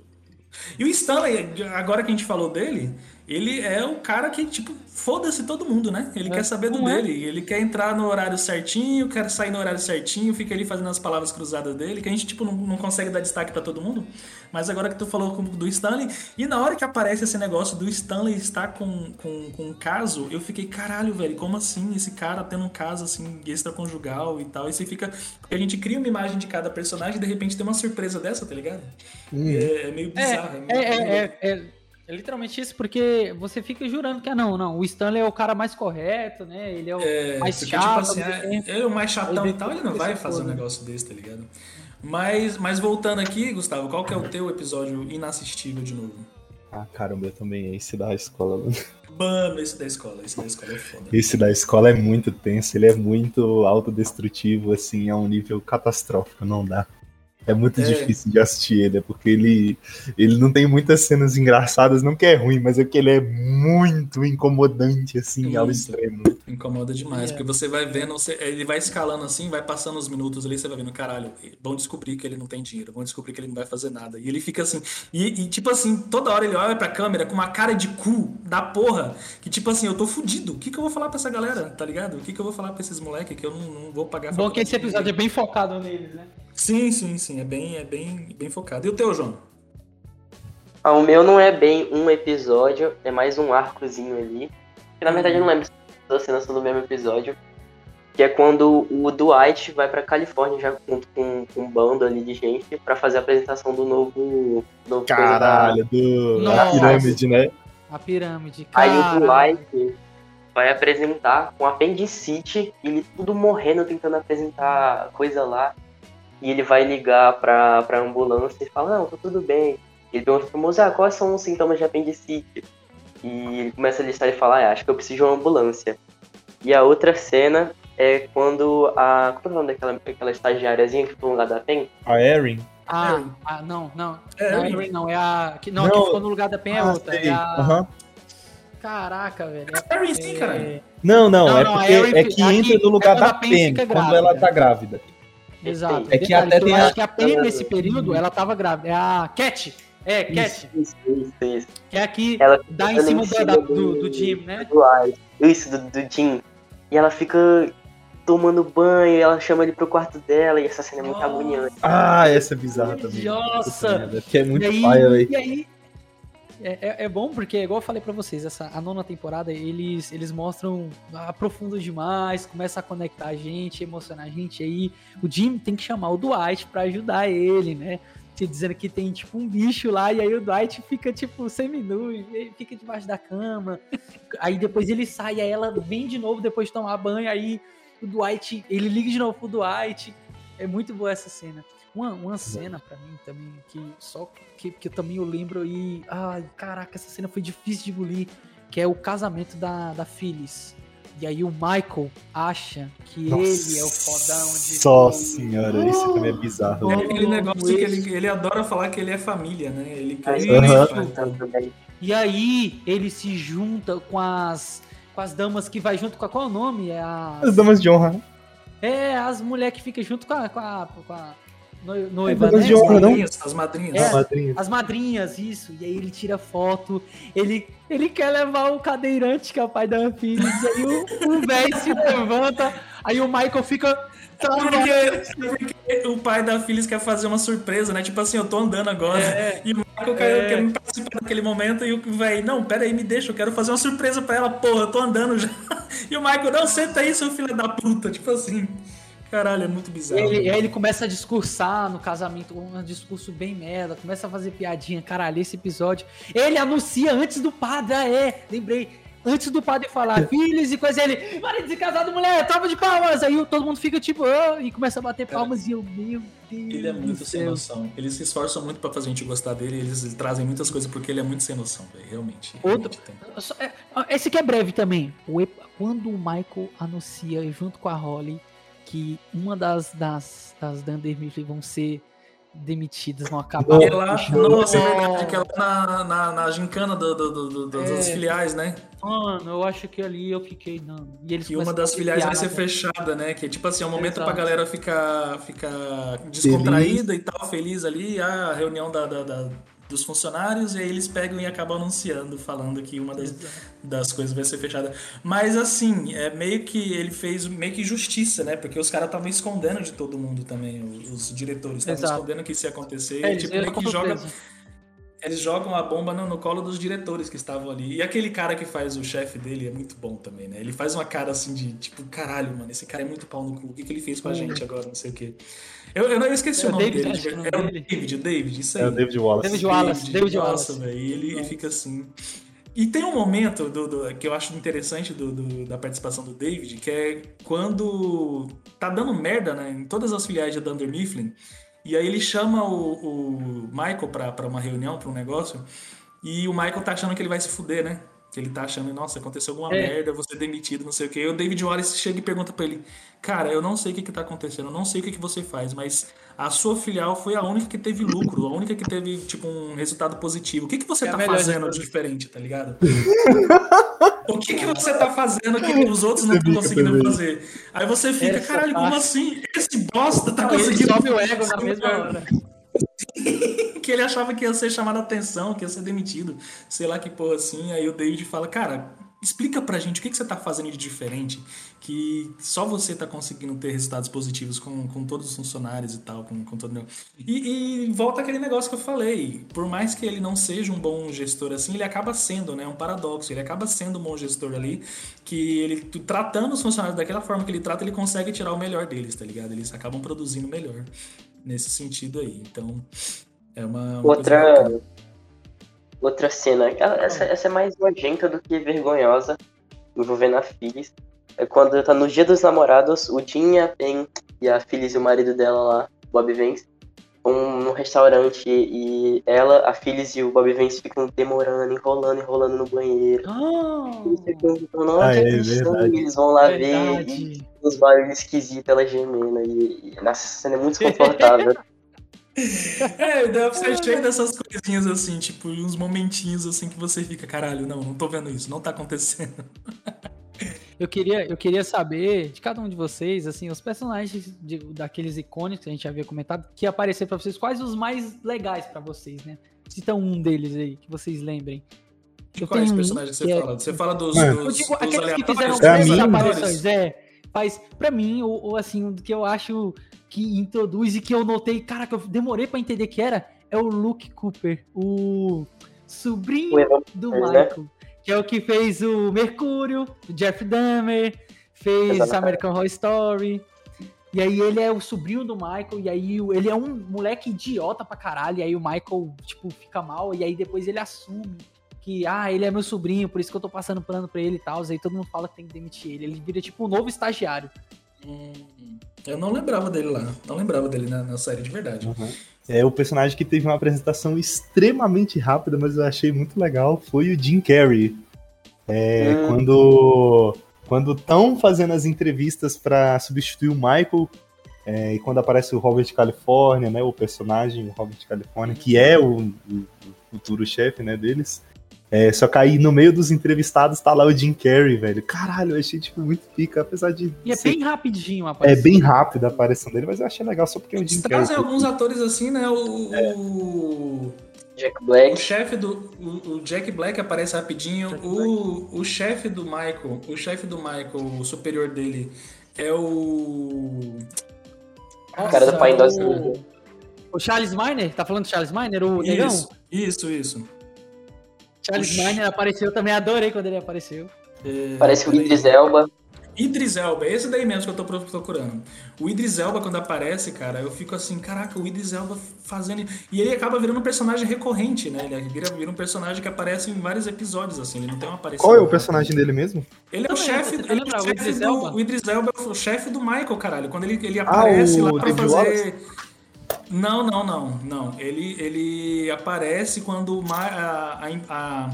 E o Stanley, agora que a gente falou dele, ele é o cara que, tipo, foda-se todo mundo, né? Ele É, quer saber do é? dele. Ele quer entrar no horário certinho, quer sair no horário certinho, fica ali fazendo as palavras cruzadas dele, que a gente, tipo, não, não consegue dar destaque pra todo mundo. Mas agora que tu falou com- do Stanley, e na hora que aparece esse negócio do Stanley estar com, com, com um caso, eu fiquei, caralho, velho, como assim? Esse cara tendo um caso, assim, extraconjugal e tal. E você fica. Porque a gente cria uma imagem de cada personagem e de repente tem uma surpresa dessa, tá ligado? Hum. É, é meio bizarro. É, é, é, é, é literalmente isso, porque você fica jurando que, ah, não, não, o Stanley é o cara mais correto, né? Ele é o É, mais porque, chato. tipo assim, é, ele é o mais chatão e tal, ele não vai fazer um negócio desse, tá ligado? Mas, mas voltando aqui, Gustavo, qual que é o teu episódio inassistível de novo? Ah, caramba, eu também. Esse da escola. mano. Mano, esse da escola, esse da escola é foda. Esse da escola é muito tenso, ele é muito autodestrutivo, assim, a um nível catastrófico, não dá. É muito É. difícil de assistir ele, é porque ele, ele não tem muitas cenas engraçadas, não que é ruim, mas é que ele é muito incomodante, assim, ao Muito. extremo. Incomoda demais, É. porque você vai vendo, você- ele vai escalando assim, vai passando os minutos ali, você vai vendo, caralho, vão descobrir que ele não tem dinheiro, vão descobrir que ele não vai fazer nada. E ele fica assim, e, e, tipo assim, toda hora ele olha pra câmera com uma cara de cu da porra, que tipo assim, eu tô fudido, o que que eu vou falar pra essa galera, tá ligado? O que que eu vou falar pra esses moleques que eu não, não vou pagar Bom que esse episódio é bem focado neles, né? Sim, sim, sim, é bem, é bem, bem focado. E o teu, João? Ah, o meu não é bem um episódio, é mais um arcozinho ali. Que na verdade eu não lembro se as cenas são do mesmo episódio. Que é quando o Dwight vai pra Califórnia já junto com, com um bando ali de gente pra fazer a apresentação do novo. novo Caralho, do, da pirâmide, né? A pirâmide. Aí o Cara, Dwight vai apresentar com apendicite, ele tudo morrendo tentando apresentar coisa lá. E ele vai ligar pra, pra ambulância e fala, não, tá tudo bem. Ele pergunta pro moço, ah, quais são os sintomas de apendicite? E ele começa a listar e fala, ah, acho que eu preciso de uma ambulância. E a outra cena é quando a. Como é o nome daquela, daquela estagiáriazinha que foi no lugar da PEN? A Erin. Ah, ah, não, não. É, não, Erin. Erin não, é a. Que, não, a Não. que ficou no lugar da Pen é Ah, outra. sei. É a. Aham. Caraca, velho. Erin sim, É- caralho. Não, não, Não, é não, a porque é que entra no é lugar da a Pen quando ela tá grávida. Exato. É que Detalhe, até eu tem acho a- que a Pen nesse período, ela tava grávida. É a Cat. É, Cat. Isso, isso, isso. Que é a que Ela dá em cima em do, cima da- do- do, do Jim, né? do. Isso, do, do Jim. E ela fica tomando banho, e ela chama ele pro quarto dela, e essa cena é muito agoniante. Ah, essa é bizarra também. Nossa! Que é muito e aí, paia, e aí é, é- é bom porque, igual eu falei pra vocês, essa, a nona temporada, eles, eles mostram, aprofundam demais, começa a conectar a gente, emocionar a gente. Aí o Jim tem que chamar o Dwight pra ajudar ele, né? Te Dizendo que tem tipo um bicho lá, e aí o Dwight fica tipo seminu, ele fica debaixo da cama. Aí depois ele sai, aí ela vem de novo depois de tomar banho, aí o Dwight, ele liga de novo pro Dwight. É muito boa essa cena. Uma, uma cena pra mim também, que só que, que eu também eu lembro e. Ai, caraca, essa cena foi difícil de engolir. Que é o casamento da, da Phyllis. E aí o Michael acha que ele é o fodão de. Nossa senhora, isso também é bizarro. É aquele negócio que esse. ele, ele adora falar que ele é família, né? Ele quer Aí, Aham. E aí ele se junta com as. Com as damas que vai junto com a. Qual é o nome? É a. As damas de honra. né? É, as mulheres que ficam junto com a. Com a, com a É noiva, damas né? de não? as madrinhas. É, As madrinhas. As madrinhas, isso. E aí ele tira foto. Ele, ele quer levar o cadeirante, que é o pai da filha. E aí o, o velho se levanta. Aí o Michael fica. Porque, porque o pai da Phyllis quer fazer uma surpresa, né? Tipo assim, eu tô andando agora. É. E o Michael quer, quer me participar daquele momento e o velho, não, pera aí, me deixa, eu quero fazer uma surpresa pra ela, porra, eu tô andando já. E o Michael, não, senta aí, seu filho da puta. Tipo assim, caralho, é muito bizarro. ele, aí ele começa a discursar no casamento, um discurso bem merda, começa a fazer piadinha, caralho, esse episódio. Ele anuncia antes do padre, ah, é, lembrei. Antes do padre falar filhos e coisa, ele, marido de casado, mulher, tropa de palmas. Aí todo mundo fica tipo, ah, e começa a bater palmas e eu, meu Deus. Ele é muito sem céu. noção. Eles se esforçam muito pra fazer a gente gostar dele. Eles, eles trazem muitas coisas porque ele é muito sem noção, velho. Realmente. Outro- realmente é, Esse aqui é breve também. Quando o Michael anuncia, junto com a Holly, que uma das, das, das Dunder Mifflin vão ser demitidas, vão acabar. E Puxa, nossa, é verdade, que é lá na, na, na gincana do, do- do- do- das É. filiais, né? Mano, eu acho que ali eu fiquei, não. E eles Que uma das filiais vai ser fechada, né? Que tipo assim, é um momento Exato. pra galera ficar, ficar descontraída e tal, feliz ali, a reunião da, da- da- dos funcionários, e aí eles pegam e acabam anunciando, falando que uma das, das coisas vai ser fechada. Mas assim, é meio que ele fez meio que justiça, né? Porque os caras estavam escondendo de todo mundo também, os, diretores estavam escondendo que isso ia acontecer, É, e eles tipo, meio que joga. Eles jogam a bomba no, no colo dos diretores que estavam ali. E aquele cara que faz o chefe dele é muito bom também, né? Ele faz uma cara assim de tipo, caralho, mano, esse cara é muito pau no cu. O que, que ele fez com a gente agora? Não sei o quê. Eu, eu não esqueci É o nome David, dele. é o É o. David, o David, isso aí. É o David Wallace. David Wallace, David Nossa, Wallace. velho. E ele fica assim. E tem um momento do, do- que eu acho interessante do, do- da participação do David, que é quando tá dando merda né, em todas as filiais de Dunder Mifflin, e aí ele chama o, o Michael pra, pra uma reunião, pra um negócio, e o Michael tá achando que ele vai se fuder, né? Que ele tá achando, nossa, aconteceu alguma É. merda, ser demitido, não sei o quê. E o David Wallace chega e pergunta pra ele, cara, eu não sei o que que tá acontecendo, eu não sei o que que você faz, mas a sua filial foi a única que teve lucro, a única que teve, tipo, um resultado positivo. O que que você É tá fazendo de diferente, tá ligado? o que que você tá fazendo que os outros não Você estão conseguindo também. fazer? Aí você fica, Essa caralho, como parte. assim? Esse bosta tá Não, ele conseguindo sobe o ego na mesma cara?" hora. que ele achava que ia ser chamado a atenção, que ia ser demitido, sei lá que porra assim. Aí o David fala, cara, explica pra gente o que, que você tá fazendo de diferente, que só você tá conseguindo ter resultados positivos com, com todos os funcionários e tal, com, com todo e, e volta aquele negócio que eu falei, por mais que ele não seja um bom gestor assim, ele acaba sendo, né, um paradoxo, ele acaba sendo um bom gestor ali, que ele tratando os funcionários daquela forma que ele trata, ele consegue tirar o melhor deles, tá ligado? Eles acabam produzindo melhor nesse sentido aí. Então, é uma, uma Outra, outra cena, ela- essa, essa é mais nojenta do que vergonhosa, envolvendo a Phyllis. É quando tá no dia dos namorados, o Jim e a Pen e a Phyllis e o marido dela lá, Bob Vance, vão num restaurante e ela, a Phyllis e o Bob Vance ficam demorando, enrolando, enrolando no banheiro. E ficam falando, Ah, é é eles. E vão lá ver Verdade. e uns barulhos esquisitos, ela gemendo. E, e nossa, cena é muito desconfortável. É, deve ser cheio dessas coisinhas assim, tipo, uns momentinhos assim que você fica, caralho, não, não tô vendo isso, não tá acontecendo. Eu queria, eu queria saber de cada um de vocês, assim, os personagens de- daqueles icônicos que a gente havia comentado, que apareceram pra vocês, quais os mais legais pra vocês, né? Cita um deles aí, que vocês lembrem. Eu Quais tenho personagens você que é- fala? Você fala dos, Mano. dos, Eu digo, dos aqueles que fizeram grandes mim- aparições, é. Mas, pra mim, ou, ou, assim, um que eu acho que introduz e que eu notei, cara, que eu demorei pra entender que era, é o Luke Cooper, o sobrinho O do né? Que é o que fez o Mercúrio, o Jeff Dahmer, fez Exatamente. American Horror Story. E aí ele é o sobrinho do Michael, e aí ele é um moleque idiota pra caralho, e aí o Michael, tipo, fica mal, e aí depois ele assume que, ah, ele é meu sobrinho, por isso que eu tô passando plano pra ele e tal, aí todo mundo fala que tem que demitir ele. Ele vira, tipo, um novo estagiário. Hum, eu não lembrava dele lá, não lembrava dele na, na série de verdade. É o personagem que teve uma apresentação extremamente rápida, mas eu achei muito legal, foi o Jim Carrey. É, Hum. Quando quando estão fazendo as entrevistas para substituir o Michael, é, e quando aparece o Robert California, né, o personagem o Robert California, que é o, o- o futuro chefe, né, deles. É, só que aí no meio dos entrevistados tá lá o Jim Carrey, velho. Caralho, eu achei tipo muito pica, apesar de E é ser- bem rapidinho a é aparição. bem rápido a aparição dele, mas eu achei legal só porque é o Jim Eles Carrey. trazem alguns atores assim, né? O, o, Jack o Black. chefe do. O, o Jack Black aparece rapidinho. O, o chefe do Michael, o chefe do Michael, o superior dele, é o. O cara do Pai o... O Charles Miner, tá falando do Charles Miner, o negão? Isso, isso, isso. Charles. Miner apareceu também, adorei quando ele apareceu. É, Parece o. Idris Elba. Idris Elba, esse daí mesmo que eu tô pro- procurando. O Idris Elba, quando aparece, cara, eu fico assim, caraca, o Idris Elba fazendo. E ele acaba virando um personagem recorrente, né? Ele vira, vira um personagem que aparece em vários episódios, assim, ele não tem uma aparição. Qual é o personagem dele mesmo? Ele é o chefe, ele é o chefe Idris do. Elba? O Idris Elba é o chefe do Michael, caralho. Quando ele, ele aparece o lá pra David fazer. Não, não, não, não. Ele, ele aparece quando a, a, a,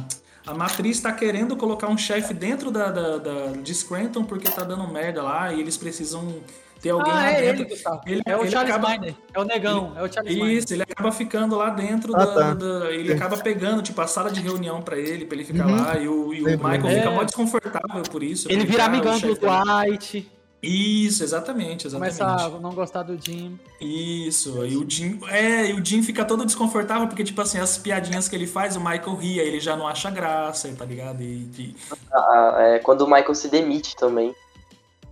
a matriz tá querendo colocar um chefe dentro da, da, da- de Scranton porque tá dando merda lá e eles precisam ter alguém ah, lá é dentro. ele. Ele- é o ele Charles acaba- Miner, é o negão, é o Charles Miner. Isso, ele acaba ficando lá dentro Ah, da, tá. da- Ele acaba pegando, tipo, a sala de reunião pra ele, pra ele ficar Uhum. lá. E o, e o Michael lembro. fica É. mó desconfortável por isso. Ele vira ah, o amigão do Dwight, Isso, exatamente, exatamente. começa a não gostar do Jim. Isso, aí o Jim. É, e o Jim fica todo desconfortável, porque, tipo assim, as piadinhas que ele faz, o Michael ri, aí ele já não acha graça, tá ligado? E, e- Ah, é, quando o Michael se demite também.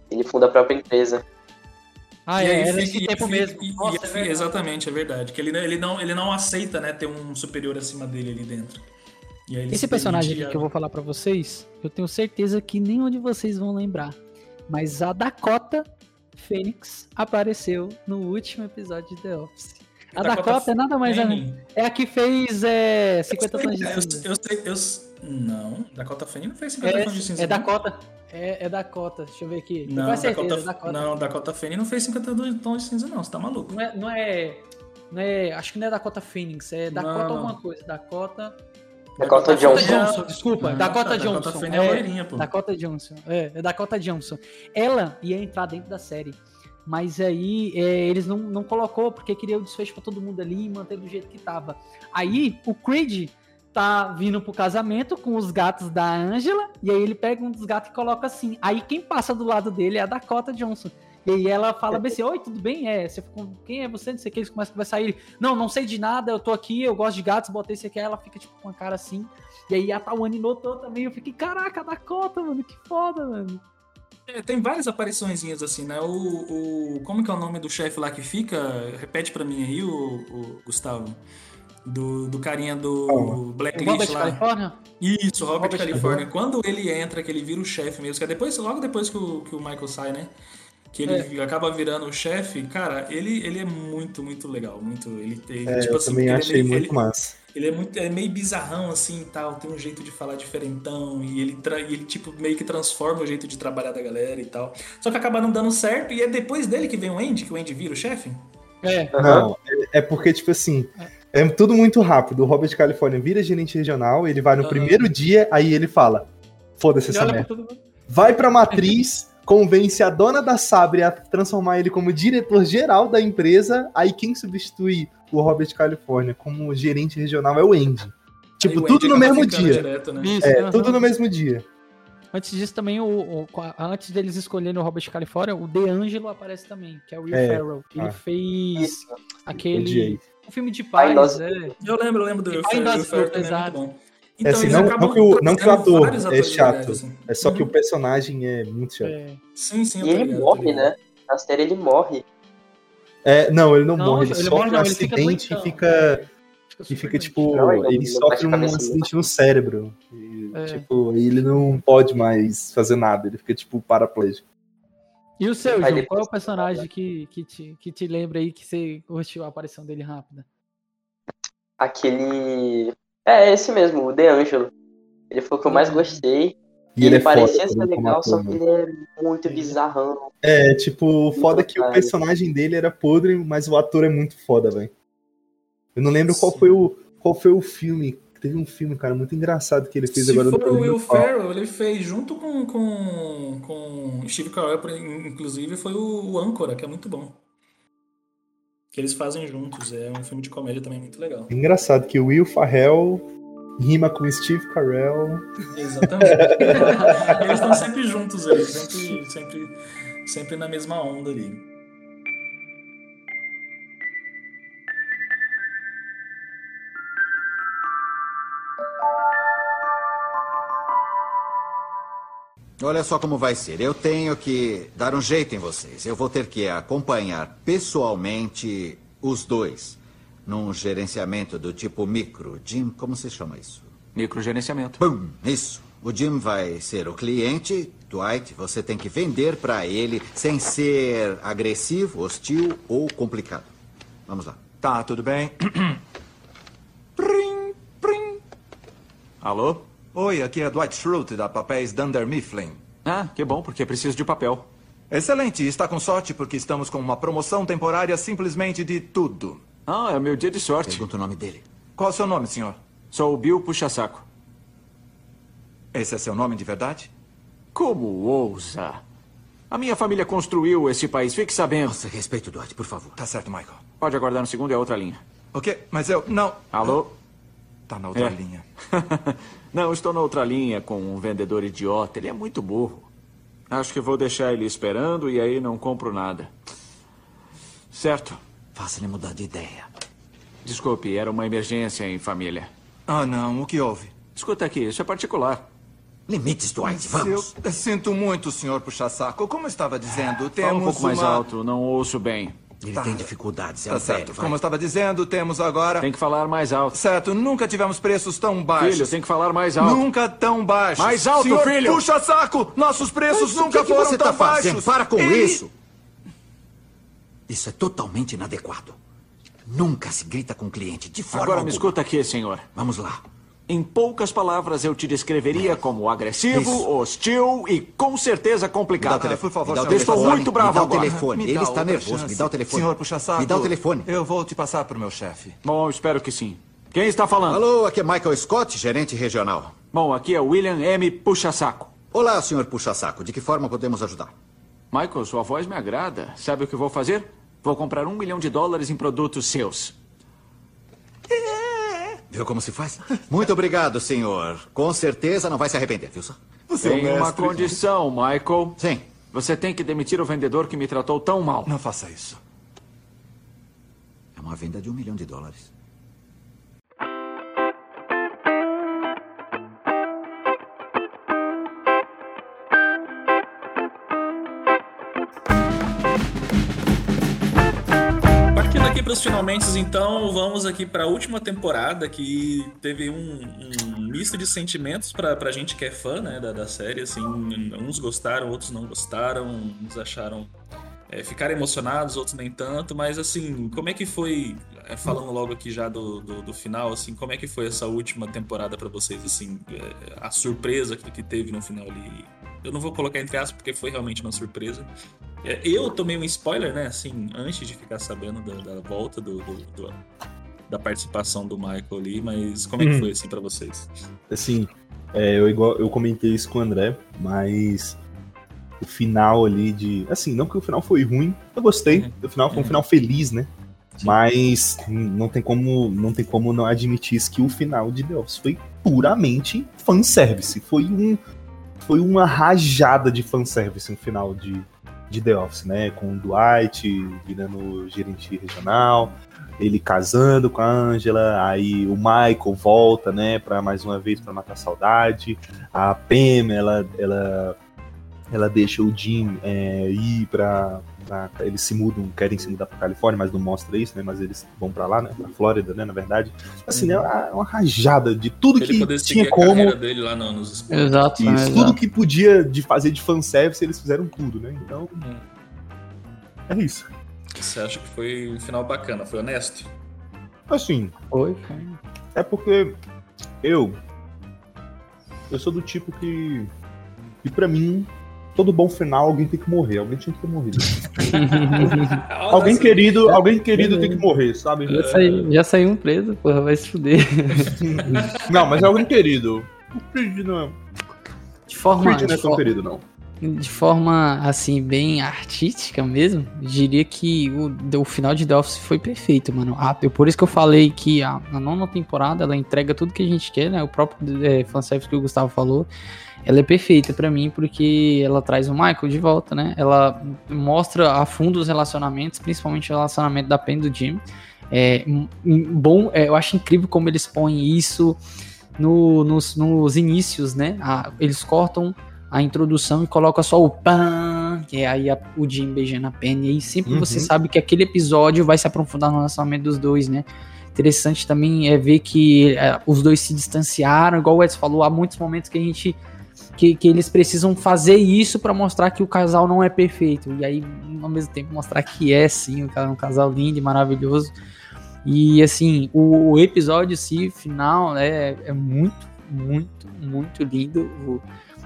Ele funda a própria empresa. Ah, E é, aí era fica- e tempo fica- mesmo. e- e Nossa, é verdade. exatamente, é verdade. Que ele, ele, não, ele não aceita, né, ter um superior acima dele ali dentro. E aí ele Esse se personagem que eu vou falar pra vocês, eu tenho certeza que nenhum de vocês vão lembrar. Mas a Dakota Fênix apareceu no último episódio de The Office. A Dakota Dakota, é nada mais é, Fanning. é a que fez é, 50 tons de Eu, cinza. eu sei, eu, não, Dakota Fanning não fez 50 É, tons de cinza. é não. Dakota. É, é Dakota. Deixa eu ver aqui. Não, Com certeza, Dakota, Dakota. não, Dakota Fanning não fez 52 tons de cinza, não, você tá maluco. Não é, não é. Não é. Acho que não é Dakota Phoenix, é Dakota Não, não. alguma coisa. Dakota. Dakota Johnson. Desculpa, Não, Dakota tá, Johnson. Dakota é loirinha, pô. Dakota Johnson. É, é Dakota Johnson. Ela ia entrar dentro da série. Mas aí é, eles não, não colocou, porque queria o desfecho pra todo mundo ali e manter do jeito que tava. Aí o Creed tá vindo pro casamento com os gatos da Angela, e aí ele pega um dos gatos e coloca assim. Aí quem passa do lado dele é a Dakota Johnson. E aí ela fala bem assim, oi, tudo bem? É, você ficou, quem é você? Não sei o que, eles começam a conversar. Ele, não, não sei de nada, eu tô aqui, eu gosto de gatos, botei esse aqui. Aí ela fica, tipo, com a cara assim. E aí a Tawane notou também, eu fiquei, caraca, Dakota, mano, que foda, mano. É, tem várias apariçõezinhas assim, né? O, o como que é o nome do chefe lá que fica? Repete pra mim aí, o, o Gustavo. Do, do carinha do O Blacklist Robert lá. California? Isso, Robert, Robert California. Quando ele entra, que ele vira o chefe mesmo, que é depois, logo depois que o, que o Michael sai, né? Que ele acaba virando o chefe, cara, ele, ele é muito, muito legal. Muito. Ele, ele, É, tipo eu assim, também ele é achei meio- muito ele- massa. Ele é muito é meio bizarrão assim e tal, tem um jeito de falar diferentão e ele, tra- e ele tipo meio que transforma o jeito de trabalhar da galera e tal. Só que acaba não dando certo e é depois dele que vem o Andy, que o Andy vira o chefe. É. Não, é, é porque, tipo assim, é tudo muito rápido. O Robert California vira gerente regional, ele vai no Aham. primeiro dia, aí ele fala: foda-se Ele essa merda. Vai pra matriz, convence a dona da Sabre a transformar ele como diretor geral da empresa. Aí quem substitui o Robert California como gerente regional é o Andy. Tipo, o tudo Andy no mesmo dia. direto, né? Isso, É, aham. tudo no mesmo dia. Antes disso também, o, o- antes deles escolherem o Robert California, o DeAngelo aparece também, que é o Will É. Ferrell. Ele Ah. fez aquele... Odiei. Um filme de Pai paz, é. Eu lembro, eu lembro do Will Pai Ferrell, é exato. É Então, assim, eles não, não que o, não que o ator é chato, legais, assim. é só que o personagem é muito chato. é. Sim, sim, eu E tô ele morre, né? Na série ele morre. É, não, ele não, Não, morre, ele, ele sofre morre, um não, ele fica acidente e fica. Fica E fica, tipo, Não, ele ele não sofre um cabeça, acidente no cérebro. E, É. Tipo, ele não pode mais fazer nada, ele fica, tipo, paraplégico. E o seu, João? Qual é o personagem que, que, te, que te lembra aí que você curtiu a aparição dele rápida? Aquele. É, esse mesmo, o DeAngelo. Ele foi o que eu mais gostei. E ele é foda parecia ser também como legal, só que ele é muito bizarrão. É, tipo, o foda é que o personagem dele era podre, mas o ator é muito foda, velho. Eu não lembro qual foi o qual foi o filme. Teve um filme, cara, muito engraçado que ele fez Se agora. tô o Will. Ferrell, ele fez junto com, com, com Steve Carell, inclusive, foi o, o Âncora, que é muito bom. Que eles fazem juntos. É um filme de comédia também muito legal. É engraçado que o Will Ferrell rima com Steve Carell. Exatamente. eles estão sempre juntos ali, sempre, sempre, sempre na mesma onda ali. Olha só como vai ser. Eu tenho que dar um jeito em vocês. Eu vou ter que acompanhar pessoalmente os dois num gerenciamento do tipo micro. Jim, como se chama isso? Microgerenciamento. Bum, isso. O Jim vai ser o cliente. Dwight, você tem que vender para ele sem ser agressivo, hostil ou complicado. Vamos lá. Tá, tudo bem. prim, prim. Alô? Oi, aqui é Dwight Schrute, da Papéis Dunder Mifflin. Ah, que bom, porque preciso de papel. Excelente, está com sorte porque estamos com uma promoção temporária simplesmente de tudo. Ah, é o meu dia de sorte. Pergunta o nome dele. Qual é o seu nome, senhor? Sou o Bill Puxa-Saco. Esse é seu nome de verdade? Como ousa? A minha família construiu esse país, fique sabendo. Nossa, respeito o Dwight, por favor. Tá certo, Michael. Pode aguardar um segundo, é outra linha. Ok, mas eu. Não. Alô? Tá na outra É. linha. Não, estou na outra linha com um vendedor idiota. Ele é muito burro. Acho que vou deixar ele esperando e aí não compro nada. Certo. Faça-lhe mudar de ideia. Desculpe, era uma emergência em família. Ah, não, o que houve? Escuta aqui, isso é particular. Limites, Dwight, vamos. Eu sinto muito, senhor puxa-saco. Como eu estava dizendo, temos Fala um pouco mais uma- alto, não ouço bem. Ele tem dificuldades, é Tá um certo. velho. Como eu estava dizendo, temos agora... Tem que falar mais alto. Certo, nunca tivemos preços tão baixos. Filho, tem que falar mais alto. Nunca tão baixos. Mais alto, Senhor, filho! puxa saco! Nossos preços Mas nunca que, que foram você tão tá fazendo? baixos. Para com Ele- isso. Isso é totalmente inadequado. Nunca se grita com o cliente, de forma Agora me alguma. escuta aqui, senhor. Vamos lá. Em poucas palavras, eu te descreveria como agressivo, Isso. hostil e com certeza Me dá complicado. o telefone. por favor, me dá o senhor, Estou telefone. muito bravo Me dá o agora. telefone. Ele dá está nervoso. chance. Me dá o telefone. Senhor puxa-saco. Me dá o telefone. Eu vou te passar pro meu chefe. Bom, espero que sim. Quem está falando? Alô, aqui é Michael Scott, gerente regional. Bom, aqui é William M. Puxa-Saco. Olá, senhor puxa-saco. De que forma podemos ajudar? Michael, sua voz me agrada. Sabe o que vou fazer? Vou comprar um milhão de dólares em produtos seus. Viu como se faz? Muito obrigado, senhor. Com certeza não vai se arrepender, viu só? Tem uma condição, Michael. Sim. Você tem que demitir o vendedor que me tratou tão mal. Não faça isso. É uma venda de um milhão de dólares. Para os finalmente, então, vamos aqui para a última temporada que teve um, um misto de sentimentos para a gente que é fã né, da, da série. Assim, uns gostaram, outros não gostaram, uns acharam. É, ficaram emocionados, outros nem tanto, mas assim, como é que foi, é, falando logo aqui já do, do, do final, assim, como é que foi essa última temporada para vocês, assim, é, a surpresa que, que teve no final ali? Eu não vou colocar entre aspas porque foi realmente uma surpresa. É, Eu tomei um spoiler, né? Assim, antes de ficar sabendo da, da volta do, do- do- da participação do Michael ali, mas como é que Hum. foi assim pra vocês? Assim, é, eu, igual, eu comentei isso com o André, mas o final ali de. Assim, não que o final foi ruim, eu gostei. O final foi um final feliz, né? Mas não tem como não tem como não admitir isso que o final de The Office foi puramente fanservice. Foi um foi uma rajada de fanservice no final de, de The Office, né? Com o Dwight virando gerente regional, ele casando com a Angela, aí o Michael volta, né, para mais uma vez para matar a saudade. A Pam, ela ela ela deixa o Jim é, ir pra, pra- eles se mudam, querem se mudar pra Califórnia, mas não mostra isso, né? Mas eles vão pra lá, né? Pra Flórida, né? Na verdade. Assim, né? Uma, uma rajada de tudo ele que tinha como. carreira dele lá no- nos. Exato, né, Isso, exato. tudo que podia de fazer de fanservice, eles fizeram tudo, né? Então. É isso. Você acha que foi um final bacana, foi honesto? Assim. Foi, É porque eu. Eu sou do tipo que. Que pra mim, todo bom final alguém tem que morrer. Alguém tinha que ter morrido. alguém querido, alguém querido tem que morrer, sabe? Já saiu, já saiu um preso, porra, vai se fuder. Não, mas é alguém querido. O Creed não é. De forma, O Creed não é de tão for- querido, não. de forma assim, bem artística mesmo, diria que o, o final de The Office foi perfeito, mano. Ah, eu- por isso que eu falei que a, a nona temporada ela entrega tudo que a gente quer, né? O próprio é, fanservice que o Gustavo falou. Ela é perfeita pra mim porque ela traz o Michael de volta, né? Ela mostra a fundo os relacionamentos, principalmente o relacionamento da Pen do Jim. É bom, é, eu acho incrível como eles põem isso no- nos, nos inícios, né? Ah, eles cortam a introdução e colocam só o pan, que é aí a- o Jim beijando a Penny. E aí sempre Uhum. você sabe que aquele episódio vai se aprofundar no relacionamento dos dois, né? Interessante também é ver que é, os dois se distanciaram, igual o Edson falou, há muitos momentos que a gente que, que eles precisam fazer isso pra mostrar que o casal não é perfeito. E aí, ao mesmo tempo, mostrar que é sim um ca- casal lindo e maravilhoso. E assim, o, o episódio sim, final, né, é muito, muito, muito lindo.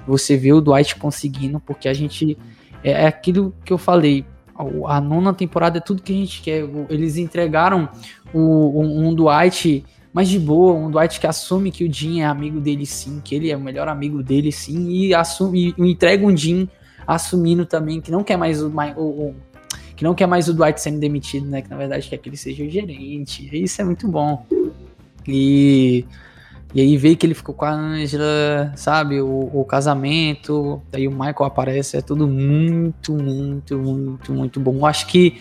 Você vê o Dwight conseguindo, porque a gente. É, é aquilo que eu falei. o- A nona temporada é tudo que a gente quer. Eles entregaram o- um, um Dwight mais de boa, um Dwight que assume que o Jim é amigo dele sim, que ele é o melhor amigo dele sim, e assume e entrega um Jim assumindo também que não quer mais o, o- o- que não quer mais o Dwight sendo demitido, né? Que na verdade quer que ele seja o gerente. Isso é muito bom. E, e aí ver que ele ficou com a Angela, sabe? O, o casamento, daí o Michael aparece, é tudo muito, muito, muito, muito bom. Eu acho que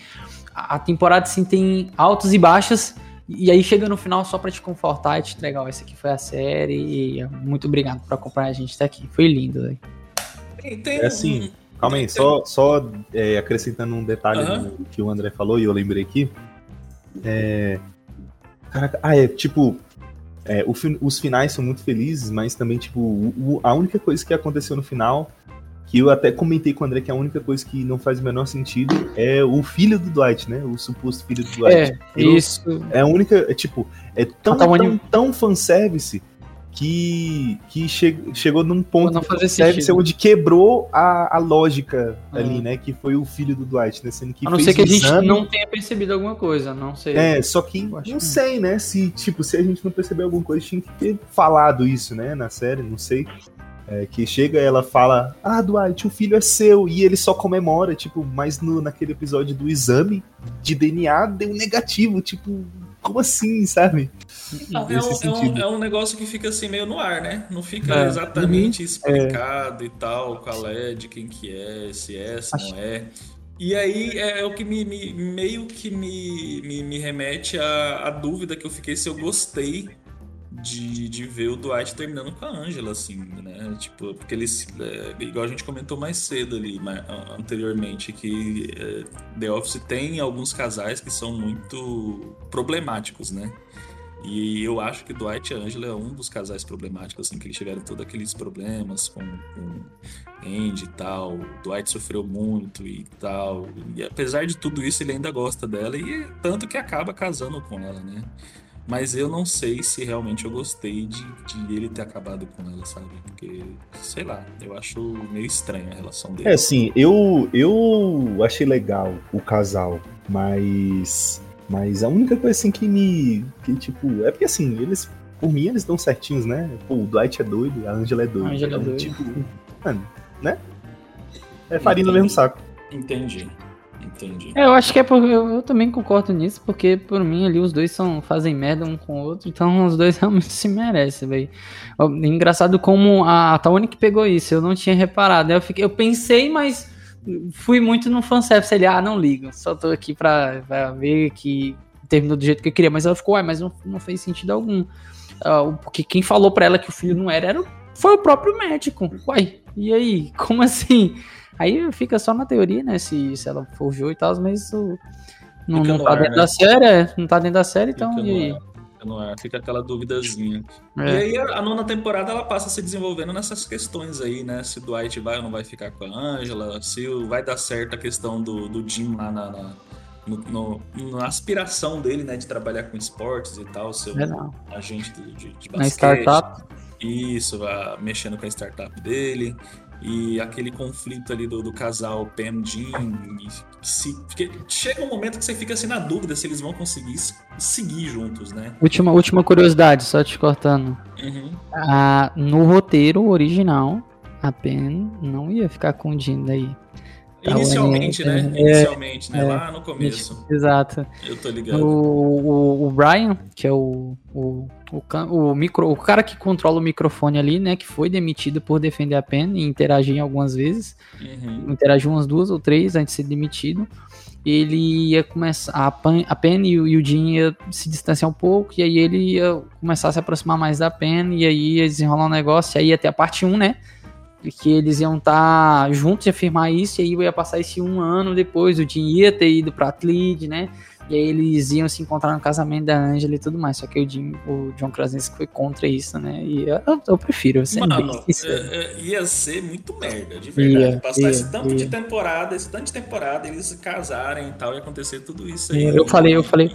a a temporada sim tem altos e baixos, E aí chega no final só pra te confortar e te entregar, ó, essa aqui foi a série. E muito obrigado por acompanhar a gente até aqui. Foi lindo, velho. É assim, calma aí, só, só é, acrescentando um detalhe no que o André falou e eu lembrei aqui. É. Caraca, ah, é tipo. é, o os finais são muito felizes, mas também, tipo, o- o- a única coisa que aconteceu no final, que eu até comentei com o André que a única coisa que não faz o menor sentido é o filho do Dwight, né? O suposto filho do Dwight. É, Eu- isso. É a única. É, tipo, é tão, tão, anim- tão fanservice que, que che- chegou num ponto fanservice onde quebrou a, a lógica Ah. ali, né? Que foi o filho do Dwight, né? Sendo que A não ser que a gente exame. não tenha percebido alguma coisa, não sei. É, só que não que- sei, né? Se, tipo, se a gente não percebeu alguma coisa, tinha que ter falado isso, né? Na série, não sei. É, que chega ela fala, ah, Dwight, o filho é seu, e ele só comemora, tipo, mas no, naquele episódio do exame de DNA deu negativo, tipo, como assim, sabe? Não, é, um, é, um, é um negócio que fica assim meio no ar, né? Não fica É. exatamente Uhum. explicado e tal, qual é, de quem que é, se é, se não é. E aí é o que me, me- meio que me, me, me remete à, à dúvida que eu fiquei se eu gostei de, de ver o Dwight terminando com a Angela, assim, né? Tipo, porque eles, é, igual a gente comentou mais cedo ali, ma- anteriormente, que é, The Office tem alguns casais que são muito problemáticos, né? E eu acho que Dwight e Angela é um dos casais problemáticos, assim, que eles tiveram todos aqueles problemas com, com Andy e tal. Dwight sofreu muito e tal. E apesar de tudo isso, ele ainda gosta dela e tanto que acaba casando com ela, né? Mas eu não sei se realmente eu gostei de, de ele ter acabado com ela, sabe? Porque, sei lá, eu acho meio estranha a relação dele. É, assim, eu, eu achei legal o casal, mas. Mas a única coisa assim que me. Que, tipo, é porque assim, eles. Por mim, eles estão certinhos, né? Pô, o Dwight é doido, a Angela é doida. A Angela é Então, doida. Tipo, mano, né? É farinha no mesmo saco. Entendi. Entendi. É, eu acho que é porque eu, eu também concordo nisso, porque por mim ali os dois são, fazem merda um com o outro, então os dois realmente se merecem, velho. Engraçado como a Tawane que pegou isso, eu não tinha reparado. Eu, fiquei, eu pensei, mas fui muito no fanservice. Ele, ah, não liga, só tô aqui pra, pra ver que terminou do jeito que eu queria. Mas ela ficou, uai, mas não, não fez sentido algum. O- porque quem falou pra ela que o filho não era, era foi o próprio médico. Uai, e aí? Como assim? Aí fica só na teoria, né? Se, se ela forjou e tal, mas isso não, não tá ar, dentro né? da série, é, não tá dentro da série, então Fica e no aí? ar, fica no ar, fica aquela duvidazinha. É. E aí a, a nona temporada ela passa se desenvolvendo nessas questões aí, né? Se o Dwight vai ou não vai ficar com a Angela, se o- vai dar certo a questão do, do Jim lá na, na, no- no- na aspiração dele, né? De trabalhar com esportes e tal, ser um É, não. agente de, de, de Na basquete. startup. Isso, mexendo com a startup dele. E aquele conflito ali do, do casal Pam e se, chega um momento que você fica assim na dúvida se eles vão conseguir seguir juntos, né? Última, última curiosidade, só te cortando. Uhum. Ah, no roteiro original, a Pen não ia ficar com o Jim daí. Tawane- Inicialmente, né? é, Inicialmente, né? é, Lá no começo. Exato. Eu tô ligado. O, o, o Brian, que é o, o, o, o, micro, o cara que controla o microfone ali, né? Que foi demitido por defender a Pen e interagir algumas vezes. Uhum. Interagiu umas duas ou três antes de ser demitido. Ele ia começar. A Pen, a Pen e o e Jim ia se distanciar um pouco. E aí ele ia começar a se aproximar mais da Pen. E aí ia desenrolar um negócio. E aí ia ter a parte 1, né? Que eles iam estar juntos e afirmar isso, e aí ia passar esse um ano depois, o Jim ia ter ido pra Atlid, né? E aí eles iam se encontrar no casamento da Angela e tudo mais. Só que o Jim, o John Krasinski foi contra isso, né? E eu, eu prefiro, bem Mano, é- é- ia ser muito merda, de verdade. Ia, Passar ia, esse tanto ia. de temporada, esse tanto de temporada, eles se casarem e tal, e acontecer tudo isso aí. Eu falei, eu falei.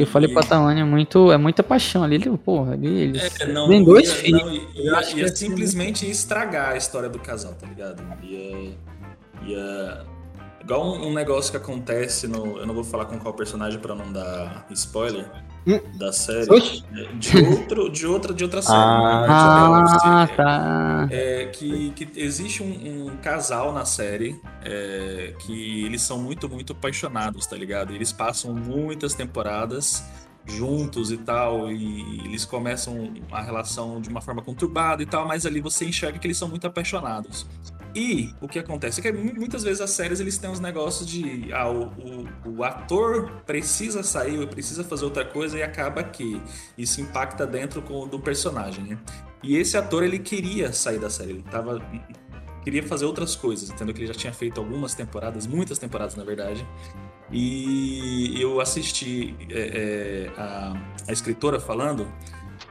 Eu falei pra Tawane, é muito, é muita paixão ali. Ele, porra, ali, eles É, não, têm dois ia, filhos. não, ia, ia ia simplesmente estragar a história do casal, tá ligado? Ia. ia igual um, um negócio que acontece no. Eu não vou falar com qual personagem pra não dar spoiler Hum. da série. Oxi. é, De, outro, de, outra, de outra série. Ah, né? Ah, Office. tá. É, que, que existe um, um casal na série é, que eles são muito, muito apaixonados, tá ligado? Eles passam muitas temporadas juntos e tal, e eles começam a relação de uma forma conturbada e tal, mas ali você enxerga que eles são muito apaixonados. E o que acontece é que mu- muitas vezes as séries eles têm uns negócios de ah, o, o, o ator precisa sair, precisa fazer outra coisa e acaba que isso impacta dentro com, do personagem, né? E esse ator ele queria sair da série, ele tava queria fazer outras coisas, entendeu? Que ele já tinha feito algumas temporadas, muitas temporadas na verdade. E eu assisti é, é, a, a escritora falando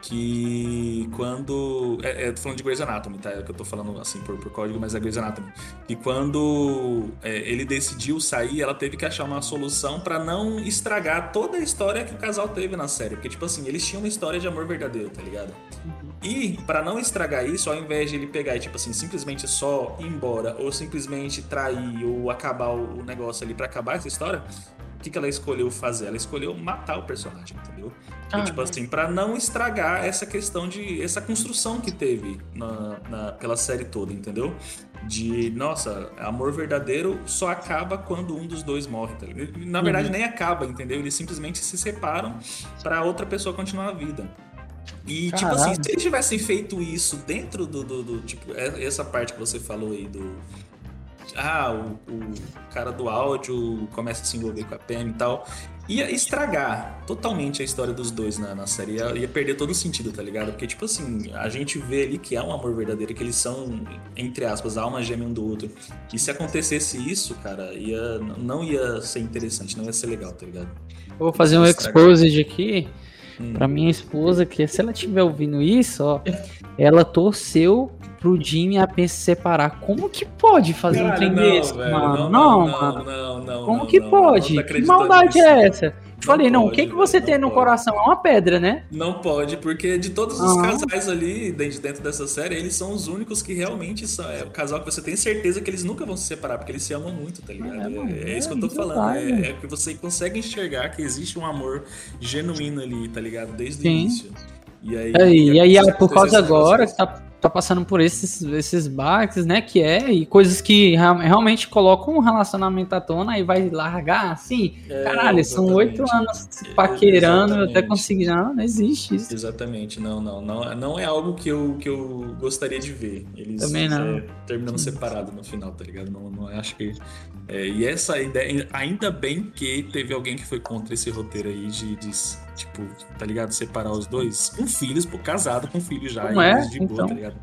que quando. É, é, tô falando de Grey's Anatomy, tá? É que eu tô falando assim por, por código, mas é Grey's Anatomy. E quando é, ele decidiu sair, ela teve que achar uma solução pra não estragar toda a história que o casal teve na série. Porque, tipo assim, eles tinham uma história de amor verdadeiro, tá ligado? E pra não estragar isso, ao invés de ele pegar e, tipo assim, simplesmente só ir embora, ou simplesmente trair, ou acabar o negócio ali pra acabar essa história, o que, que ela escolheu fazer? Ela escolheu matar o personagem, entendeu? E, Ah, tipo assim, pra não estragar essa questão de. essa construção que teve na, na- pela série toda, entendeu? De, nossa, amor verdadeiro só acaba quando um dos dois morre, tá ligado? Na verdade, Uhum. nem acaba, entendeu? Eles simplesmente se separam pra outra pessoa continuar a vida. E, tipo assim, se eles tivessem feito isso dentro do, do, do, Tipo, é- essa parte que você falou aí do. Ah, o, o cara do áudio começa a se envolver com a Pam e tal. Ia estragar totalmente a história dos dois na, na série. Ia, ia perder todo o sentido, tá ligado? Porque, tipo assim, a gente vê ali que é um amor verdadeiro, que eles são, entre aspas, alma gêmea um do outro. E se acontecesse isso, cara, ia, não ia ser interessante, não ia ser legal, tá ligado? Vou fazer um exposed aqui Hum. pra minha esposa, que se ela estiver ouvindo isso, ó, ela torceu pro Jimmy e a Pen se separar. Como que pode fazer um Caralho, trem não, desse, velho, mano? não, Não, mano. não, não, Como não, que não, pode? que maldade nisso. é essa? Falei, não, o pode, que, que você tem não no pode. coração? É uma pedra, né? Não pode, porque de todos os Ah. casais ali dentro, dessa série, eles são os únicos que realmente são. É o casal que você tem certeza que eles nunca vão se separar, porque eles se amam muito, tá ligado? É, é isso que eu tô é falando. É, é que você consegue enxergar que existe um amor genuíno ali, tá ligado? Desde o Sim. início. E aí, É, e aí, acontece por causa esse negócio agora, que tá, tá passando por esses, esses baques, né? Que é, e coisas que rea- realmente colocam um relacionamento à tona e vai largar assim. É, Caralho, são oito anos se paquerando até conseguir. Não, não existe isso. Exatamente, não, não, não, não é algo que eu, que eu gostaria de ver. Eles Também não. é, terminando separado no final, tá ligado? Não, não acho que. é, e essa ideia, ainda bem que teve alguém que foi contra esse roteiro aí de, de, tipo, tá ligado? Separar os dois com filhos, pô, casado com filho já, Não é? de boa, Então. tá ligado?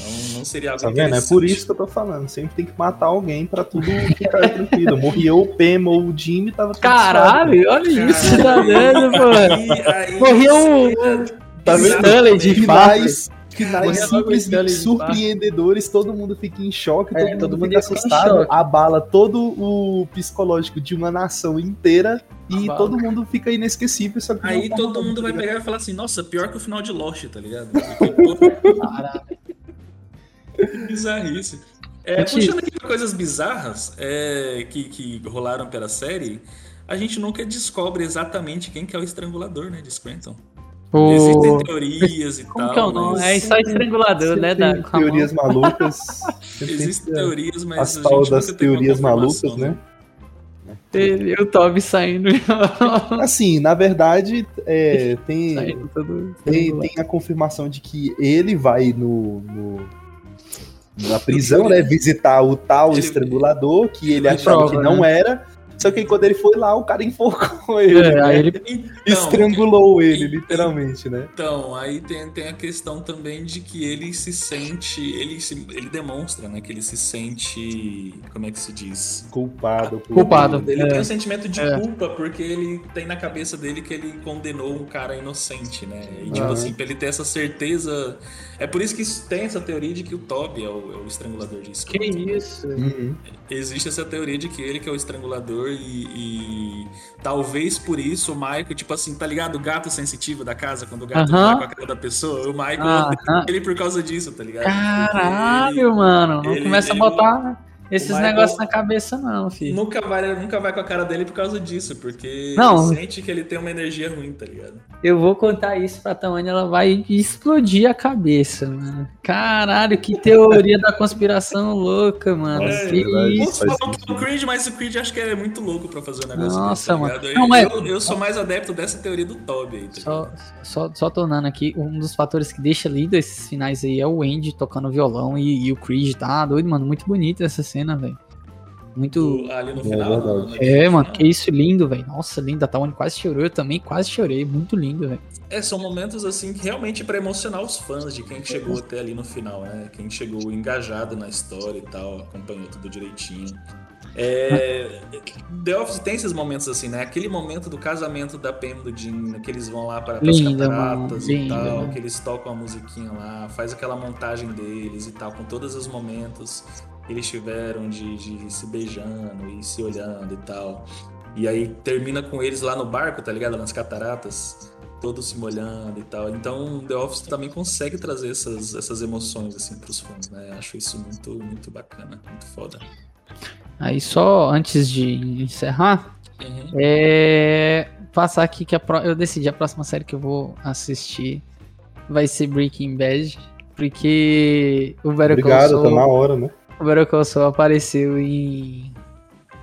Não, não seria algo Tá vendo? É por isso que eu tô falando. Sempre tem que matar alguém pra tudo ficar tranquilo. Morreu o Pem ou o Jimmy, tava tudo Caralho, olha isso, tá vendo, pô? Morreu o. Tá vendo? Stanley de fato. Finais o Stanley simplesmente fato. surpreendedores, todo mundo fica em choque, É, todo, mundo, todo mundo fica fica em assustado, abala todo o psicológico de uma nação inteira e Abala. todo mundo fica inesquecível. Só Aí forma todo mundo vai pegar e falar assim, nossa, pior que o final de Lost, tá ligado? Que bizarrice. É, puxando aqui pra coisas bizarras é, que, que rolaram pela série, a gente nunca descobre exatamente quem que é o estrangulador, né, de Scranton. Pô. Existem teorias e Como tal. que é o nome? mas- É só estrangulador, né? Da, teorias malucas. Existem teorias, mas As a tal gente das teorias malucas, né? E o Toby saindo. Assim, na verdade, é, tem, Saindo todo tem, tem a confirmação de que ele vai no, no- na prisão, né? Visitar o tal estrangulador, que ele achava prova, que não né? era. Só que aí quando ele foi lá, o cara enforcou ele. É, né? aí ele- Estrangulou ele, literalmente, né? Então, aí tem, tem a questão também de que ele se sente. Ele, se, ele demonstra, né? Que ele se sente. Como é que se diz? Culpado. por- Culpado. Ele É. tem um sentimento de É. culpa porque ele tem na cabeça dele que ele condenou um cara inocente, né? E tipo assim, pra ele ter essa certeza. É por isso que tem essa teoria de que o Toby é o, é o estrangulador de Que Scranton. isso? Uhum. Existe essa teoria de que ele que é o estrangulador e, e talvez por isso o Michael, tipo assim, tá ligado? O gato sensitivo da casa, quando o gato tá com a cara da pessoa, o Michael odeia ele por causa disso, tá ligado? Caralho, ele- mano. Não ele- começa ele- a botar. Esses Michael- negócios na cabeça, não, filho. Nunca vai, nunca vai com a cara dele por causa disso, porque Não. ele sente que ele tem uma energia ruim, tá ligado? Eu vou contar isso pra Tawane, ela vai explodir a cabeça, mano. Caralho, que teoria da conspiração louca, mano. É, que Muitos isso? falam que é o Creed, mas o Creed acho que é muito louco pra fazer um negócio Nossa, desse, tá mano. ligado? Não, eu, mas- eu, eu sou mais adepto dessa teoria do Toby aí, tá Só, só, só tornando aqui, um dos fatores que deixa lindo esses finais aí é o Andy tocando violão e, e o Creed, tá doido, mano. Muito bonita essa cena, velho. Muito. Ali no É final. É, mano, que isso lindo, velho. Nossa, lindo. A Tawane quase chorou. Eu também quase chorei. Muito lindo, velho. É, são momentos assim que realmente pra emocionar os fãs de quem chegou até ali no final, né? Quem chegou engajado na história e tal, acompanhou tudo direitinho. É, The Office tem esses momentos assim, né? Aquele momento do casamento da Pam e do Jim, que eles vão lá para as Linda, cataratas mano, e linda, tal, mano. que eles tocam a musiquinha lá, faz aquela montagem deles e tal, com todos os momentos eles tiveram de, de se beijando e se olhando e tal. E aí termina com eles lá no barco, tá ligado? Nas cataratas, todos se molhando e tal. Então The Office também consegue trazer essas, essas emoções assim pros fãs, né? Acho isso muito, muito bacana, muito foda. Aí só antes de encerrar, Uhum. é passar aqui que a pro- eu decidi a próxima série que eu vou assistir vai ser Breaking Bad, porque o Better Call Obrigado, Saul, tá na hora, né? O Better Call Saul apareceu em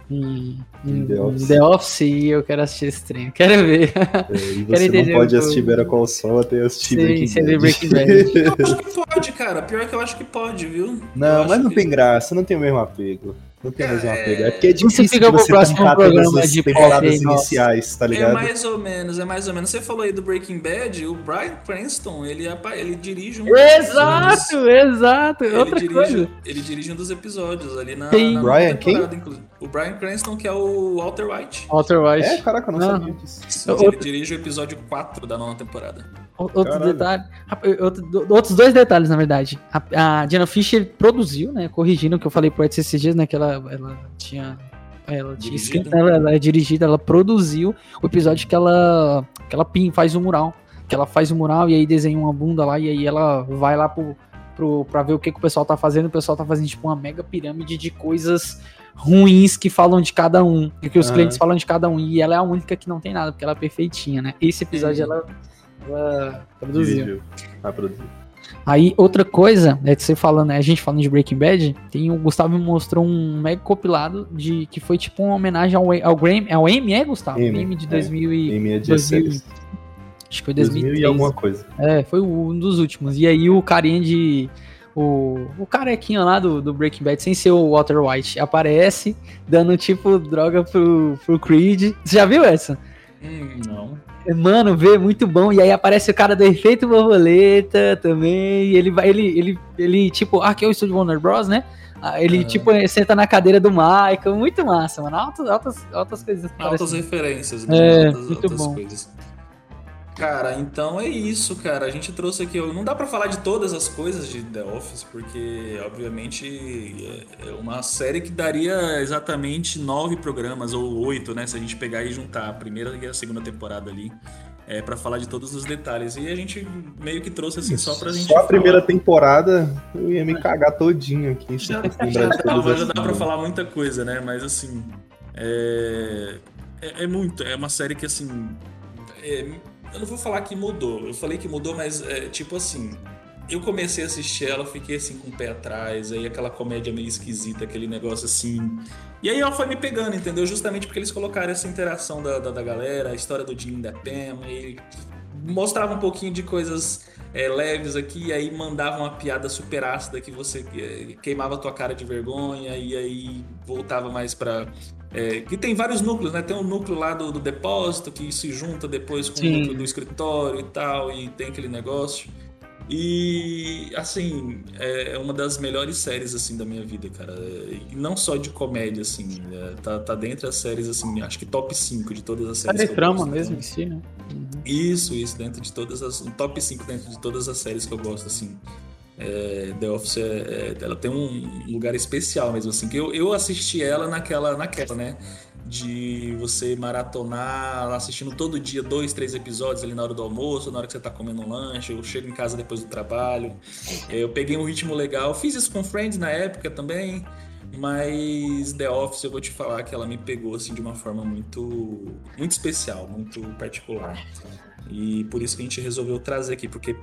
em, em The Office. The Office e eu quero assistir esse trem. Quero ver. É, e Quero você entender não pode o- assistir Better Call Saul até assistir Sim, Breaking Bad. Breaking Bad. Eu acho que pode, cara. Pior que eu acho que pode, viu? Não, mas não tem graça, não tem o mesmo apego. Não tem o mesmo apego. É porque é Você difícil fica pro você próximo tancar todas programa as de temporadas nossa. iniciais, tá É ligado? mais ou menos, é mais ou menos. Você falou aí do Breaking Bad, o Brian Cranston, ele, ele dirige um dos episódios. Exato, exato. Ele Outra dirige, coisa. ele dirige um dos episódios ali na, Quem? na Brian nova temporada, inclusive. O Brian Cranston, que é o Walter White. Walter White. É, caraca, eu não Ah. sabia disso. Sim, Outro- Ele dirige o episódio 4 da nova temporada. Outro Caralho. detalhe, outro- outros dois detalhes, na verdade. A, a Diana Fisher produziu, né? Corrigindo o que eu falei pro Edson esses dias, né? Que ela, ela tinha. Ela tinha escrito, ela, ela é dirigida, ela produziu o episódio que ela, que ela pin, faz um mural. Que ela faz um mural e aí desenha uma bunda lá, e aí ela vai lá pro, pro, pra ver o que, que o pessoal tá fazendo. O pessoal tá fazendo tipo uma mega pirâmide de coisas ruins que falam de cada um. E que os Aham. clientes falam de cada um. E ela é a única que não tem nada, porque ela é perfeitinha, né? Esse episódio Uhum. ela, ela produziu. Ah, produziu. Aí, outra coisa, é que você falando, né, a gente falando de Breaking Bad, tem o Gustavo me mostrou um mega compilado de que foi tipo uma homenagem ao, ao Grammy, ao Emmy, é, Gustavo? Emmy, Emmy de é. 2000 e... Emmy é de 2000 séries. Acho que foi 2000 2003. e alguma coisa. É, foi o- um dos últimos. E aí o carinha de... O, o carequinha lá do, do Breaking Bad, sem ser o Walter White, aparece dando tipo droga pro, pro Creed. Você já viu essa? Hum, não. Mano, vê, muito bom. E aí aparece o cara do efeito borboleta também. E ele vai, ele, ele, ele, tipo, ah, que é o estúdio Warner Bros, né? Ah, Ele, Aham. tipo, senta na cadeira do Michael. Muito massa, mano. Altas, altas, altas coisas. Altas referências, né? É, altas, muito altas bom. coisas. Cara, então é isso, cara. A gente trouxe aqui. Não dá pra falar de todas as coisas de The Office, porque, obviamente, é é uma série que daria exatamente nove programas, ou oito, né? Se a gente pegar e juntar a primeira e a segunda temporada ali. É, para falar de todos os detalhes. E a gente meio que trouxe assim só pra gente. Só a primeira falar. temporada eu ia me cagar todinho aqui. Já, já dá, já dá pra falar muita coisa, né? Mas assim. É, é, é muito. É uma série que assim. é- eu não vou falar que mudou. Eu falei que mudou, mas é tipo assim. Eu comecei a assistir ela, fiquei assim com o pé atrás, aí aquela comédia meio esquisita, aquele negócio assim. E aí ela foi me pegando, entendeu? Justamente porque eles colocaram essa interação da, da, da galera, a história do Jim da Pam, e mostrava um pouquinho de coisas é, leves aqui, e aí mandava uma piada super ácida que você é, queimava a tua cara de vergonha, e aí voltava mais pra. É, que tem vários núcleos, né? Tem o núcleo lá do, do depósito que se junta depois com Sim. o núcleo do escritório e tal, e tem aquele negócio. E assim, é é uma das melhores séries assim da minha vida, cara. E não só de comédia, assim. é, tá, tá dentro das séries, assim, acho que top 5 de todas as séries. Série trama gosto, mesmo então. em si, né? Isso, isso, dentro de todas as. Um top 5 dentro de todas as séries que eu gosto, assim. É, The Office, é, é- ela tem um lugar especial mesmo, assim. Que eu, eu assisti ela naquela, naquela, né? De você maratonar, assistindo todo dia dois, três episódios ali na hora do almoço, na hora que você tá comendo um lanche, eu chego em casa depois do trabalho. É, eu peguei um ritmo legal, fiz isso com Friends na época também. Mas The Office eu vou te falar que ela me pegou assim de uma forma muito muito especial, muito particular. E por isso que a gente resolveu trazer aqui, porque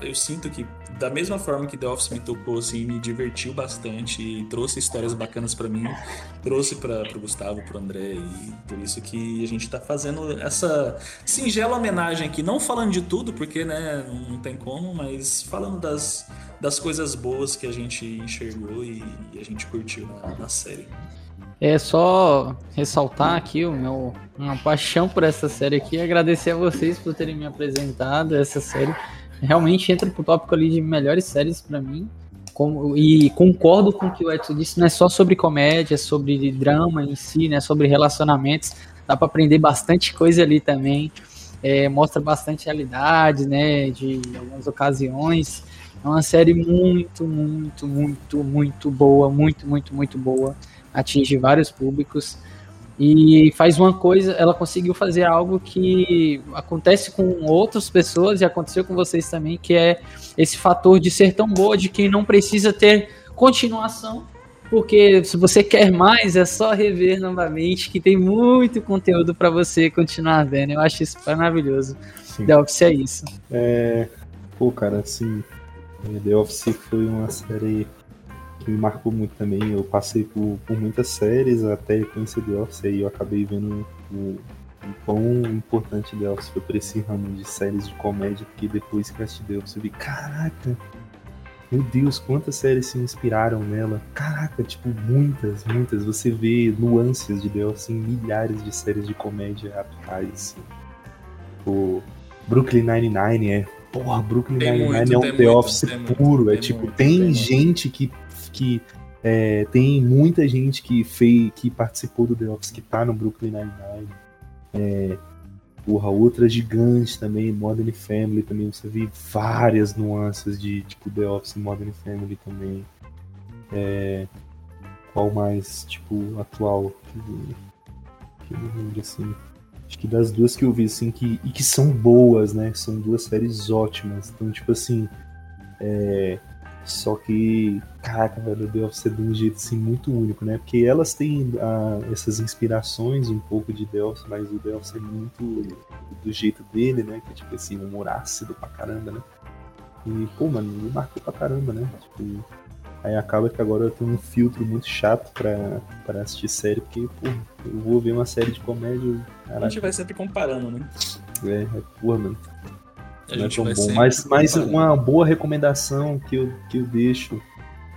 eu sinto que da mesma forma que The Office me tocou assim, me divertiu bastante e trouxe histórias bacanas pra mim, trouxe para pro Gustavo, pro André e por isso que a gente tá fazendo essa singela homenagem aqui, não falando de tudo, porque né, não tem como, mas falando das das coisas boas que a gente enxergou e, e a gente curtiu na, na série. É só ressaltar aqui o meu uma paixão por essa série aqui e agradecer a vocês por terem me apresentado essa série. Realmente entra pro tópico ali de melhores séries pra mim. Como- e concordo com o que o Edson disse, não é só sobre comédia, é sobre drama em si, né, sobre relacionamentos. Dá pra aprender bastante coisa ali também. É, mostra bastante realidade, né, de algumas ocasiões. É uma série muito, muito, muito, muito boa, muito, muito, muito boa. Atinge vários públicos e faz uma coisa, ela conseguiu fazer algo que acontece com outras pessoas e aconteceu com vocês também, que é esse fator de ser tão boa de que não precisa ter continuação, porque se você quer mais é só rever novamente, que tem muito conteúdo para você continuar vendo. Eu acho isso maravilhoso. Sim. The Office é isso. É, pô, cara, assim, The Office foi uma série que me marcou muito também. Eu passei por, por muitas séries até conhecer The Office e eu acabei vendo o, o quão importante The Office foi pra esse ramo de séries de comédia, porque depois que eu assisti The Office eu vi, caraca, meu Deus, quantas séries se inspiraram nela. Caraca, tipo, muitas, muitas. Você vê nuances de The Office em milhares de séries de comédia atuais. O Brooklyn Nine-Nine é. Porra, Brooklyn Nine-Nine muito, é um The muito, Office muito, puro. é tem tipo, muito, tem, tem muito. gente que. Que é, tem muita gente que fez, que participou do The Office que tá no Brooklyn Nine-Nine. É, porra, outra gigante também, Modern Family também. Você vê várias nuances de tipo The Office e Modern Family também. É, qual mais, tipo, atual? Que, que eu lembro, assim. Acho que das duas que eu vi, assim, que, e que são boas, né? São duas séries ótimas. Então, tipo assim. É, só que, caraca, velho, Office é de um jeito assim muito único, né? Porque elas têm ah, essas inspirações um pouco de Office, mas o Office é muito do jeito dele, né? Que é tipo assim, um humor ácido pra caramba, né? E, pô, mano, me marcou pra caramba, né? Tipo, aí acaba que agora eu tenho um filtro muito chato pra, pra assistir série, porque, pô, eu vou ver uma série de comédia. A Caraca, gente vai sempre comparando, né? é, é porra, mano. A Não é tão bom. Mas, mas uma boa recomendação que eu, que eu deixo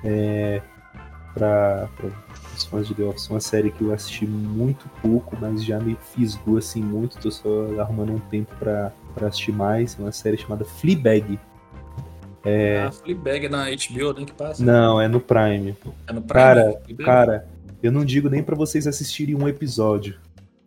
é para os fãs de The Office, uma série que eu assisti muito pouco, mas já me fisgou assim muito, tô só arrumando um tempo pra assistir mais, uma série chamada Fleabag. É, A Fleabag é na HBO, tem que passa? não, é no Prime. É no Prime? Cara, Fleabag? cara, eu não digo nem pra vocês assistirem um episódio.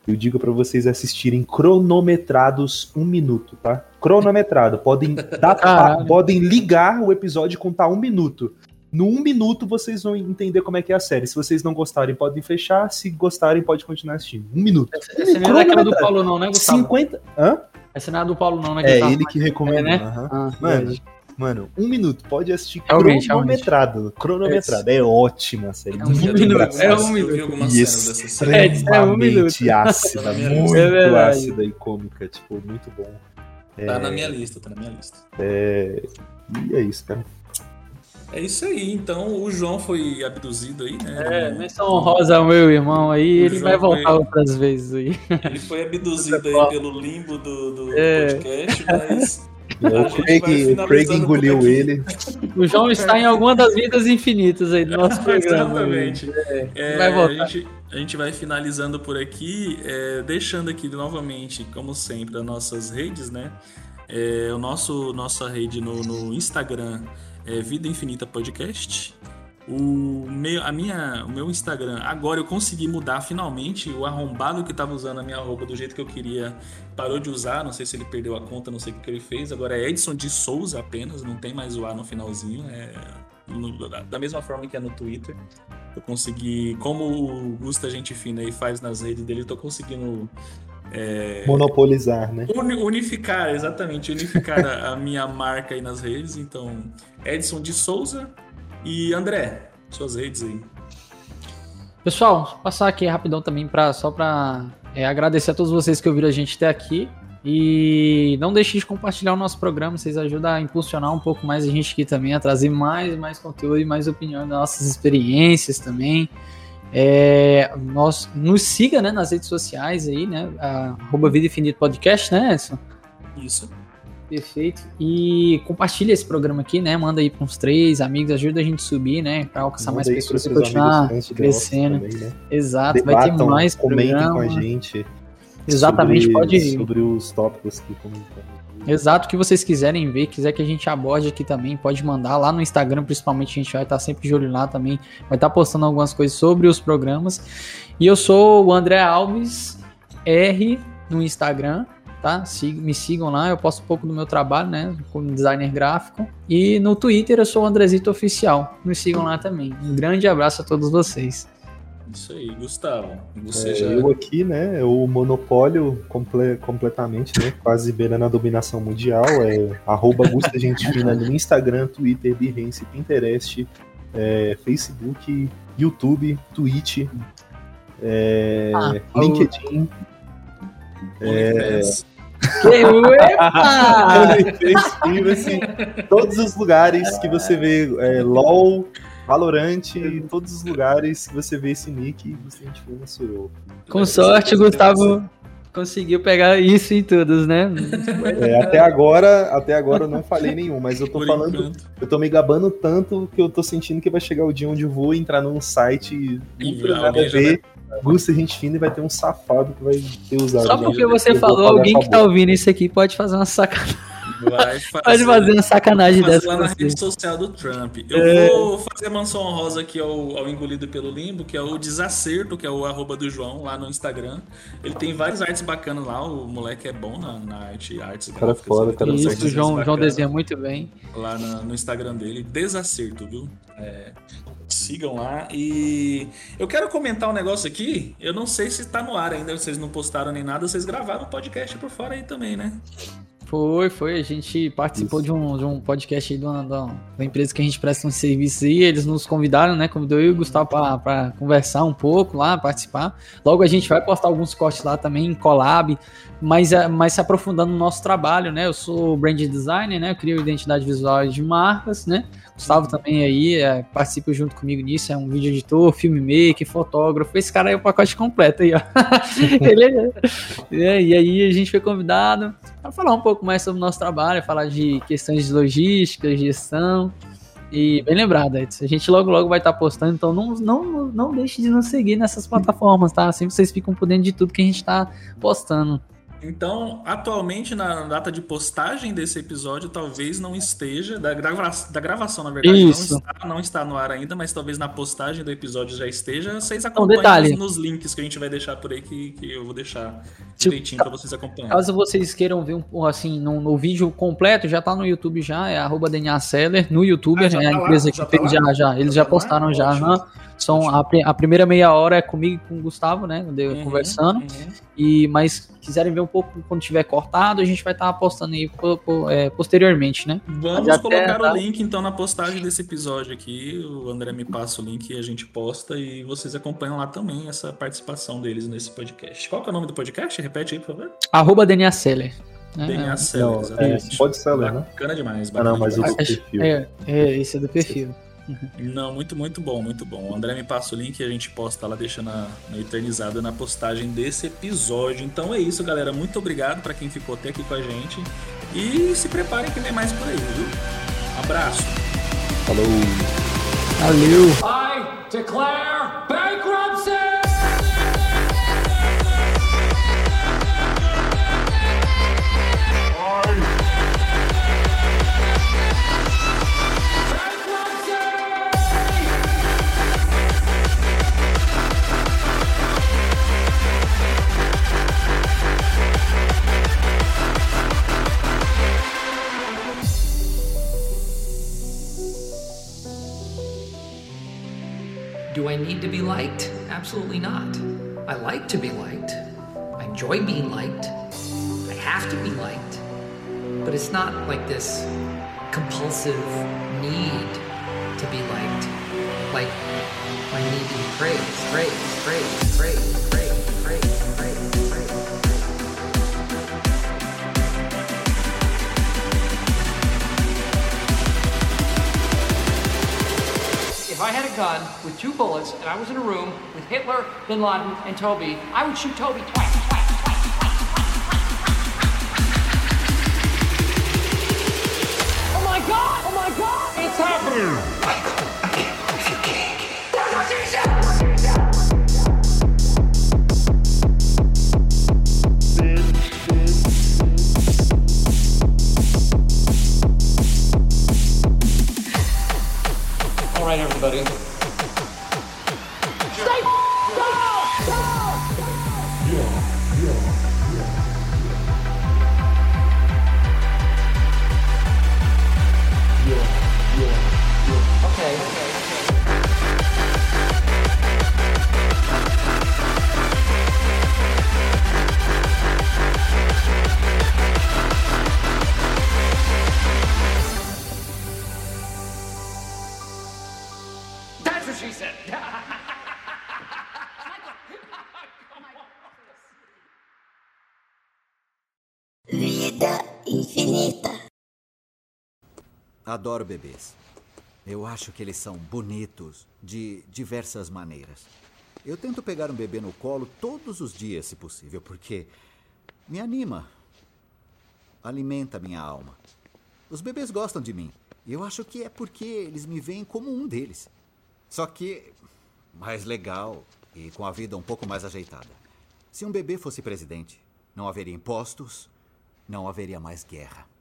Eu digo pra vocês assistirem cronometrados um minuto, tá? Cronometrado. Podem, dar, Caralho. podem ligar o episódio e contar um minuto. No um minuto vocês vão entender como é que é a série. Se vocês não gostarem, podem fechar. Se gostarem, pode continuar assistindo. Um minuto. Essa não é daquela do Paulo, não, né, Gustavo? 50. Hã? Essa não é a do Paulo, não, né? É Gustavo? ele que recomenda. É, né? aham. Ah, mano. Mano, um minuto. Pode assistir Realmente, cronometrado. Cronometrado. É ótima a série. É um muito minuto, é um minuto. E extremamente É, é um minuto. ácida, minha muito. É ácida e cômica, tipo, muito bom. Tá É, na minha lista, tá na minha lista. é, E é isso, cara. É isso aí, então o João foi abduzido aí, né? É, menção honrosa ao meu irmão aí, O ele João vai voltar foi- outras vezes aí. Ele foi abduzido aí pelo limbo do, do É. podcast, mas. O Craig, o Craig engoliu aqui. ele. O João está em alguma das vidas infinitas aí do nosso programa. Exatamente. É, É, vai voltar. A gente, a gente vai finalizando por aqui, é, deixando aqui novamente, como sempre, as nossas redes, né? É, o nosso nossa rede no, no Instagram é Vida Infinita Podcast. O meu, a minha, o meu Instagram, agora eu consegui mudar finalmente. O arrombado que tava usando a minha roupa do jeito que eu queria parou de usar. Não sei se ele perdeu a conta, não sei o que ele fez. Agora é Edson de Souza apenas, não tem mais o A no finalzinho. É no- da- mesma forma que é no Twitter. Eu consegui, como o Gusta Gente Fina aí faz nas redes dele, eu tô conseguindo é, Monopolizar, né? uni- unificar, exatamente, unificar a minha marca aí nas redes. Então, Edson de Souza e André, suas redes aí. Pessoal, passar aqui rapidão também pra, só para é, agradecer a todos vocês que ouviram a gente até aqui. E não deixe de compartilhar o nosso programa, vocês ajudam a impulsionar um pouco mais a gente aqui também, a trazer mais mais conteúdo e mais opiniões das nossas experiências também. É, nós, nos siga né, nas redes sociais aí, né? Arroba Vida Infinito Podcast, né, Edson? Isso. Perfeito. E compartilha esse programa aqui, né? Manda aí para uns três amigos, ajuda a gente a subir, né? Para alcançar Manda mais pessoas e continuar crescendo. Também, né? Exato, vai ter Debatam, mais comentem programa. com a gente. Exatamente, sobre, pode- Sobre os tópicos que comentamos. Exato, o que vocês quiserem ver, quiser que a gente aborde aqui também, pode mandar lá no Instagram, principalmente a gente vai estar sempre de olho lá também, vai estar postando algumas coisas sobre os programas. E eu sou o André Alves R no Instagram, tá? Me sigam lá, eu posto um pouco do meu trabalho, né, como designer gráfico. E no Twitter eu sou o Andrezito Oficial, me sigam lá também. Um grande abraço a todos vocês. Isso aí, Gustavo. Você É, já. Eu aqui, né, o monopólio comple- completamente, né, quase beirando a dominação mundial, é arroba Gusta Gente Fina no Instagram, Twitter, Behance, Pinterest, é, Facebook, YouTube, Twitch, é, Ah, LinkedIn, é, Epa! OnlyFans, Privacy, todos os lugares que você vê é, LOL, Valorant, todos os lugares que você vê esse nick, você gente fina sou eu. Com sorte, o Gustavo conseguiu pegar isso em todos, né? É, até agora, até agora eu não falei nenhum, mas eu tô Por falando, enquanto. eu tô me gabando tanto que eu tô sentindo que vai chegar o dia onde eu vou entrar num site E nada a ver, Gusta gente fina e vai ter um safado que vai ter usado. Só já. porque você falou, alguém que tá ouvindo isso aqui pode fazer uma sacanagem. Vai fazer, Pode fazer uma sacanagem fazer dessa lá na você. rede social do Trump. Eu É. vou fazer a menção honrosa aqui ao, ao Engolido pelo Limbo, que é o Desacerto, que é o arroba do João lá no Instagram. Ele tem várias artes bacanas lá, o moleque é bom na, na arte, artes Cara gráficas, foda, ele cara Isso, o João, João desenha muito bem. Lá na- no Instagram dele, Desacerto, viu? É, sigam lá. E eu quero comentar um negócio aqui, eu não sei se tá no ar ainda, vocês não postaram nem nada, vocês gravaram o podcast por fora aí também, né? Foi, foi. A gente participou de um, de um podcast aí de uma, de uma- da empresa que a gente presta um serviço aí. Eles nos convidaram, né? Convidou eu e o Gustavo pra, pra conversar um pouco lá, participar. Logo a gente vai postar alguns cortes lá também em collab, mas, é- mas se aprofundando no nosso trabalho, né? Eu sou brand designer, né? Eu crio identidade visual de marcas, né? Gustavo também aí é, participa junto comigo nisso, é um vídeo editor, filmmaker, fotógrafo. Esse cara é o pacote completo aí, ó. Ele é, é, e aí a gente foi convidado para falar um pouco mais sobre o nosso trabalho, falar de questões de logística, gestão. E bem lembrado, Edson. A gente logo logo vai estar postando, então não, não, não deixe de nos seguir nessas plataformas, tá? Assim vocês ficam por dentro de tudo que a gente está postando. Então, atualmente, na data de postagem desse episódio, talvez não esteja, da, grava da gravação, na verdade, Isso. Não, está, não está no ar ainda, mas talvez na postagem do episódio já esteja. Vocês Um acompanhem nos, links que a gente vai deixar por aí, que, que eu vou deixar Tipo, direitinho para vocês acompanharem. Caso vocês queiram ver um, assim, no, no vídeo completo, já tá no YouTube já, é arroba DNA Seller, no YouTube, Ah, já é a tá lá? empresa Já que tá fez, lá? já, já, eles já tá lá? postaram já, Ótimo. aham. São a, a primeira meia hora é comigo e com o Gustavo, né, eu Uhum, conversando, e, mas quiserem ver um pouco quando tiver cortado, a gente vai estar postando aí po- po- é, posteriormente, né. Vamos até, colocar tá? o link então na postagem desse episódio aqui. O André me passa o link e a gente posta e vocês acompanham lá também essa participação deles nesse podcast. Qual que é o nome do podcast? Repete aí, por favor. Arroba DNA Seller. né? DNA Seller, é, pode seller, né? Bacana demais. Ah, não, bacana mas o demais. do perfil. É, é, esse é do perfil. Não, muito, muito bom, muito bom. O André me passa o link e a gente posta lá, deixa na, na eternizada na postagem desse episódio. Então é isso, galera. Muito obrigado pra quem ficou até aqui com a gente. E se preparem que vem mais por aí, viu? Abraço. Falou. Valeu. I declare bankruptcy! Do I need to be liked? Absolutely not. I like to be liked. I enjoy being liked. I have to be liked. But it's not like this compulsive need to be liked. like I need to be praised, praised, praised, praised, praised, praised, I had a gun with two bullets and I was in a room with Hitler, Bin Laden, and Toby, I would shoot Toby twice. Oh my god! Oh my god! It's happening! Right, everybody. Adoro bebês. Eu acho que eles são bonitos de diversas maneiras. Eu tento pegar um bebê no colo todos os dias, se possível, porque me anima, alimenta minha alma. Os bebês gostam de mim. E eu acho que é porque eles me veem como um deles. Só que mais legal e com a vida um pouco mais ajeitada. Se um bebê fosse presidente, não haveria impostos, não haveria mais guerra.